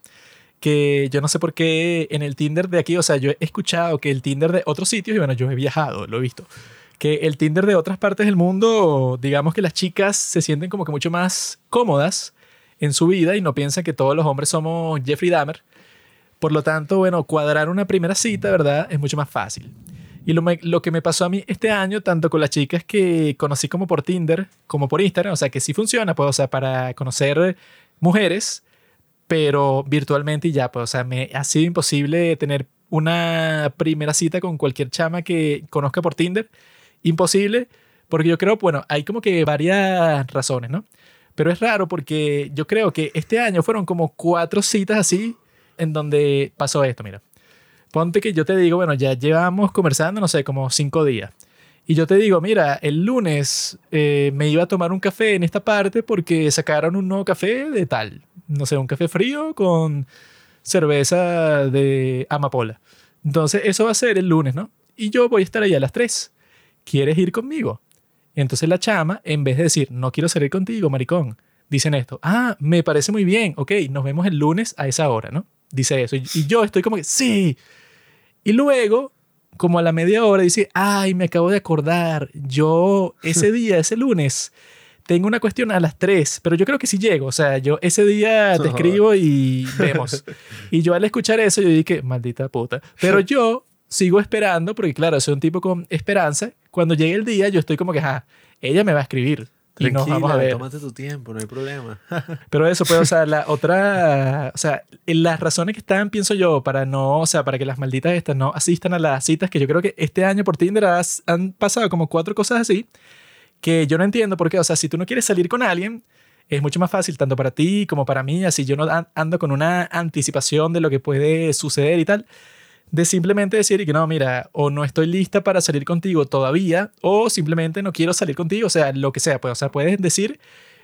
que yo no sé por qué en el Tinder de aquí, o sea, yo he escuchado que el Tinder de otros sitios, y bueno, yo he viajado, lo he visto, que el Tinder de otras partes del mundo, digamos que las chicas se sienten como que mucho más cómodas en su vida y no piensan que todos los hombres somos Jeffrey Dahmer. Por lo tanto, bueno, cuadrar una primera cita, ¿verdad? Es mucho más fácil. Y lo, me- lo que me pasó a mí este año, tanto con las chicas que conocí como por Tinder, como por Instagram, o sea, que sí funciona, pues, o sea, para conocer mujeres, pero virtualmente y ya, pues, o sea, me ha sido imposible tener una primera cita con cualquier chama que conozca por Tinder. Imposible, porque yo creo, bueno, hay como que varias razones, ¿no? Pero es raro porque yo creo que este año fueron como cuatro citas así en donde pasó esto, mira. Ponte que yo te digo, bueno, ya llevamos conversando, no sé, como cinco días. Y yo te digo, mira, el lunes eh, me iba a tomar un café en esta parte porque sacaron un nuevo café de tal. No sé, un café frío con cerveza de amapola. Entonces, eso va a ser el lunes, ¿no? Y yo voy a estar ahí a las 3. ¿Quieres ir conmigo? Entonces la chama, en vez de decir, no quiero salir contigo, maricón, dicen esto, ah, me parece muy bien, ok, nos vemos el lunes a esa hora, ¿no? Dice eso. Y, yo estoy como que, sí. Y luego, como a la media hora, dice, ay, me acabo de acordar, yo ese día, ese lunes, tengo una cuestión a las 3, pero yo creo que sí llego, o sea, yo ese día te escribo y vemos. Y yo al escuchar eso, yo dije, maldita puta. Pero yo sigo esperando, porque claro, soy un tipo con esperanza. Cuando llegue el día, yo estoy como que, ah, ella me va a escribir. Y nos vamos a Tranquila, ver. tómate tu tiempo, no hay problema. Pero eso, pues, o sea, la otra, o sea, las razones que están, pienso yo, para no, o sea, para que las malditas estas no asistan a las citas, que yo creo que este año por Tinder has- han pasado como cuatro cosas así, que yo no entiendo por qué, o sea, si tú no quieres salir con alguien, es mucho más fácil, tanto para ti como para mí, así yo no an- ando con una anticipación de lo que puede suceder y tal, de simplemente decir que no, mira, o no estoy lista para salir contigo todavía, o simplemente no quiero salir contigo, o sea, lo que sea, pues, o sea, puedes decir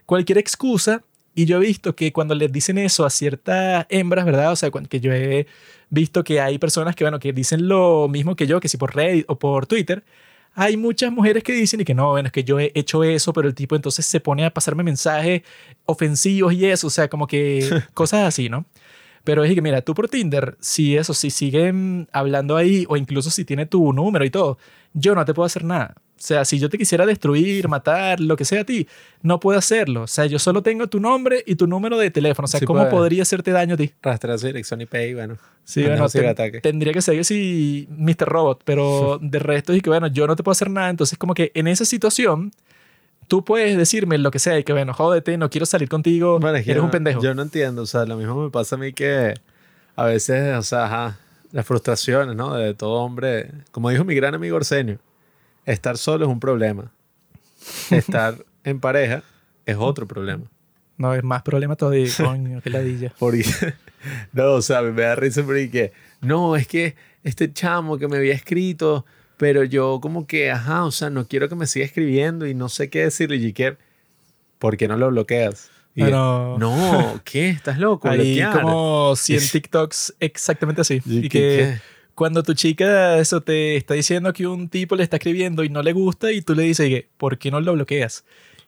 cualquier excusa. Y yo he visto que cuando les dicen eso a ciertas hembras, ¿verdad? O sea, que yo he visto que hay personas que, bueno, que dicen lo mismo que yo, que si por Reddit o por Twitter, hay muchas mujeres que dicen y que no, bueno, es que yo he hecho eso, pero el tipo entonces se pone a pasarme mensajes ofensivos y eso, o sea, como que cosas así, ¿no? Pero es que, mira, tú por Tinder, si eso, si siguen hablando ahí, o incluso si tiene tu número y todo, yo no te puedo hacer nada. sea, si yo te quisiera destruir, matar, lo que sea a ti, no puedo hacerlo. O sea, yo solo tengo tu nombre y tu número de teléfono. O sea, Sí ¿cómo puede. podría hacerte daño a ti? Rastrear su dirección IP y bueno. Sí, bueno, ten- ciberataque. tendría que ser que sí, Mr. Robot, pero de resto es que, bueno, yo no te puedo hacer nada. Entonces, como que en esa situación, tú puedes decirme lo que sea y que, bueno, jódete, no quiero salir contigo, Bueno, es que eres yo un no- pendejo. Yo no entiendo, o sea, lo mismo me pasa a mí que a veces, o sea, ajá, las frustraciones, ¿no? De todo hombre, como dijo mi gran amigo Arsenio, estar solo es un problema. Estar en pareja es otro problema. No, es más problema todavía, coño, qué ladilla. Porque, no, o sea, me da risa porque, no, es que este chamo que me había escrito, pero yo como que, ajá, o sea, no quiero que me siga escribiendo y no sé qué decirle. Y que, ¿por qué no lo bloqueas? Y Bueno. no, ¿qué? ¿Estás loco? Hay Bloquear. como 100 TikToks exactamente así. ¿Y Y que qué? cuando tu chica eso te está diciendo que un tipo le está escribiendo y no le gusta y tú le dices, que, ¿por qué no lo bloqueas?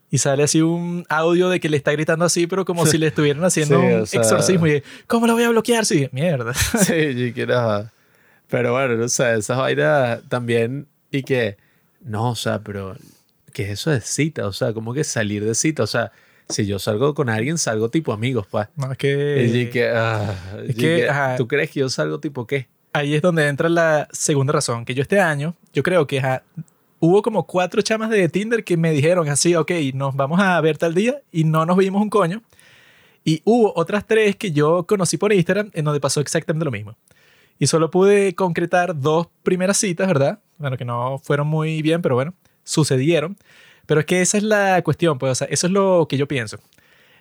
Y sale así un audio de que le está gritando así, pero como si le estuvieran haciendo Sí, un sea- exorcismo. Y ¿cómo lo voy a bloquear? Sí, mierda. Sí, yo quiero. Pero bueno, no sé, esas vainas también. Y que, no, o sea, pero, ¿qué es eso de cita? O sea, ¿cómo que salir de cita? O sea, si yo salgo con alguien, salgo tipo amigos, pues. No, es que, y que, ah, es que, que, ajá. ¿tú crees que yo salgo tipo qué? ahí es donde entra la segunda razón. Que yo este año, yo creo que ajá, hubo como cuatro chamas de Tinder que me dijeron así, ok, nos vamos a ver tal día y no nos vimos un coño. Y hubo otras tres que yo conocí por Instagram en donde pasó exactamente lo mismo. Y solo pude concretar dos primeras citas, ¿verdad? Bueno, que no fueron muy bien, pero bueno, sucedieron. Pero es que esa es la cuestión, pues, o sea, eso es lo que yo pienso.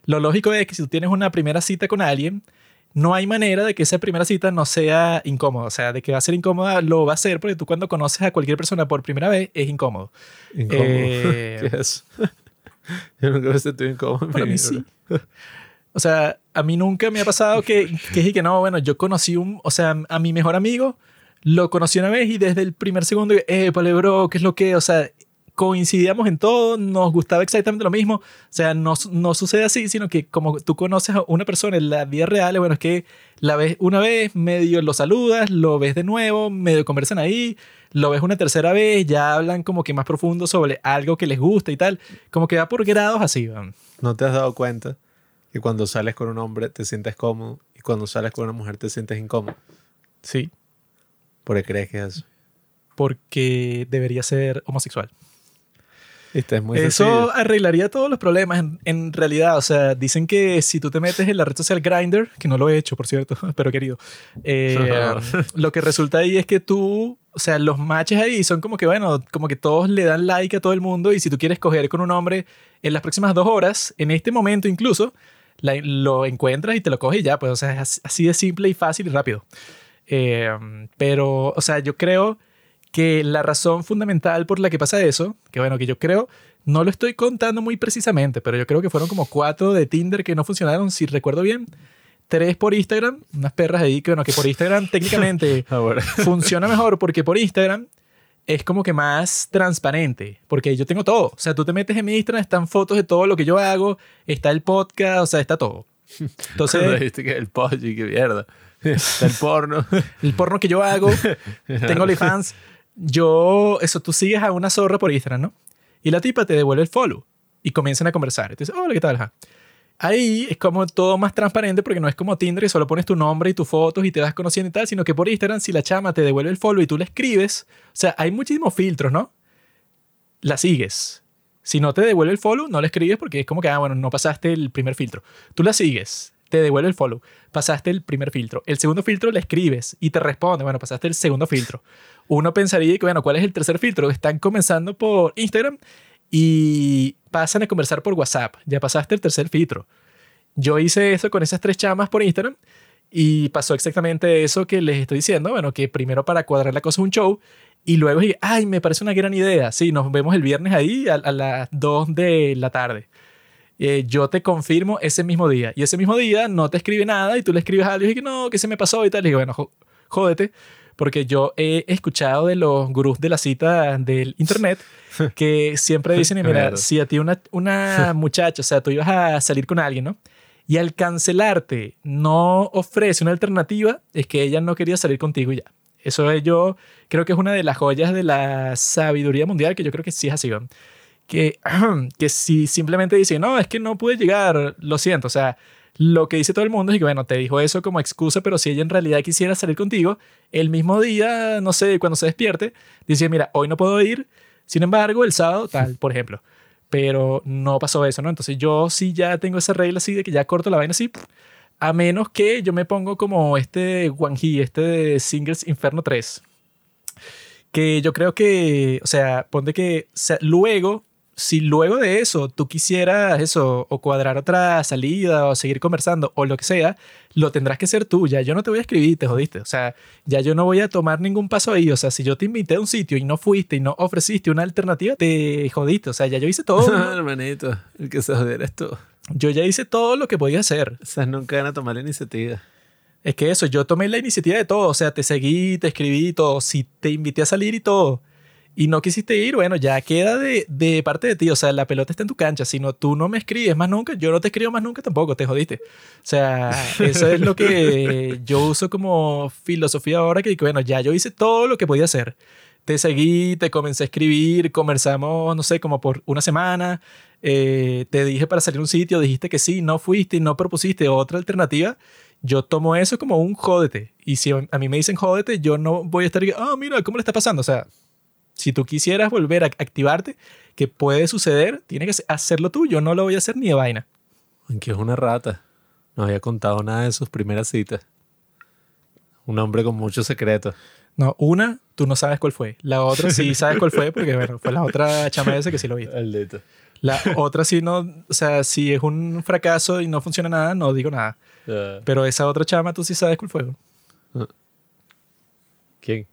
Lo lógico es que si tú tienes una primera cita con alguien, no hay manera de que esa primera cita no sea incómoda. O sea, de que va a ser incómoda, lo va a ser porque tú cuando conoces a cualquier persona por primera vez es incómodo. Incómodo. Eh, ¿Qué es? yo nunca me sentí incómodo. Para mí sí. O sea, a mí nunca me ha pasado que, que que no, bueno, yo conocí un, o sea, a mi mejor amigo lo conocí una vez y desde el primer segundo, eh, vale, bro, ¿qué es lo que? O sea, coincidíamos en todo, nos gustaba exactamente lo mismo. O sea, no, no sucede así, sino que como tú conoces a una persona en la vida real, bueno, es que la ves una vez, medio lo saludas, lo ves de nuevo, medio conversan ahí, lo ves una tercera vez, ya hablan como que más profundo sobre algo que les gusta y tal. Como que va por grados así, van. ¿No te has dado cuenta que cuando sales con un hombre te sientes cómodo y cuando sales con una mujer te sientes incómodo? Sí. Porque crees que es eso. porque debería ser homosexual. Viste, es muy Eso sencillo. arreglaría todos los problemas en, en realidad. O sea, dicen que si tú te metes en la red social Grindr, que no lo he hecho, por cierto, pero querido, eh, lo que resulta ahí es que tú, o sea, los matches ahí son como que, bueno, como que todos le dan like a todo el mundo y si tú quieres coger con un hombre en las próximas dos horas, en este momento incluso, la- lo encuentras y te lo coges y ya, pues, o sea, es as- así de simple y fácil y rápido. Eh, pero, o sea, yo creo que la razón fundamental por la que pasa eso, que bueno, que yo creo, no lo estoy contando muy precisamente, pero yo creo que fueron como cuatro de Tinder que no funcionaron, si recuerdo bien. Tres por Instagram, unas perras ahí que bueno, que por Instagram técnicamente Ahora. funciona mejor porque por Instagram es como que más transparente, porque yo tengo todo. O sea, tú te metes en mi Instagram, están fotos de todo lo que yo hago, está el podcast, o sea, está todo. Entonces, dijiste que el y que mierda. Está el porno. el porno que yo hago, tengo OnlyFans, yo, eso, tú sigues a una zorra por Instagram, ¿no? Y la tipa te devuelve el follow y comienzan a conversar. Entonces, hola, ¿qué tal? Ahí es como todo más transparente porque no es como Tinder y solo pones tu nombre y tus fotos y te vas conociendo y tal, sino que por Instagram, si la chama te devuelve el follow y tú le escribes, o sea, hay muchísimos filtros, ¿no? La sigues. Si no te devuelve el follow, no le escribes porque es como que, ah, bueno, no pasaste el primer filtro. Tú la sigues, te devuelve el follow, pasaste el primer filtro. El segundo filtro le escribes y te responde, bueno, pasaste el segundo filtro. Uno pensaría que, bueno, ¿cuál es el tercer filtro? Están comenzando por Instagram y pasan a conversar por WhatsApp. Ya pasaste el tercer filtro. Yo hice eso con esas tres chamas por Instagram y pasó exactamente eso que les estoy diciendo. Bueno, que primero para cuadrar la cosa es un show y luego dije, ay, me parece una gran idea. Sí, nos vemos el viernes ahí a, a las 2 de la tarde. Eh, yo te confirmo ese mismo día. Y ese mismo día no te escribe nada y tú le escribes algo y dije, no, que se me pasó y tal. Y dije, bueno, jódete. Porque yo he escuchado de los gurús de la cita del internet que siempre dicen, y mira, si a ti una, una muchacha, o sea, tú ibas a salir con alguien, ¿no? Y al cancelarte no ofrece una alternativa, es que ella no quería salir contigo y ya. Eso es yo, creo que es una de las joyas de la sabiduría mundial, que yo creo que sí es así, ¿no? que, que si simplemente dice, no, es que no pude llegar, lo siento, o sea, lo que dice todo el mundo es que, bueno, te dijo eso como excusa, pero si ella en realidad quisiera salir contigo, el mismo día, no sé, cuando se despierte, dice, mira, hoy no puedo ir, sin embargo, el sábado, tal, por ejemplo. Pero no pasó eso, ¿no? Entonces yo sí ya tengo esa regla así de que ya corto la vaina así, a menos que yo me pongo como este Wanji, este de Singles Inferno 3. Que yo creo que, o sea, ponte que luego si luego de eso tú quisieras eso, o cuadrar otra salida, o seguir conversando, o lo que sea, lo tendrás que ser tú. Ya yo no te voy a escribir, te jodiste. O sea, ya yo no voy a tomar ningún paso ahí. O sea, si yo te invité a un sitio y no fuiste y no ofreciste una alternativa, te jodiste. O sea, ya yo hice todo. Hermanito, el que se jodiera es tú. Yo ya hice todo lo que podía hacer. O sea, nunca van a tomar la iniciativa. Es que eso, yo tomé la iniciativa de todo. O sea, te seguí, te escribí todo. Si te invité a salir y todo y no quisiste ir, bueno, ya queda de, de, parte de ti. O sea, la pelota está en tu cancha. Si no, tú no me escribes más nunca, yo no te escribo más nunca tampoco, te jodiste. O sea, eso es lo que yo uso como filosofía ahora, que bueno, ya yo hice todo lo que podía hacer. Te seguí, te comencé a escribir, conversamos, no sé, como por una semana. Eh, te dije para salir a un sitio, dijiste que sí, no fuiste y no propusiste otra alternativa. Yo tomo eso como un jódete. Y si a mí me dicen jódete, yo no voy a estar, ah, mira, ¿cómo le está pasando? O sea, si tú quisieras volver a activarte, que puede suceder, tiene que hacerlo tú. Yo no lo voy a hacer ni de vaina. Aunque es una rata. No había contado nada de sus primeras citas. Un hombre con muchos secretos. No, una, tú no sabes cuál fue. La otra sí sabes cuál fue, porque bueno, fue la otra chama ese que sí lo vi. La otra sí no, o sea, si es un fracaso y no funciona nada, no digo nada. Pero esa otra chama tú sí sabes cuál fue. Ah. ¿Quién?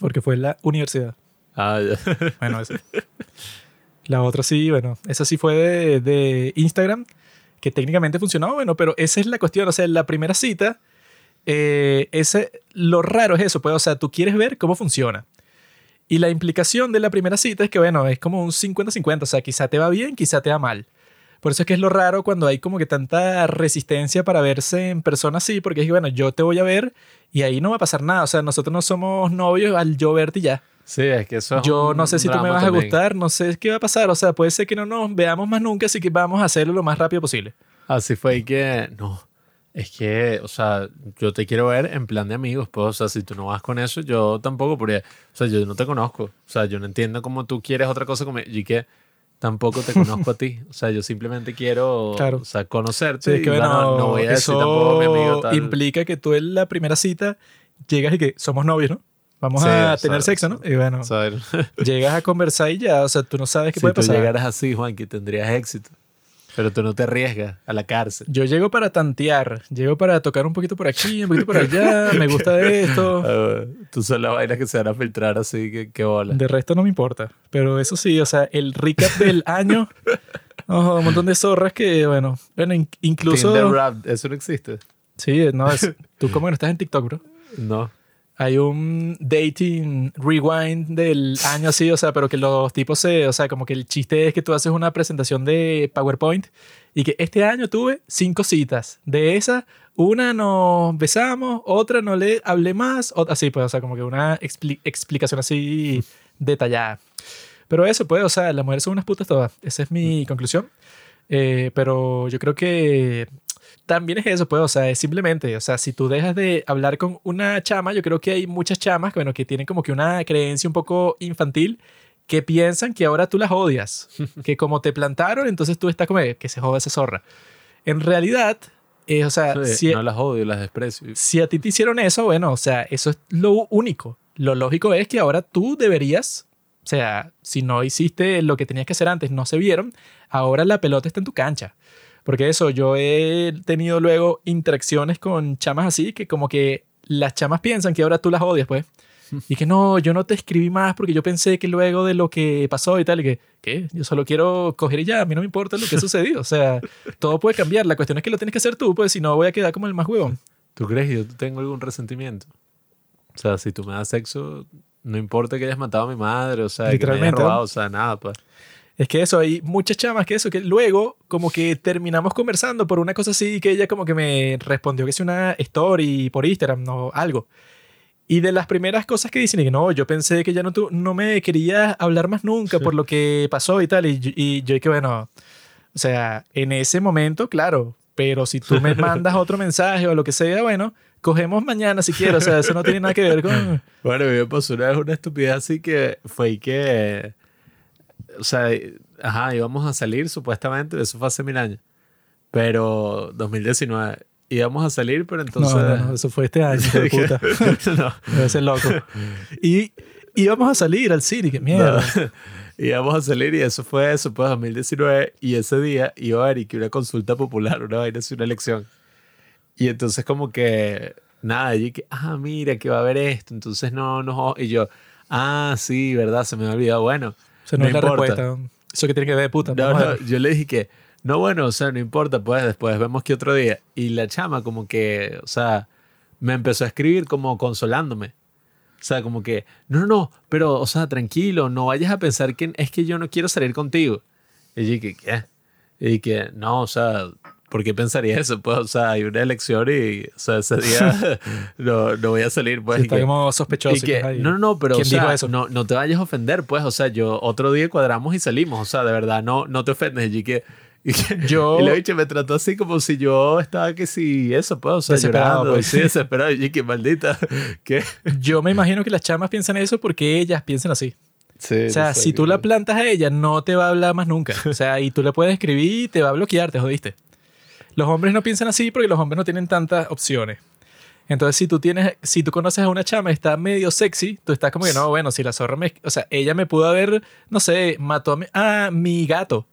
Porque fue en la universidad. Ah, Bueno, eso. La otra sí, bueno, esa sí fue de, de, Instagram, que técnicamente funcionó, bueno, pero esa es la cuestión, o sea, la primera cita, eh, ese, lo raro es eso, pues, o sea, tú quieres ver cómo funciona. Y la implicación de la primera cita es que, bueno, es como un 50-50, o sea, quizá te va bien, quizá te va mal. Por eso es que es lo raro cuando hay como que tanta resistencia para verse en persona así, porque es que, bueno, yo te voy a ver y ahí no va a pasar nada, o sea, nosotros no somos novios al yo verte y ya. Sí, es que eso Yo no sé si tú me vas a gustar, no sé qué va a pasar. O sea, puede ser que no nos veamos más nunca, así que vamos a hacerlo lo más rápido posible. Así fue y que, no, es que, o sea, yo te quiero ver en plan de amigos, pues, o sea, si tú no vas con eso, yo tampoco, porque, o sea, yo no te conozco. O sea, yo no entiendo cómo tú quieres otra cosa conmigo. Y que tampoco te conozco a ti. O sea, yo simplemente quiero o sea, conocerte. Sí, que bueno, no, voy a decir tampoco mi amigo tal. implica que tú en la primera cita llegas y que somos novios, ¿no? Vamos a tener sexo, ¿no? Y bueno, llegas a conversar y ya, o sea, tú no sabes qué puede pasar. Si llegaras así, Juan, que tendrías éxito. Pero tú no te arriesgas a la cárcel. Yo llego para tantear, llego para tocar un poquito por aquí, un poquito por allá, me gusta esto. Ah, tú son las vainas que se van a filtrar así, que, que bola. De resto no me importa. Pero eso sí, o sea, el recap del año, un montón de zorras que, bueno, bueno incluso... Tinder rap, eso no existe. Sí, no, es, tú como no estás en TikTok, bro. No. Hay un dating rewind del año así, o sea, pero que los tipos se, o sea, como que el chiste es que tú haces una presentación de PowerPoint y que este año tuve cinco citas. De esas, una nos besamos, otra no le hablé más, otra así, pues, o sea, como que una explicación así detallada. Pero eso, pues, o sea, las mujeres son unas putas todas. Esa es mi conclusión. Eh, pero yo creo que también es eso, pues, o sea, es simplemente, o sea, si tú dejas de hablar con una chama, yo creo que hay muchas chamas, bueno, que tienen como que una creencia un poco infantil que piensan que ahora tú las odias, que como te plantaron, entonces tú estás como que se joda esa zorra. En realidad, eh, o sea, si, no las odio, las desprecio. Si a ti te hicieron eso, bueno, o sea, eso es lo único. Lo lógico es que ahora tú deberías, o sea, si no hiciste lo que tenías que hacer antes, no se vieron, ahora la pelota está en tu cancha. Porque eso, yo he tenido luego interacciones con chamas así que como que las chamas piensan que ahora tú las odias, pues. Y que no, yo no te escribí más porque yo pensé que luego de lo que pasó y tal, y que, ¿qué? Yo solo quiero coger y ya, a mí no me importa lo que ha sucedido. O sea, todo puede cambiar. La cuestión es que lo tienes que hacer tú, pues si no voy a quedar como el más huevón. ¿Tú crees que yo tengo algún resentimiento? O sea, si tú me das sexo, no importa que hayas matado a mi madre, o sea, que me hayas robado, o sea, nada, pues. Es que eso, hay muchas chamas que eso, que luego como que terminamos conversando por una cosa así que ella como que me respondió que es una story por Instagram, no algo. Y de las primeras cosas que dicen, y que no, yo pensé que ya no, tú, no me quería hablar más nunca por lo que pasó y tal. Y, yo- y yo que bueno, o sea, en ese momento, claro, pero si tú me mandas otro mensaje o lo que sea, bueno, cogemos mañana si quieres. O sea, eso no tiene nada que ver con... Bueno, me pasó una vez una estupidez así que fue que. O sea, ajá, íbamos a salir supuestamente, eso fue hace mil años. Pero 2019. Íbamos a salir, pero entonces. no, no, no, eso fue este año, de puta. no, Debe ser loco. Y íbamos a salir al cine, que mierda. no. íbamos a salir y eso fue eso, pues 2019. Y ese día iba a haber y que una consulta popular, una vaina así, una elección. Y entonces, como que. Nada, y que, ah, mira, que va a haber esto. Entonces, no, no. Y yo, ah, sí, verdad, se me había olvidado. Bueno, O sea, no, no es la importa. respuesta. Eso que tiene que ver, puta. No, no, yo le dije que, no, bueno, o sea, no importa, pues después vemos que otro día. Y la chama como que, o sea, me empezó a escribir como consolándome. O sea, como que, no, no, no, pero, o sea, tranquilo, no vayas a pensar que es que yo no quiero salir contigo. Y dije, ¿qué? Y dije, no, o sea, ¿por qué pensaría eso? Pues, o sea, hay una elección y, o sea, ese día no, no voy a salir, pues. Sí, y está que- como sospechoso. y que, ay, no, no, no, pero o ¿Quién dijo sea, eso? No, no te vayas a ofender, pues. O sea, yo otro día cuadramos y salimos. O sea, de verdad, no, no te ofendes. Y que, y que- Yo- y la bicha me trató así como si yo estaba que si eso, pues. O sea, Desesperado, llorando. pues. Sí, desesperado. Y que maldita. ¿Qué? Yo me imagino que las chamas piensan eso porque ellas piensan así. Sí, O sea, si tú la plantas a ella, no te va a hablar más nunca. O sea, y tú le puedes escribir y te va a bloquear, te jodiste. Los hombres no piensan así porque los hombres no tienen tantas opciones. Entonces, si tú tienes, si tú conoces a una chama y está medio sexy, tú estás como que no, bueno, si la zorra me, o sea, ella me pudo haber, no sé, mató a mi, gato.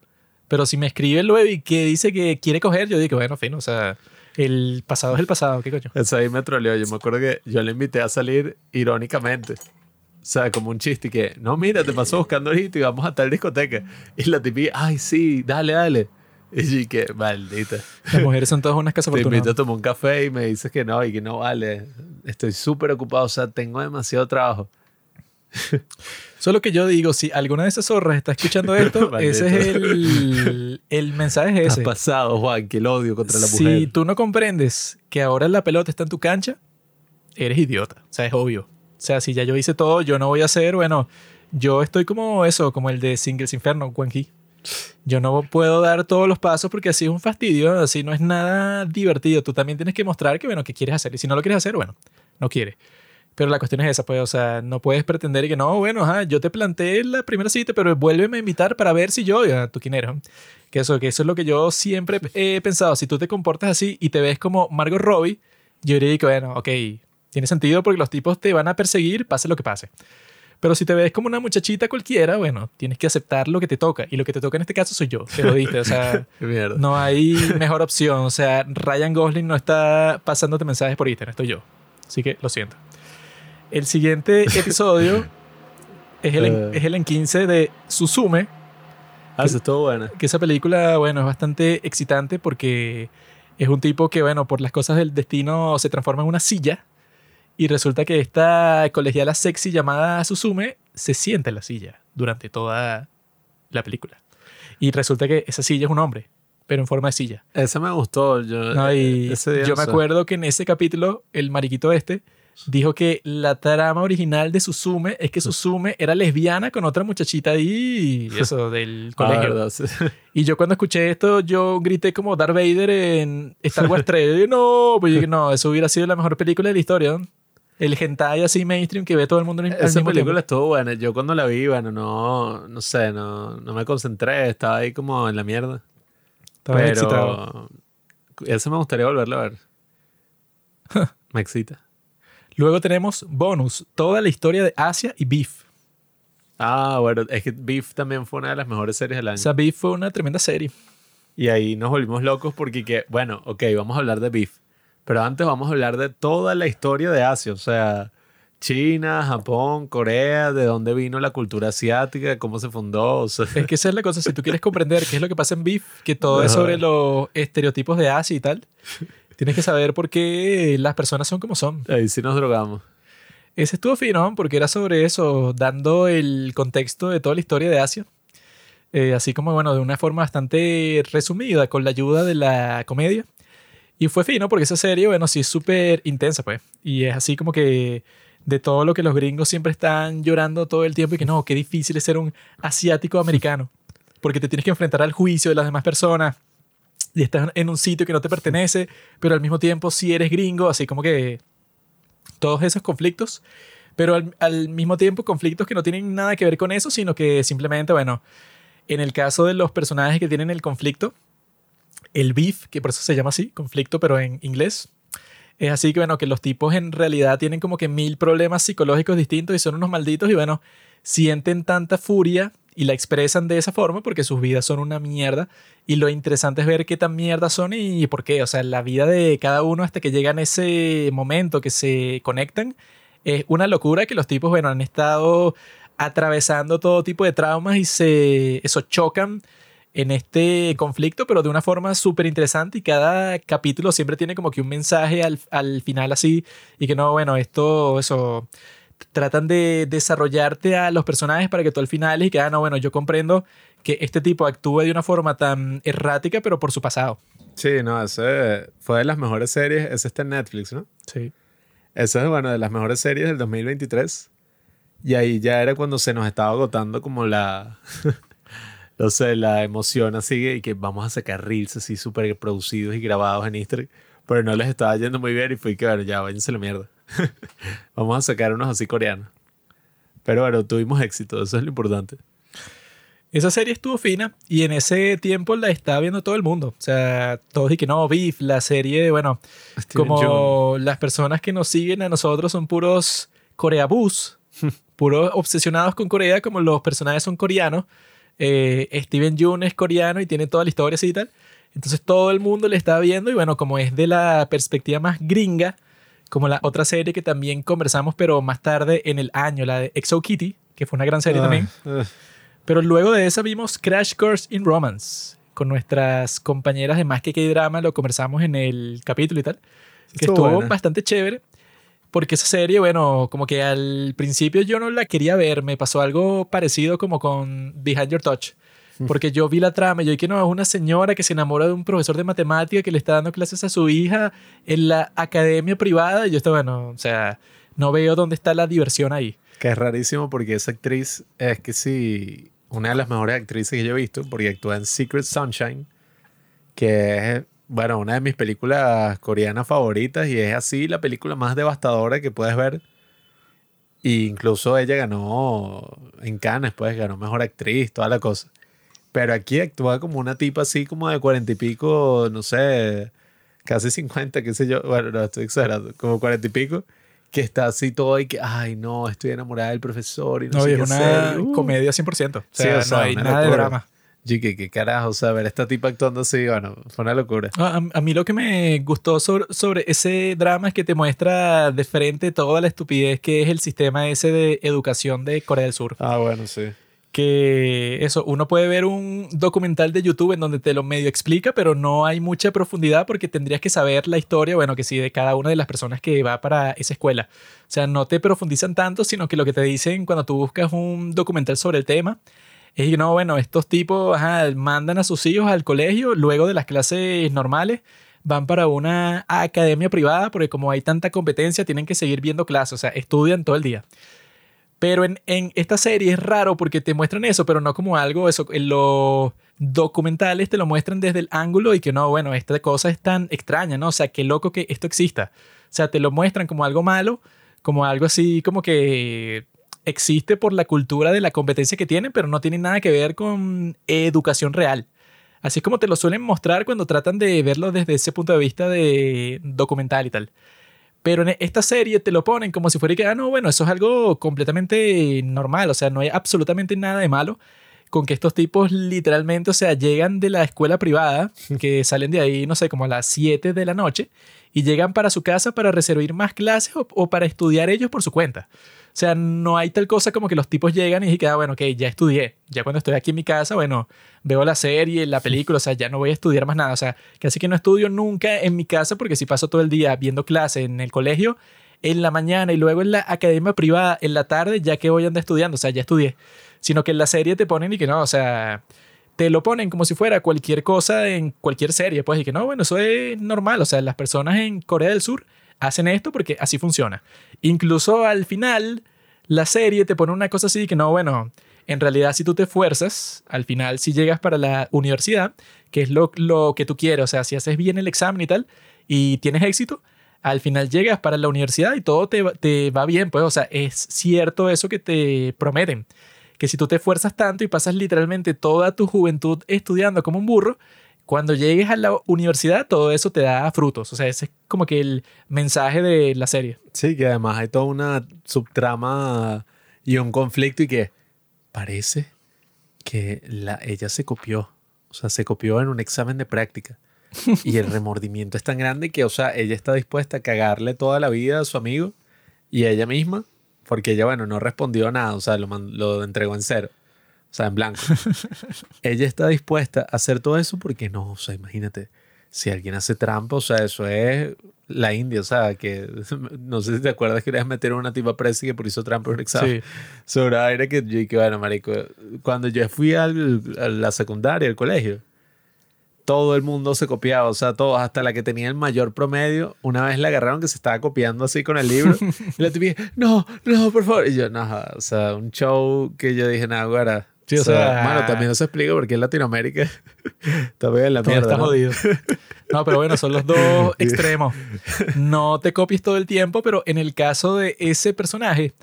Pero si me escribe luego y que dice que quiere coger, yo digo, bueno, fin, o sea, el pasado es el pasado, ¿qué coño? Eso ahí me troleó. Yo me acuerdo que yo le invité a salir irónicamente. O sea, como un chiste que, no, mira, te pasó buscando ahorita y vamos a tal discoteca. Y la tipi, ay, sí, dale, dale. Y que, maldita. Las mujeres son todas unas casas Te invito a tomar un café y me dices que no, y que no vale. Estoy súper ocupado, o sea, tengo demasiado trabajo. Solo que yo digo, si alguna de esas zorras está escuchando esto, ese es el, el mensaje ese. pasado, Juan, que el odio contra la Si mujer. tú no comprendes que ahora la pelota está en tu cancha, eres idiota. O sea, es obvio. O sea, si ya yo hice todo, yo no voy a hacer, bueno, yo estoy como eso, como el de Singles Inferno, Juan Key. Yo no puedo dar todos los pasos porque así es un fastidio, así no es nada divertido. Tú también tienes que mostrar que, bueno, que quieres hacer. Y si no lo quieres hacer, bueno, no quieres. Pero la cuestión es esa, pues, o sea, no puedes pretender que no, bueno, ajá, yo te planteé la primera cita, pero vuélveme a invitar para ver si yo, ya, tú quién eres. Que eso, que eso es lo que yo siempre he pensado. Si tú te comportas así y te ves como Margot Robbie, yo diría que, bueno, ok, tiene sentido porque los tipos te van a perseguir, pase lo que pase. Pero si te ves como una muchachita cualquiera, bueno, tienes que aceptar lo que te toca. Y lo que te toca en este caso soy yo. Te lo diste. O sea, no hay mejor opción. O sea, Ryan Gosling no está pasándote mensajes por Instagram, estoy yo. Así que lo siento. El siguiente episodio es el, Eh. es el en 15 de Suzume, Ah, eso estuvo buena. que esa película, bueno, es bastante excitante porque es un tipo que, bueno, por las cosas del destino se transforma en una silla y resulta que esta colegiala sexy llamada Suzume se sienta en la silla durante toda la película. Y resulta que esa silla es un hombre, pero en forma de silla. Ese me gustó. Yo, No, y Eh, ese día yo no me sé. acuerdo que en ese capítulo, el mariquito este dijo que la trama original de Suzume es que Suzume era lesbiana con otra muchachita ahí, y eso, del Ah, colegio. verdad, sí. y yo cuando escuché esto, yo grité como Darth Vader en Star Wars 3. Yo dije, no, pues yo dije, no, eso hubiera sido la mejor película de la historia. El hentai así mainstream que ve todo el mundo al Esa mismo película tiempo. estuvo buena. Yo cuando la vi, bueno, no, no sé, no, no me concentré. Estaba ahí como en la mierda. Estaba excitado. pero ese me gustaría volverlo a ver. me excita. Luego tenemos bonus, toda la historia de Asia y Beef. Ah, bueno, es que Beef también fue una de las mejores series del año. O sea, Beef fue una tremenda serie. Y ahí nos volvimos locos porque, que, bueno, ok, vamos a hablar de Beef. Pero antes vamos a hablar de toda la historia de Asia. O sea, China, Japón, Corea, de dónde vino la cultura asiática, cómo se fundó. O sea, Es que esa es la cosa. Si tú quieres comprender qué es lo que pasa en Beef, que todo es sobre los estereotipos de Asia y tal, tienes que saber por qué las personas son como son. ahí sí nos drogamos. Ese estuvo fino porque era sobre eso, dando el contexto de toda la historia de Asia. Eh, así como, bueno, de una forma bastante resumida, con la ayuda de la comedia. Y fue fino porque esa serie, bueno, sí es súper intensa, pues. Y es así como que de todo lo que los gringos siempre están llorando todo el tiempo y que no, qué difícil es ser un asiático americano, porque te tienes que enfrentar al juicio de las demás personas y estás en un sitio que no te pertenece, pero al mismo tiempo si eres gringo, así como que todos esos conflictos, pero al, al mismo tiempo conflictos que no tienen nada que ver con eso, sino que simplemente, bueno, en el caso de los personajes que tienen el conflicto, el beef, que por eso se llama así, conflicto, pero en inglés, es así que, bueno, que los tipos en realidad tienen como que mil problemas psicológicos distintos y son unos malditos y, bueno, sienten tanta furia y la expresan de esa forma porque sus vidas son una mierda. Y lo interesante es ver qué tan mierda son y por qué, o sea, la vida de cada uno hasta que llegan ese momento que se conectan es una locura que los tipos, bueno, han estado atravesando todo tipo de traumas y se eso chocan en este conflicto, pero de una forma súper interesante y cada capítulo siempre tiene como que un mensaje al, al final así y que no, bueno, esto, eso, tratan de desarrollarte a los personajes para que tú al final y que, ah, no, bueno, yo comprendo que este tipo actúe de una forma tan errática, pero por su pasado. Sí, no, ese fue de las mejores series. Ese está en Netflix, ¿no? Sí. Esa es, bueno, de las mejores series del 2023. Y ahí ya era cuando se nos estaba agotando como la, sé, la emoción así y que vamos a sacar reels así súper producidos y grabados en Instagram. Pero no les estaba yendo muy bien y fui que, bueno, ya váyanse la mierda. vamos a sacar unos así coreanos. Pero bueno, tuvimos éxito, eso es lo importante. Esa serie estuvo fina y en ese tiempo la estaba viendo todo el mundo. O sea, todos y que no, Beef, la serie, bueno, Steven como las personas que nos siguen a nosotros son puros coreabús, puros obsesionados con Corea, como los personajes son coreanos. Eh, Steven Yeun es coreano y tiene toda la historia así y tal. Entonces todo el mundo le estaba viendo y bueno, como es de la perspectiva más gringa, como la otra serie que también conversamos, pero más tarde en el año, la de Exo Kitty, que fue una gran serie Ah, también. ah. Pero luego de esa vimos Crash Course in Romance con nuestras compañeras de Más que K-Drama, lo conversamos en el capítulo y tal, que Estuvo estuvo bastante chévere. Porque esa serie, bueno, como que al principio yo no la quería ver, me pasó algo parecido como con Behind Your Touch. Porque yo vi la trama y yo que no, es una señora que se enamora de un profesor de matemática que le está dando clases a su hija en la academia privada. Y yo estaba, bueno, o sea, no veo dónde está la diversión ahí. Que es rarísimo porque esa actriz es que sí, una de las mejores actrices que yo he visto, porque actúa en Secret Sunshine, que es, bueno, una de mis películas coreanas favoritas y es así la película más devastadora que puedes ver. E incluso ella ganó en Cannes, pues ganó mejor actriz, toda la cosa. Pero aquí actúa como una tipa así como de cuarenta y pico, no sé, casi 50, qué sé yo. Bueno, no estoy exagerando, como cuarenta y pico, que está así todo y que, ay, no, estoy enamorada del profesor y no, No, sé y qué es una hacer. Uh. comedia 100%. O Sí, sea, o sea, no hay nada de locura. drama. Y que, qué carajo, o sea, ver a esta tipa actuando así, bueno, fue una locura. A, a mí lo que me gustó sobre, sobre ese drama es que te muestra de frente toda la estupidez que es el sistema ese de educación de Corea del Sur. Ah, bueno, sí. Que eso, uno puede ver un documental de YouTube en donde te lo medio explica, pero no hay mucha profundidad porque tendrías que saber la historia, bueno, que sí, de cada una de las personas que va para esa escuela. O sea, no te profundizan tanto, sino que lo que te dicen cuando tú buscas un documental sobre el tema es que no, bueno, estos tipos mandan a sus hijos al colegio luego de las clases normales, van para una academia privada porque como hay tanta competencia tienen que seguir viendo clases, o sea, estudian todo el día. Pero en, en esta serie es raro porque te muestran eso, pero no como algo, eso, en los documentales te lo muestran desde el ángulo y que no, bueno, esta cosa es tan extraña, ¿no? O sea, qué loco que esto exista. O sea, te lo muestran como algo malo, como algo así como que existe por la cultura de la competencia que tienen, pero no tiene nada que ver con educación real. Así es como te lo suelen mostrar cuando tratan de verlo desde ese punto de vista de documental y tal. Pero en esta serie te lo ponen como si fuera que, ah, no, bueno, eso es algo completamente normal, o sea, no hay absolutamente nada de malo con que estos tipos literalmente, o sea, llegan de la escuela privada, que salen de ahí, no sé, como a las 7 de la noche, y llegan para su casa para reservar más clases o, para estudiar ellos por su cuenta. O sea, no hay tal cosa como que los tipos llegan y dicen, ah, bueno, ok, ya estudié. Ya cuando estoy aquí en mi casa, bueno, veo la serie, la película, o sea, ya no voy a estudiar más nada. O sea, casi que no estudio nunca en mi casa porque si paso todo el día viendo clases en el colegio, en la mañana y luego en la academia privada en la tarde, ya que voy a andar estudiando, o sea, ya estudié. Sino que en la serie te ponen y que no, o sea, te lo ponen como si fuera cualquier cosa en cualquier serie, pues, y que no, bueno, eso es normal. O sea, las personas en Corea del Sur hacen esto porque así funciona. Incluso al final, la serie te pone una cosa así que no, bueno, en realidad si tú te esfuerzas, al final si llegas para la universidad, que es lo, lo que tú quieres, o sea, si haces bien el examen y tal, y tienes éxito, al final llegas para la universidad y todo te, te va bien, pues, o sea, es cierto eso que te prometen, que si tú te esfuerzas tanto y pasas literalmente toda tu juventud estudiando como un burro, cuando llegues a la universidad todo eso te da frutos, o sea, ese es como que el mensaje de la serie. Sí, que además hay toda una subtrama y un conflicto y que parece que la, ella se copió. O sea, se copió en un examen de práctica. Y el remordimiento es tan grande que, o sea, ella está dispuesta a cagarle toda la vida a su amigo y a ella misma, porque ella, bueno, no respondió nada, o sea, lo, lo entregó en cero, o sea, en blanco. ella está dispuesta a hacer todo eso porque no, o sea, imagínate, si alguien hace trampa, o sea, eso es la India, o sea, que no sé si te acuerdas que querías meter a una tipa presa y que por hizo trampa en un examen Sí. sobre aire que yo dije, bueno, marico, cuando yo fui al- a la secundaria, al colegio, todo el mundo se copiaba, o sea, todos, hasta la que tenía el mayor promedio, una vez la agarraron que se estaba copiando así con el libro, y la tipa, no, no, por favor, y yo, no, o sea, un show que yo dije, nada, güera. Sí, o sea- bueno, también no se explica porque en Latinoamérica todavía en la mierda, está ¿no? jodido. No, pero bueno, son los dos extremos. No te copies todo el tiempo, pero en el caso de ese personaje,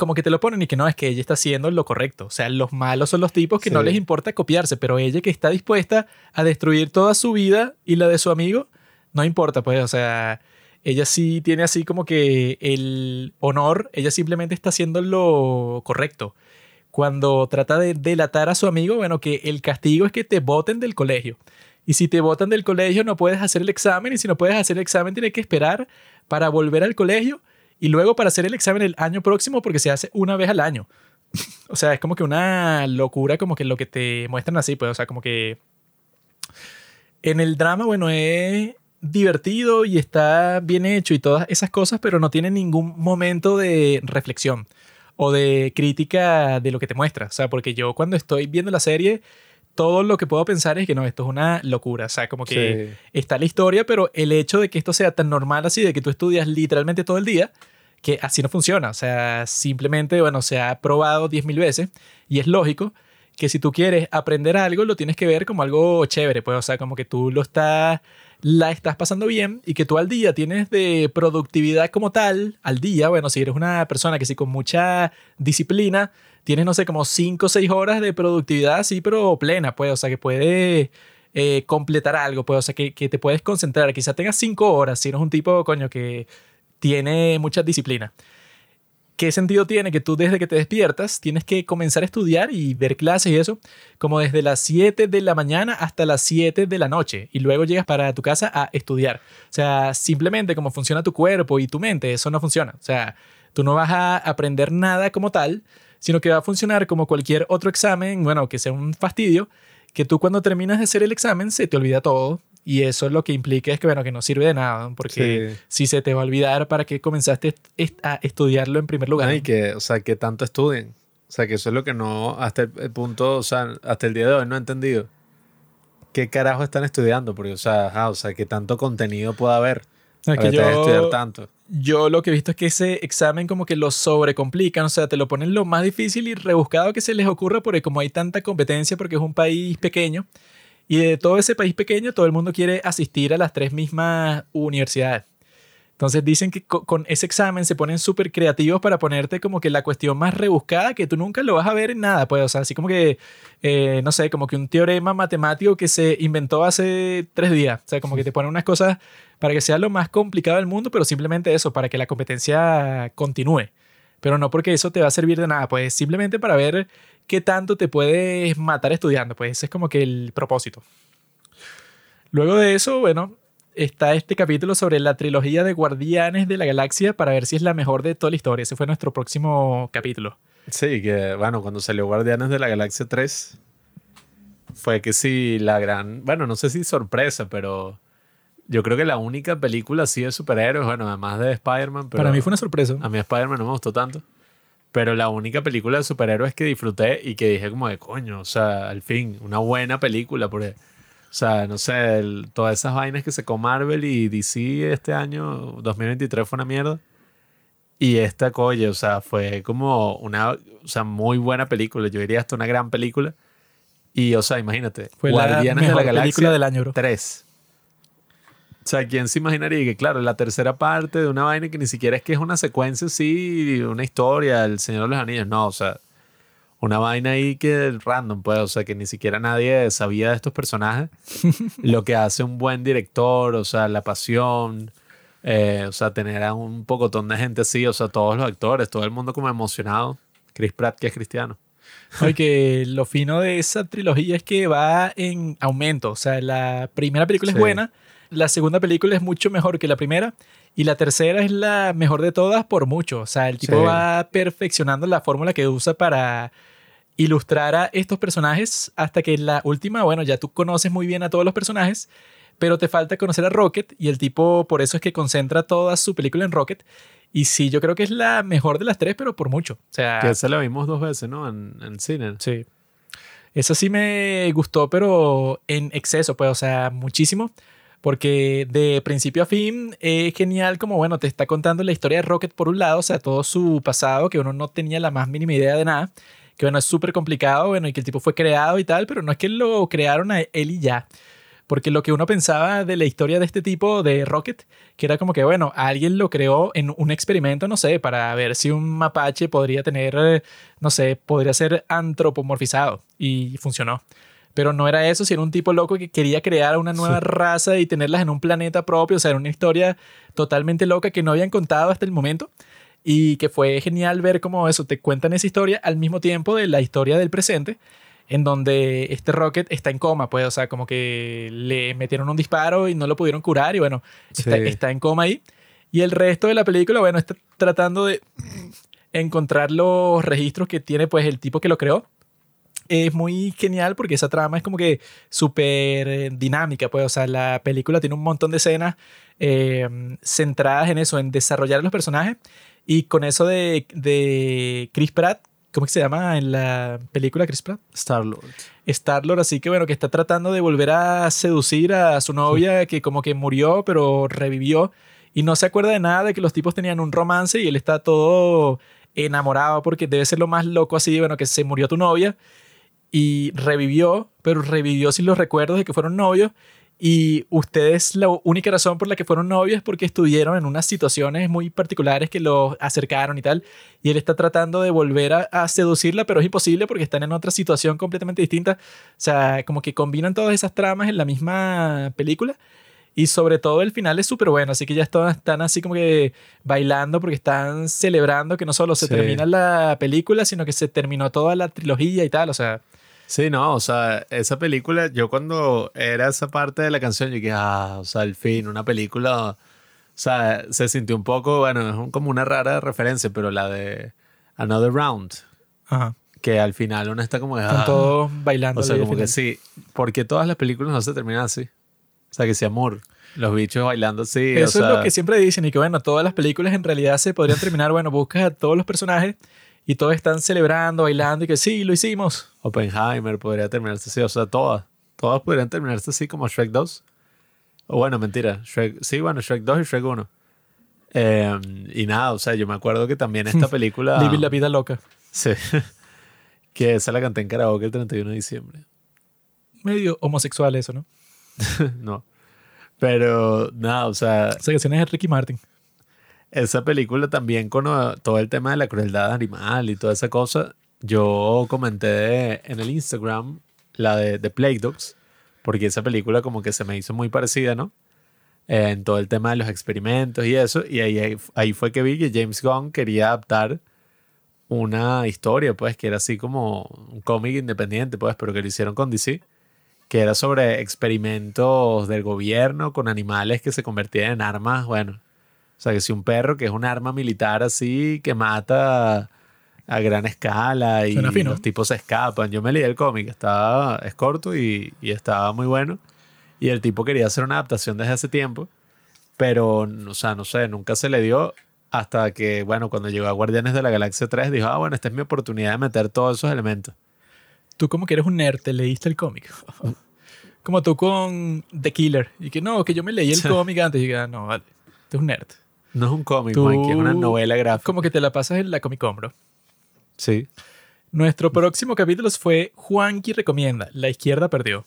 como que te lo ponen y que no, es que ella está haciendo lo correcto. O sea, los malos son los tipos que no les importa copiarse, pero ella que está dispuesta a destruir toda su vida y la de su amigo, no importa, pues, o sea, ella sí tiene así como que el honor, ella simplemente está haciendo lo correcto. Cuando trata de delatar a su amigo, bueno, que el castigo es que te voten del colegio. Y si te votan del colegio no puedes hacer el examen y si no puedes hacer el examen tienes que esperar para volver al colegio y luego para hacer el examen el año próximo porque se hace una vez al año. o sea, es como que una locura como que lo que te muestran así, pues, o sea, como que en el drama, bueno, es divertido y está bien hecho y todas esas cosas, pero no tiene ningún momento de reflexión o de crítica de lo que te muestra. O sea, porque yo cuando estoy viendo la serie, todo lo que puedo pensar es que no, esto es una locura. O sea, como que Sí. está la historia, pero el hecho de que esto sea tan normal así, de que tú estudias literalmente todo el día, que así no funciona. O sea, simplemente, bueno, se ha probado 10.000 veces y es lógico que si tú quieres aprender algo, lo tienes que ver como algo chévere, pues, o sea, como que tú lo estás, la estás pasando bien y que tú al día tienes de productividad como tal, al día, bueno, si eres una persona que sí con mucha disciplina, tienes, no sé, como 5 o 6 horas de productividad así, pero plena, pues, o sea, que puedes eh, completar algo, pues, o sea, que, que te puedes concentrar, quizá tengas 5 horas, si eres un tipo, coño, que tiene mucha disciplina. ¿Qué sentido tiene que tú desde que te despiertas tienes que comenzar a estudiar y ver clases y eso como desde las 7 de la mañana hasta las 7 de la noche y luego llegas para tu casa a estudiar? O sea, simplemente como funciona tu cuerpo y tu mente, eso no funciona. O sea, tú no vas a aprender nada como tal, sino que va a funcionar como cualquier otro examen, bueno, que sea un fastidio, que tú cuando terminas de hacer el examen se te olvida todo y eso lo que implica es que, bueno, que no sirve de nada, ¿no? porque Sí. si se te va a olvidar para qué comenzaste a estudiarlo en primer lugar. No, ¿no? y que, o sea, que tanto estudien. O sea, que eso es lo que no, hasta el, punto, o sea, hasta el día de hoy no he entendido. ¿Qué carajo están estudiando? Porque, o sea, ajá, o sea, que tanto contenido puede haber. Es que que estudiar yo, tanto. yo lo que he visto es que ese examen como que lo sobrecomplican, o sea, te lo ponen lo más difícil y rebuscado que se les ocurra porque como hay tanta competencia porque es un país pequeño y de todo ese país pequeño todo el mundo quiere asistir a las tres mismas universidades. Entonces dicen que co- con ese examen se ponen súper creativos para ponerte como que la cuestión más rebuscada que tú nunca lo vas a ver en nada, pues, o sea, así como que, eh, no sé, como que un teorema matemático que se inventó hace tres días, o sea, como que te ponen unas cosas para que sea lo más complicado del mundo, pero simplemente eso, para que la competencia continúe. Pero no porque eso te va a servir de nada, pues simplemente para ver qué tanto te puedes matar estudiando, pues ese es como que el propósito. Luego de eso, bueno, está este capítulo sobre la trilogía de Guardianes de la Galaxia para ver si es la mejor de toda la historia. Ese fue nuestro próximo capítulo. Sí, que, bueno, cuando salió Guardianes de la Galaxia 3, fue que sí, la gran, bueno, no sé si sorpresa, pero yo creo que la única película así de superhéroes, bueno, además de Spider-Man, Para mí fue una sorpresa. a mí Spider-Man no me gustó tanto. Pero la única película de superhéroes que disfruté y que dije como de coño, o sea, al fin, una buena película. Porque O sea, no sé, el- todas esas vainas que sacó Marvel y DC este año, 2023, fue una mierda. Y esta, coye, o sea, fue como una, o sea, muy buena película. Yo diría hasta una gran película. Y, o sea, imagínate, Fue la Guardianes de mejor la Galaxia película del año, bro. 3. O sea, ¿quién se imaginaría que, claro, la tercera parte de una vaina que ni siquiera es que es una secuencia así, una historia, El Señor de los Anillos, no, o sea, una vaina ahí que random, pues, o sea, que ni siquiera nadie sabía de estos personajes. lo que hace un buen director, o sea, la pasión, eh, o sea, tener a un pocotón de gente así, o sea, todos los actores, todo el mundo como emocionado. Chris Pratt, que es cristiano. Oye, que lo fino de esa trilogía es que va en aumento. O sea, la primera película Sí. es buena, la segunda película es mucho mejor que la primera y la tercera es la mejor de todas por mucho. O sea, el tipo Sí. va perfeccionando la fórmula que usa para ilustrar a estos personajes hasta que la última, bueno, ya tú conoces muy bien a todos los personajes, pero te falta conocer a Rocket y el tipo por eso es que concentra toda su película en Rocket. Y sí, yo creo que es la mejor de las tres, pero por mucho. O sea, Que esa la vimos dos veces, ¿no? En, en cine. Sí. Esa sí me gustó, pero en exceso, pues, o sea, muchísimo. Porque de principio a fin es genial como, bueno, te está contando la historia de Rocket por un lado, o sea, todo su pasado, que uno no tenía la más mínima idea de nada, que bueno, es súper complicado, bueno, y que el tipo fue creado y tal, pero no es que lo crearon a él y ya. Porque lo que uno pensaba de la historia de este tipo de Rocket, que era como que, bueno, alguien lo creó en un experimento, no sé, para ver si un mapache podría tener, eh, no sé, podría ser antropomorfizado. Y funcionó. Pero no era eso, si era un tipo loco que quería crear una nueva raza y tenerlas en un planeta propio. O sea, era una historia totalmente loca que no habían contado hasta el momento. Y que fue genial ver cómo eso, te cuentan esa historia al mismo tiempo de la historia del presente en donde este Rocket está en coma, pues, o sea, como que le metieron un disparo y no lo pudieron curar y bueno, está, está en coma ahí. Y el resto de la película, bueno, está tratando de encontrar los registros que tiene pues el tipo que lo creó. Es muy genial porque esa trama es como que súper eh, dinámica, pues, o sea, la película tiene un montón de escenas eh, centradas en eso, en desarrollar a los personajes. Y con eso de, de Chris Pratt, ¿cómo es que se llama en la película Chris Pratt? Star-Lord. Star-Lord, así que bueno, que está tratando de volver a seducir a su novia que como que murió, pero revivió. Y no se acuerda de nada de que los tipos tenían un romance y él está todo enamorado porque debe ser lo más loco así, bueno, que se murió tu novia y revivió, pero revivió sin los recuerdos de que fueron novios y ustedes la única razón por la que fueron novios es porque estuvieron en unas situaciones muy particulares que los acercaron y tal. Y él está tratando de volver a, a seducirla, pero es imposible porque están en otra situación completamente distinta. O sea, como que combinan todas esas tramas en la misma película. Y sobre todo el final es súper bueno, así que ya están, están así como que bailando porque están celebrando que no solo se Sí. termina la película, sino que se terminó toda la trilogía y tal. O sea, Sí, no, o sea, esa película, yo cuando era esa parte de la canción, yo dije, ah, o sea, al fin, una película, o sea, se sintió un poco, bueno, es como una rara referencia, pero la de Another Round, ajá. que al final uno está como, están ah, todos bailando. o sea, como que sí, porque todas las películas no se terminan así. O sea, que sea amor, los bichos bailando así, Eso o sea, es lo que siempre dicen y que bueno, todas las películas en realidad se podrían terminar, bueno, buscas a todos los personajes y todos están celebrando, bailando y que sí, lo hicimos. Oppenheimer podría terminarse así, o sea, todas, todas podrían terminarse así como Shrek 2. O bueno, mentira, Shrek, sí, bueno, Shrek 2 y Shrek 1. Eh, y nada, o sea, yo me acuerdo que también esta película... Vivir la vida loca. Sí. que esa la canté en karaoke el 31 de diciembre. Medio homosexual eso, ¿no? no. Pero nada, o sea, Esa canción es de Ricky Martin. Esa película también con uh, todo el tema de la crueldad animal y toda esa cosa, yo comenté en el Instagram la de, de Plague Dogs, porque esa película como que se me hizo muy parecida, ¿no? En todo el tema de los experimentos y eso, y ahí, ahí, fue que vi que James Gunn quería adaptar una historia, pues, que era así como un cómic independiente, pues, pero que lo hicieron con DC, que era sobre experimentos del gobierno con animales que se convertían en armas, bueno, sea, que si un perro que es un arma militar así, que mata a gran escala y los tipos se escapan. Yo me leí el cómic, estaba, es corto y, y estaba muy bueno. Y el tipo quería hacer una adaptación desde hace tiempo, pero, o sea, no sé, nunca se le dio hasta que, bueno, cuando llegó a Guardianes de la Galaxia 3, dijo, ah, bueno, esta es mi oportunidad de meter todos esos elementos. Tú como que eres un nerd, te leíste el cómic. Como tú con The Killer. Y que no, que yo me leí el cómic antes. Y que, ah, no, vale. Tú es un nerd. No es un cómic, Tú- Mikey, es una novela gráfica. Como que te la pasas en la Comic Con, bro. Sí. Nuestro próximo capítulo fue Juanqui recomienda, La izquierda perdió.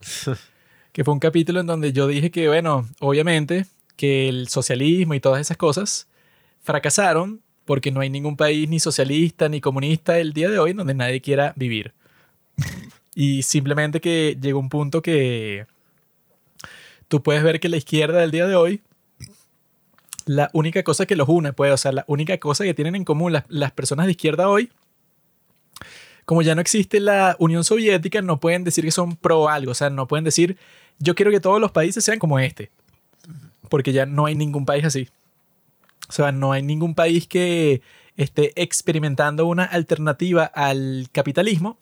que fue un capítulo en donde yo dije que, bueno, obviamente que el socialismo y todas esas cosas fracasaron porque no hay ningún país ni socialista ni comunista el día de hoy en donde nadie quiera vivir. y simplemente que llegó un punto que tú puedes ver que la izquierda del día de hoy, la única cosa que los une, pues, o sea, la única cosa que tienen en común las, las personas de izquierda hoy como ya no existe la Unión Soviética, no pueden decir que son pro algo. O sea, no pueden decir, yo quiero que todos los países sean como este. Porque ya no hay ningún país así. O sea, no hay ningún país que esté experimentando una alternativa al capitalismo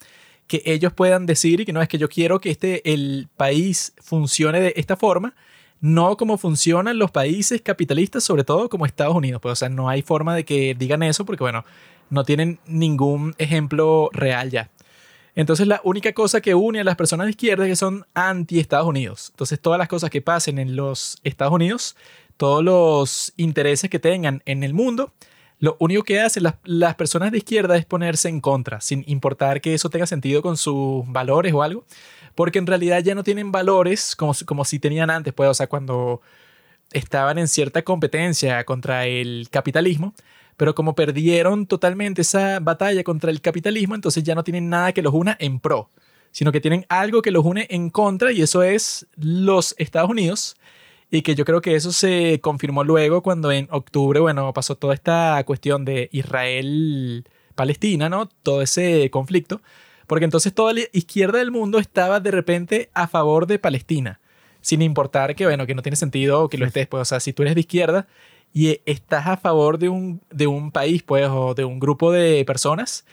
que ellos puedan decir y que no es que yo quiero que este, el país funcione de esta forma, no como funcionan los países capitalistas, sobre todo como Estados Unidos. Pues, o sea, no hay forma de que digan eso porque, bueno, no tienen ningún ejemplo real ya. Entonces la única cosa que une a las personas de izquierda es que son anti-Estados Unidos. Entonces todas las cosas que pasen en los Estados Unidos, todos los intereses que tengan en el mundo, lo único que hacen las, las personas de izquierda es ponerse en contra, sin importar que eso tenga sentido con sus valores o algo, porque en realidad ya no tienen valores como, como si tenían antes, pues, o sea, cuando estaban en cierta competencia contra el capitalismo, pero como perdieron totalmente esa batalla contra el capitalismo, entonces ya no tienen nada que los una en pro, sino que tienen algo que los une en contra y eso es los Estados Unidos. Y que yo creo que eso se confirmó luego cuando en octubre, bueno, pasó toda esta cuestión de Israel-Palestina, ¿no? Todo ese conflicto. Porque entonces toda la izquierda del mundo estaba de repente a favor de Palestina. Sin importar que, bueno, que no tiene sentido que lo estés. Pues, o sea, si tú eres de izquierda y estás a favor de un, de un país, pues, o de un grupo de personas,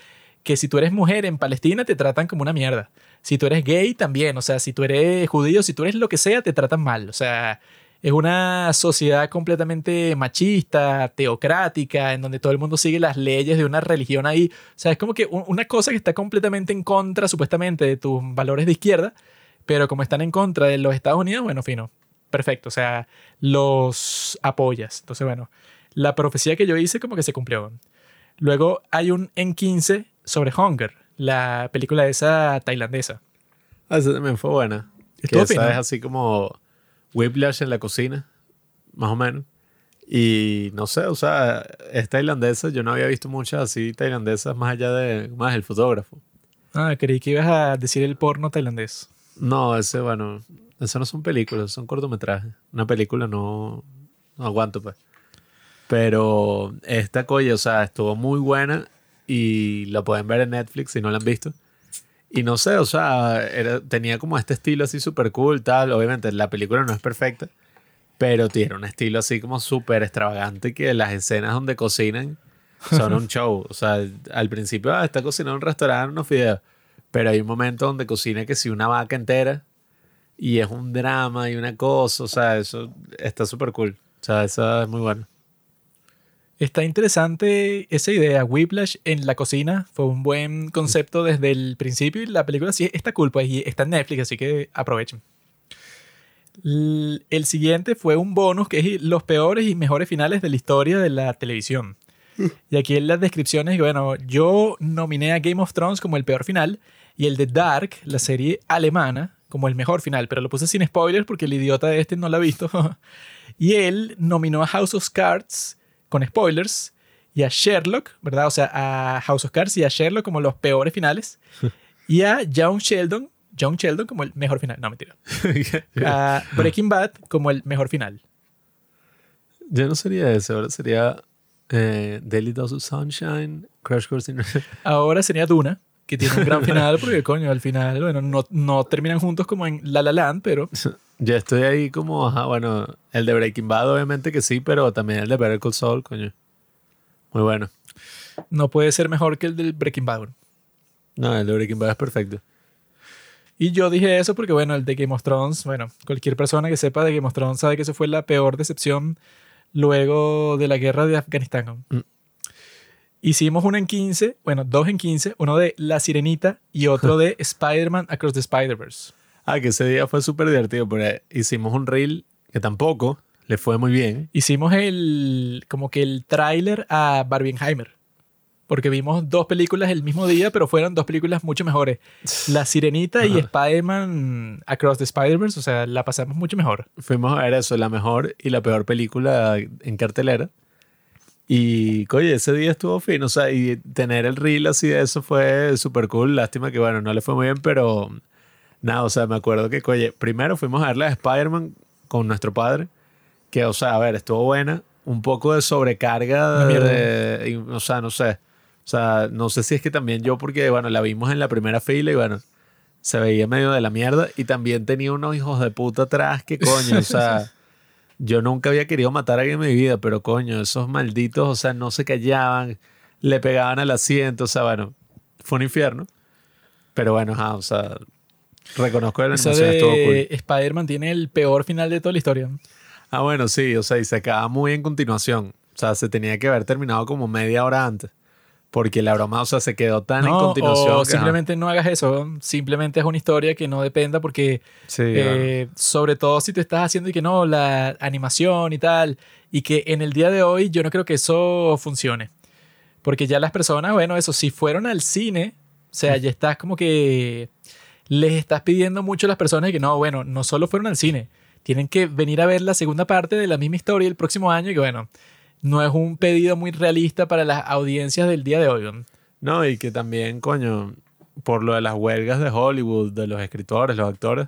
que si tú eres mujer en Palestina te tratan como una mierda. Si tú eres gay también, o sea, si tú eres judío, si tú eres lo que sea, te tratan mal. O sea, es una sociedad completamente machista, teocrática, en donde todo el mundo sigue las leyes de una religión ahí. O sea, es como que un- una cosa que está completamente en contra, supuestamente, de tus valores de izquierda, pero como están en contra de los Estados Unidos, bueno, fino. Perfecto, o sea, los apoyas. Entonces, bueno, la profecía que yo hice como que se cumplió. Luego hay un en 15 sobre Hunger, la película esa tailandesa. Ah, esa también fue buena. Que esa es así como Whiplash en la cocina, más o menos. Y no sé, o sea, es tailandesa. Yo no había visto muchas así tailandesas más allá de más el fotógrafo. Ah, creí que ibas a decir el porno tailandés. No, ese, bueno, eso no son películas, son cortometrajes. Una película no, no aguanto, pues. Pero esta colla, o sea, estuvo muy buena y la pueden ver en Netflix si no la han visto. Y no sé, o sea, era- tenía como este estilo así súper cool, tal. Obviamente la película no es perfecta, pero tiene un estilo así como súper extravagante que las escenas donde cocinan son un show. O sea, al principio ah, está cocinando en un restaurante unos fideos, pero hay un momento donde cocina que si una vaca entera y es un drama y una cosa, o sea, eso está súper cool. O sea, eso es muy bueno. Está interesante esa idea. Whiplash en la cocina fue un buen concepto desde el principio y la película sí está cool, pues, y está en Netflix, así que aprovechen. El siguiente fue un bonus que es los peores y mejores finales de la historia de la televisión. Y aquí en las descripciones, bueno, yo nominé a Game of Thrones como el peor final y el de Dark, la serie alemana, como el mejor final, pero lo puse sin spoilers porque el idiota de este no lo ha visto. y él nominó a House of Cards con spoilers y a Sherlock, ¿verdad? O sea, a House of Cards y a Sherlock como los peores finales y a John Sheldon, John Sheldon como el mejor final. No, mentira. A Breaking Bad como el mejor final. Yo no sería ese, ahora sería eh, Daily Dose of Sunshine, Crash Course in... Ahora sería Duna, que tiene un gran final porque, coño, al final, bueno, no, no terminan juntos como en La La Land, pero Yo estoy ahí como, ajá, bueno, el de Breaking Bad obviamente que sí, pero también el de Better Call Saul, coño. Muy bueno. no puede ser mejor que el del Breaking Bad. No, el de Breaking Bad es perfecto. Y yo dije eso porque, bueno, el de Game of Thrones, bueno, cualquier persona que sepa de Game of Thrones sabe que eso fue la peor decepción luego de la guerra de Afganistán. Mm. Hicimos uno en 15, bueno, dos en 15, uno de La Sirenita y otro de Spider-Man Across the Spider-Verse. Ah, que ese día fue súper divertido, pero hicimos un reel que tampoco le fue muy bien. Hicimos el, como que el tráiler a Barbenheimer. Porque vimos dos películas el mismo día, pero fueron dos películas mucho mejores. La Sirenita y Spider-Man Across the Spider-Verse, o sea, la pasamos mucho mejor. Fuimos a ver eso, la mejor y la peor película en cartelera. Y, oye, ese día estuvo fino, o sea, y tener el reel así de eso fue súper cool. Lástima que, bueno, no le fue muy bien, pero nada, o sea, me acuerdo que, oye, primero fuimos a ver la de Spider-Man con nuestro padre, que, o sea, a ver, estuvo buena, un poco de sobrecarga, de, y, o sea, no sé, o sea, no sé si es que también yo, porque, bueno, la vimos en la primera fila y, bueno, se veía medio de la mierda y también tenía unos hijos de puta atrás que, coño, o sea... Yo nunca había querido matar a alguien en mi vida, pero coño, esos malditos, o sea, no se callaban, le pegaban al asiento, o sea, bueno, fue un infierno. Pero bueno, o sea, reconozco el Eso de Spider-Man tiene el peor final de toda la historia. Ah, bueno, sí, o sea, y se acaba muy en continuación. O sea, se tenía que haber terminado como media hora antes. Porque la broma, o sea, se quedó tan en continuación. O simplemente no hagas eso. Simplemente es una historia que no dependa porque, eh, sobre todo si te estás haciendo y que no, la animación y tal, y que en el día de hoy yo no creo que eso funcione. Porque ya las personas, bueno, eso, si fueron al cine, o sea, ya estás como que les estás pidiendo mucho a las personas que no, bueno, no solo fueron al cine, tienen que venir a ver la segunda parte de la misma historia el próximo año y que bueno, no es un pedido muy realista para las audiencias del día de hoy. No, y que también, coño, por lo de las huelgas de Hollywood, de los escritores, los actores,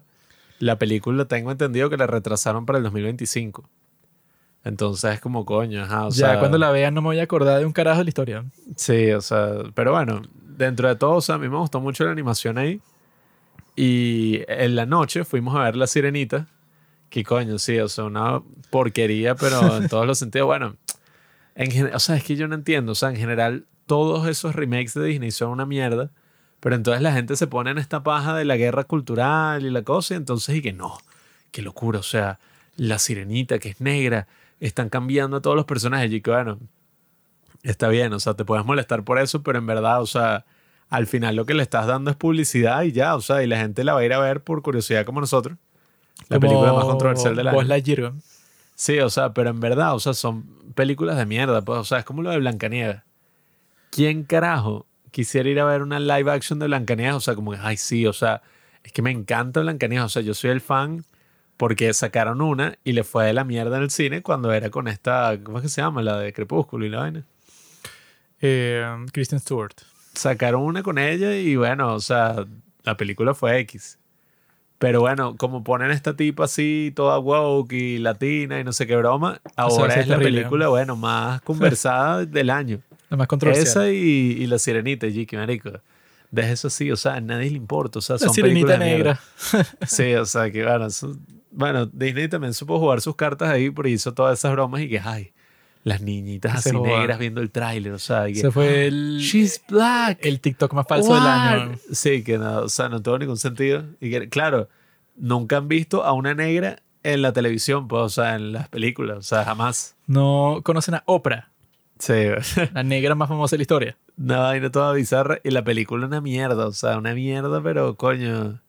la película tengo entendido que la retrasaron para el 2025. Entonces es como coño, ajá, o ya cuando la vean no me voy a acordar de un carajo de la historia. Sí, o sea, pero bueno, dentro de todo, o sea, a mí me gustó mucho la animación ahí. Y en la noche fuimos a ver La Sirenita. Que coño, sí, o sea, una porquería, pero en todos los sentidos. Bueno, o sea, es que yo no entiendo. O sea, en general, todos esos remakes de Disney son una mierda. Pero entonces la gente se pone en esta paja de la guerra cultural y la cosa. Y entonces, y que no, qué locura. O sea, la sirenita que es negra, están cambiando a todos los personajes. Y que bueno, está bien. O sea, te puedes molestar por eso, pero en verdad, o sea, al final lo que le estás dando es publicidad y ya. O sea, y la gente la va a ir a ver por curiosidad como nosotros. La película más controversial de la Sí, o sea, pero en verdad, o sea, son películas de mierda, pues, o sea, es como lo de Blancanieves. ¿Quién carajo quisiera ir a ver una live action de Blancanieves? O sea, como que, ay, sí, o sea, es que me encanta Blancanieves, o sea, yo soy el fan porque sacaron una y le fue de la mierda en el cine cuando era con esta, ¿cómo es que se llama? La de Crepúsculo y la vaina. Eh, Kristen Stewart. Sacaron una con ella y bueno, o sea, la película fue X. Pero bueno, como ponen esta tipa así, toda woke y latina y no sé qué broma, ahora es, la película, bueno, más conversada del año. La más controversial. Esa y, y La Sirenita, Jiki, marico. Deja eso así, o sea, a nadie le importa. O sea, la son Sirenita negra. sí, o sea, que bueno, bueno, Disney también supo jugar sus cartas ahí, pero hizo todas esas bromas y que, ay, las niñitas así negras viendo el tráiler, o sea, se fue el She's black, el TikTok más falso del año. Sí, que no, o sea, no tuvo ningún sentido y que claro, nunca han visto a una negra en la televisión, pues, o sea, en las películas, o sea, jamás. No conocen a Oprah. Sí. la negra más famosa de la historia. Una vaina toda bizarra y la película una mierda, o sea, una mierda, pero coño,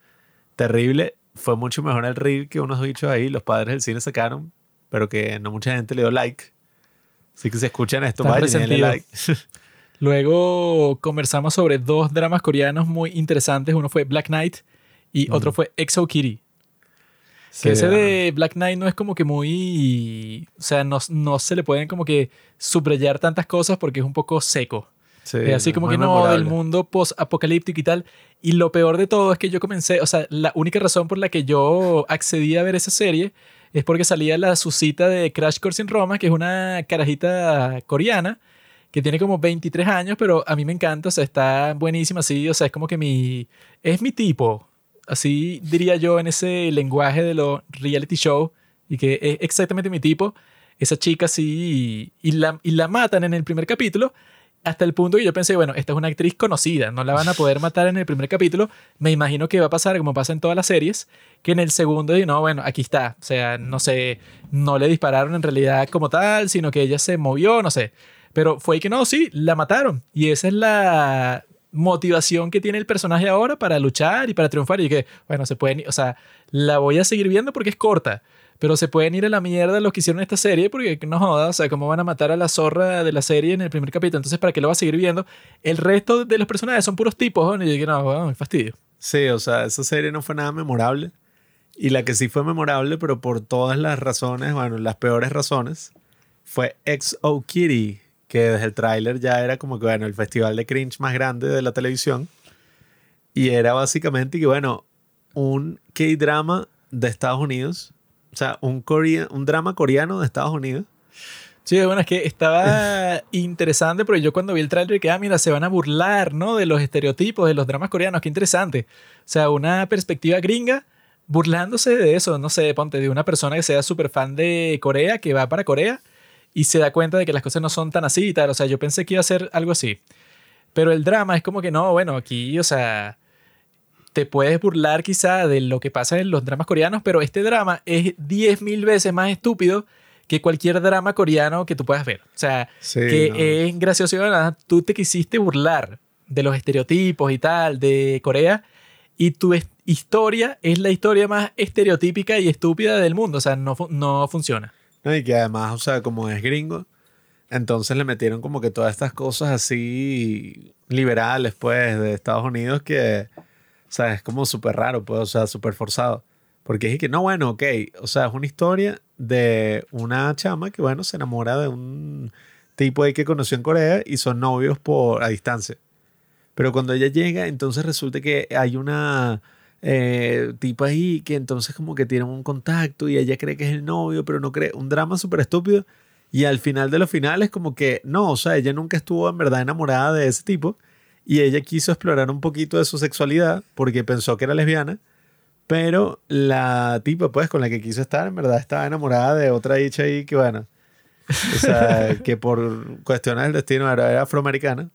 terrible. Fue mucho mejor el reel que unos bichos ahí, los padres del cine sacaron, pero que no mucha gente le dio like. Así que si escuchan esto, vayan like. Luego conversamos sobre dos dramas coreanos muy interesantes. Uno fue Black Knight y otro fue Exo Kitty. que ese de Black Knight no es como que muy. O sea, no, no se le pueden como que subrayar tantas cosas porque es un poco seco. es así como que no, del mundo post-apocalíptico y tal. Y lo peor de todo es que yo comencé, o sea, la única razón por la que yo accedí a ver esa serie es porque salía la Susita de Crash Course en Roma, que es una carajita coreana que tiene como 23 años, pero a mí me encanta, o sea, está buenísima así, o sea, es como que mi... Es mi tipo, así diría yo en ese lenguaje de los reality show, y que es exactamente mi tipo. Esa chica así, y, la, y la matan en el primer capítulo, hasta el punto que yo pensé, bueno, esta es una actriz conocida, no la van a poder matar en el primer capítulo. Me imagino que va a pasar como pasa en todas las series, que en el segundo, y no, bueno, aquí está. O sea, no sé, no le dispararon en realidad como tal, sino que ella se movió, no sé. Pero fue que no, sí, la mataron. Y esa es la, motivación que tiene el personaje ahora para luchar y para triunfar y que, bueno, se pueden, o sea, la voy a seguir viendo porque es corta, pero se pueden ir a la mierda los que hicieron esta serie porque no joda, o sea, cómo van a matar a la zorra de la serie en el primer capítulo, entonces para qué lo va a seguir viendo. El resto de los personajes son puros tipos, ¿no? y yo dije, no, bueno, fastidio. Sí, o sea, esa serie no fue nada memorable. Y la que sí fue memorable, pero por todas las razones, bueno, las peores razones, fue XO Kitty, que desde el tráiler ya era como que, bueno, el festival de cringe más grande de la televisión. Y era básicamente que, bueno, un K-drama de Estados Unidos. O sea, un, un drama coreano de Estados Unidos. Sí, bueno, es que estaba interesante porque yo cuando vi el tráiler que, ah, mira, se van a burlar, ¿no? De los estereotipos de los dramas coreanos, qué interesante. O sea, una perspectiva gringa burlándose de eso, no sé, ponte, de una persona que sea súper fan de Corea, que va para Corea y se da cuenta de que las cosas no son tan así y tal. O sea, yo pensé que iba a ser algo así. Pero el drama es como que no, bueno, aquí, o sea, te puedes burlar quizá de lo que pasa en los dramas coreanos, pero este drama es 10.000 veces más estúpido que cualquier drama coreano que tú puedas ver. O sea, que es gracioso y tú te quisiste burlar de los estereotipos y tal de Corea y tu historia es la historia más estereotípica y estúpida del mundo. O sea, no, no funciona. y que además, o sea, como es gringo, entonces le metieron como que todas estas cosas así liberales, pues, de Estados Unidos que, o sea, es como súper raro, pues, o sea, súper forzado. Porque es que, no, bueno, ok, o sea, es una historia de una chama que, bueno, se enamora de un tipo ahí que conoció en Corea y son novios por a distancia. Pero cuando ella llega, entonces resulta que hay una eh, tipo ahí que entonces como que tienen un contacto y ella cree que es el novio, pero no cree. Un drama súper estúpido. Y al final de los finales como que no, o sea, ella nunca estuvo en verdad enamorada de ese tipo. Y ella quiso explorar un poquito de su sexualidad porque pensó que era lesbiana. Pero la tipa, pues, con la que quiso estar, en verdad estaba enamorada de otra dicha ahí que, bueno, o sea, que por cuestiones del destino era, afroamericana.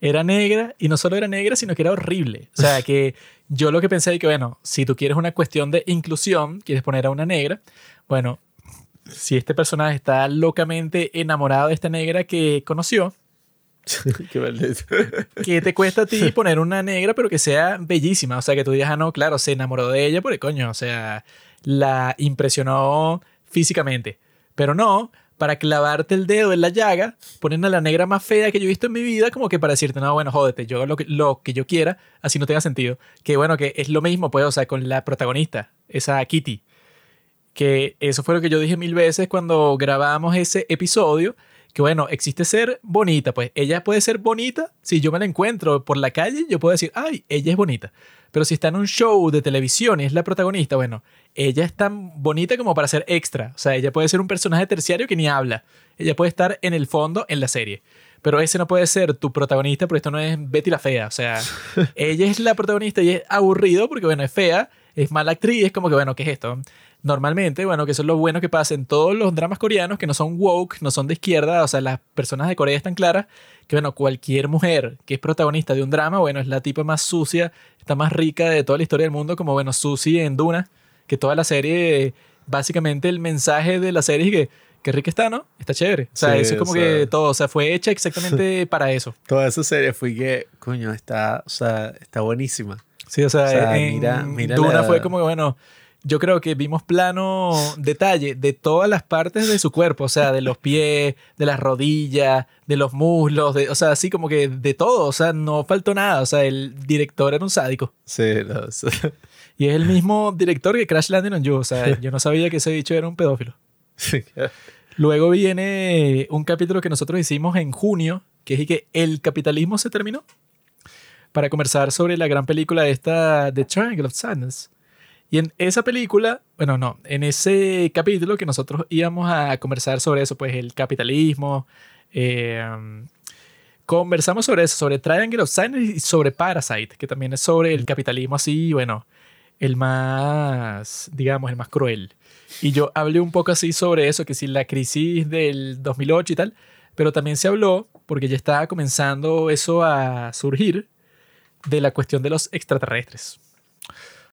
Era negra y no solo era negra, sino que era horrible. O sea, que yo lo que pensé es que, bueno, si tú quieres una cuestión de inclusión, quieres poner a una negra, bueno, si este personaje está locamente enamorado de esta negra que conoció, Qué ¿Qué te cuesta a ti poner una negra, pero que sea bellísima? O sea, que tú digas, ah, no, claro, se enamoró de ella porque, coño, o sea, la impresionó físicamente. Pero no, para clavarte el dedo en la llaga, ponen a la negra más fea que yo he visto en mi vida, como que para decirte, no, bueno, jódete, yo hago lo que, lo que yo quiera, así no tenga sentido. Que bueno, que es lo mismo, pues, o sea, con la protagonista, esa Kitty. Que eso fue lo que yo dije mil veces cuando grabamos ese episodio, que bueno, existe ser bonita, pues ella puede ser bonita, si yo me la encuentro por la calle, yo puedo decir, ay, ella es bonita. Pero si está en un show de televisión y es la protagonista, bueno, ella es tan bonita como para ser extra. O sea, ella puede ser un personaje terciario que ni habla. Ella puede estar en el fondo en la serie. Pero ese no puede ser tu protagonista porque esto no es Betty la Fea. O sea, ella es la protagonista y es aburrido porque, bueno, es fea, es mala actriz, es como que, bueno, ¿qué es esto? Normalmente, bueno, que eso es lo bueno que pasa en todos los dramas coreanos que no son woke, no son de izquierda, o sea, las personas de Corea están claras que, bueno, cualquier mujer que es protagonista de un drama, bueno, es la tipa más sucia, está más rica de toda la historia del mundo, como, bueno, Susie en Duna, que toda la serie, básicamente el mensaje de la serie es que qué rica está, ¿no? Está chévere. O sea, eso es como que todo, o sea, fue hecha exactamente para eso. Toda esa serie fue que, coño, está, o sea, está buenísima. Sí, o sea, mira, mira Duna fue como que, bueno, yo creo que vimos plano detalle de todas las partes de su cuerpo, o sea, de los pies, de las rodillas, de los muslos, de, o sea, así como que de todo, o sea, no faltó nada, o sea, el director era un sádico. Sí, Y es el mismo director que Crash Landing on You, o sea, yo no sabía que ese bicho era un pedófilo. Luego viene un capítulo que nosotros hicimos en junio, que es que el capitalismo se terminó, para conversar sobre la gran película esta The Triangle of Sadness y en esa película, bueno, no, en ese capítulo que nosotros íbamos a conversar sobre eso, pues el capitalismo, eh, conversamos sobre eso, sobre Triangle of Sadness y sobre Parasite, que también es sobre el capitalismo así, bueno, el más, digamos, el más cruel. Y yo hablé un poco así sobre eso, que si la crisis del 2008 y tal, pero también se habló, porque ya estaba comenzando eso a surgir, de la cuestión de los extraterrestres.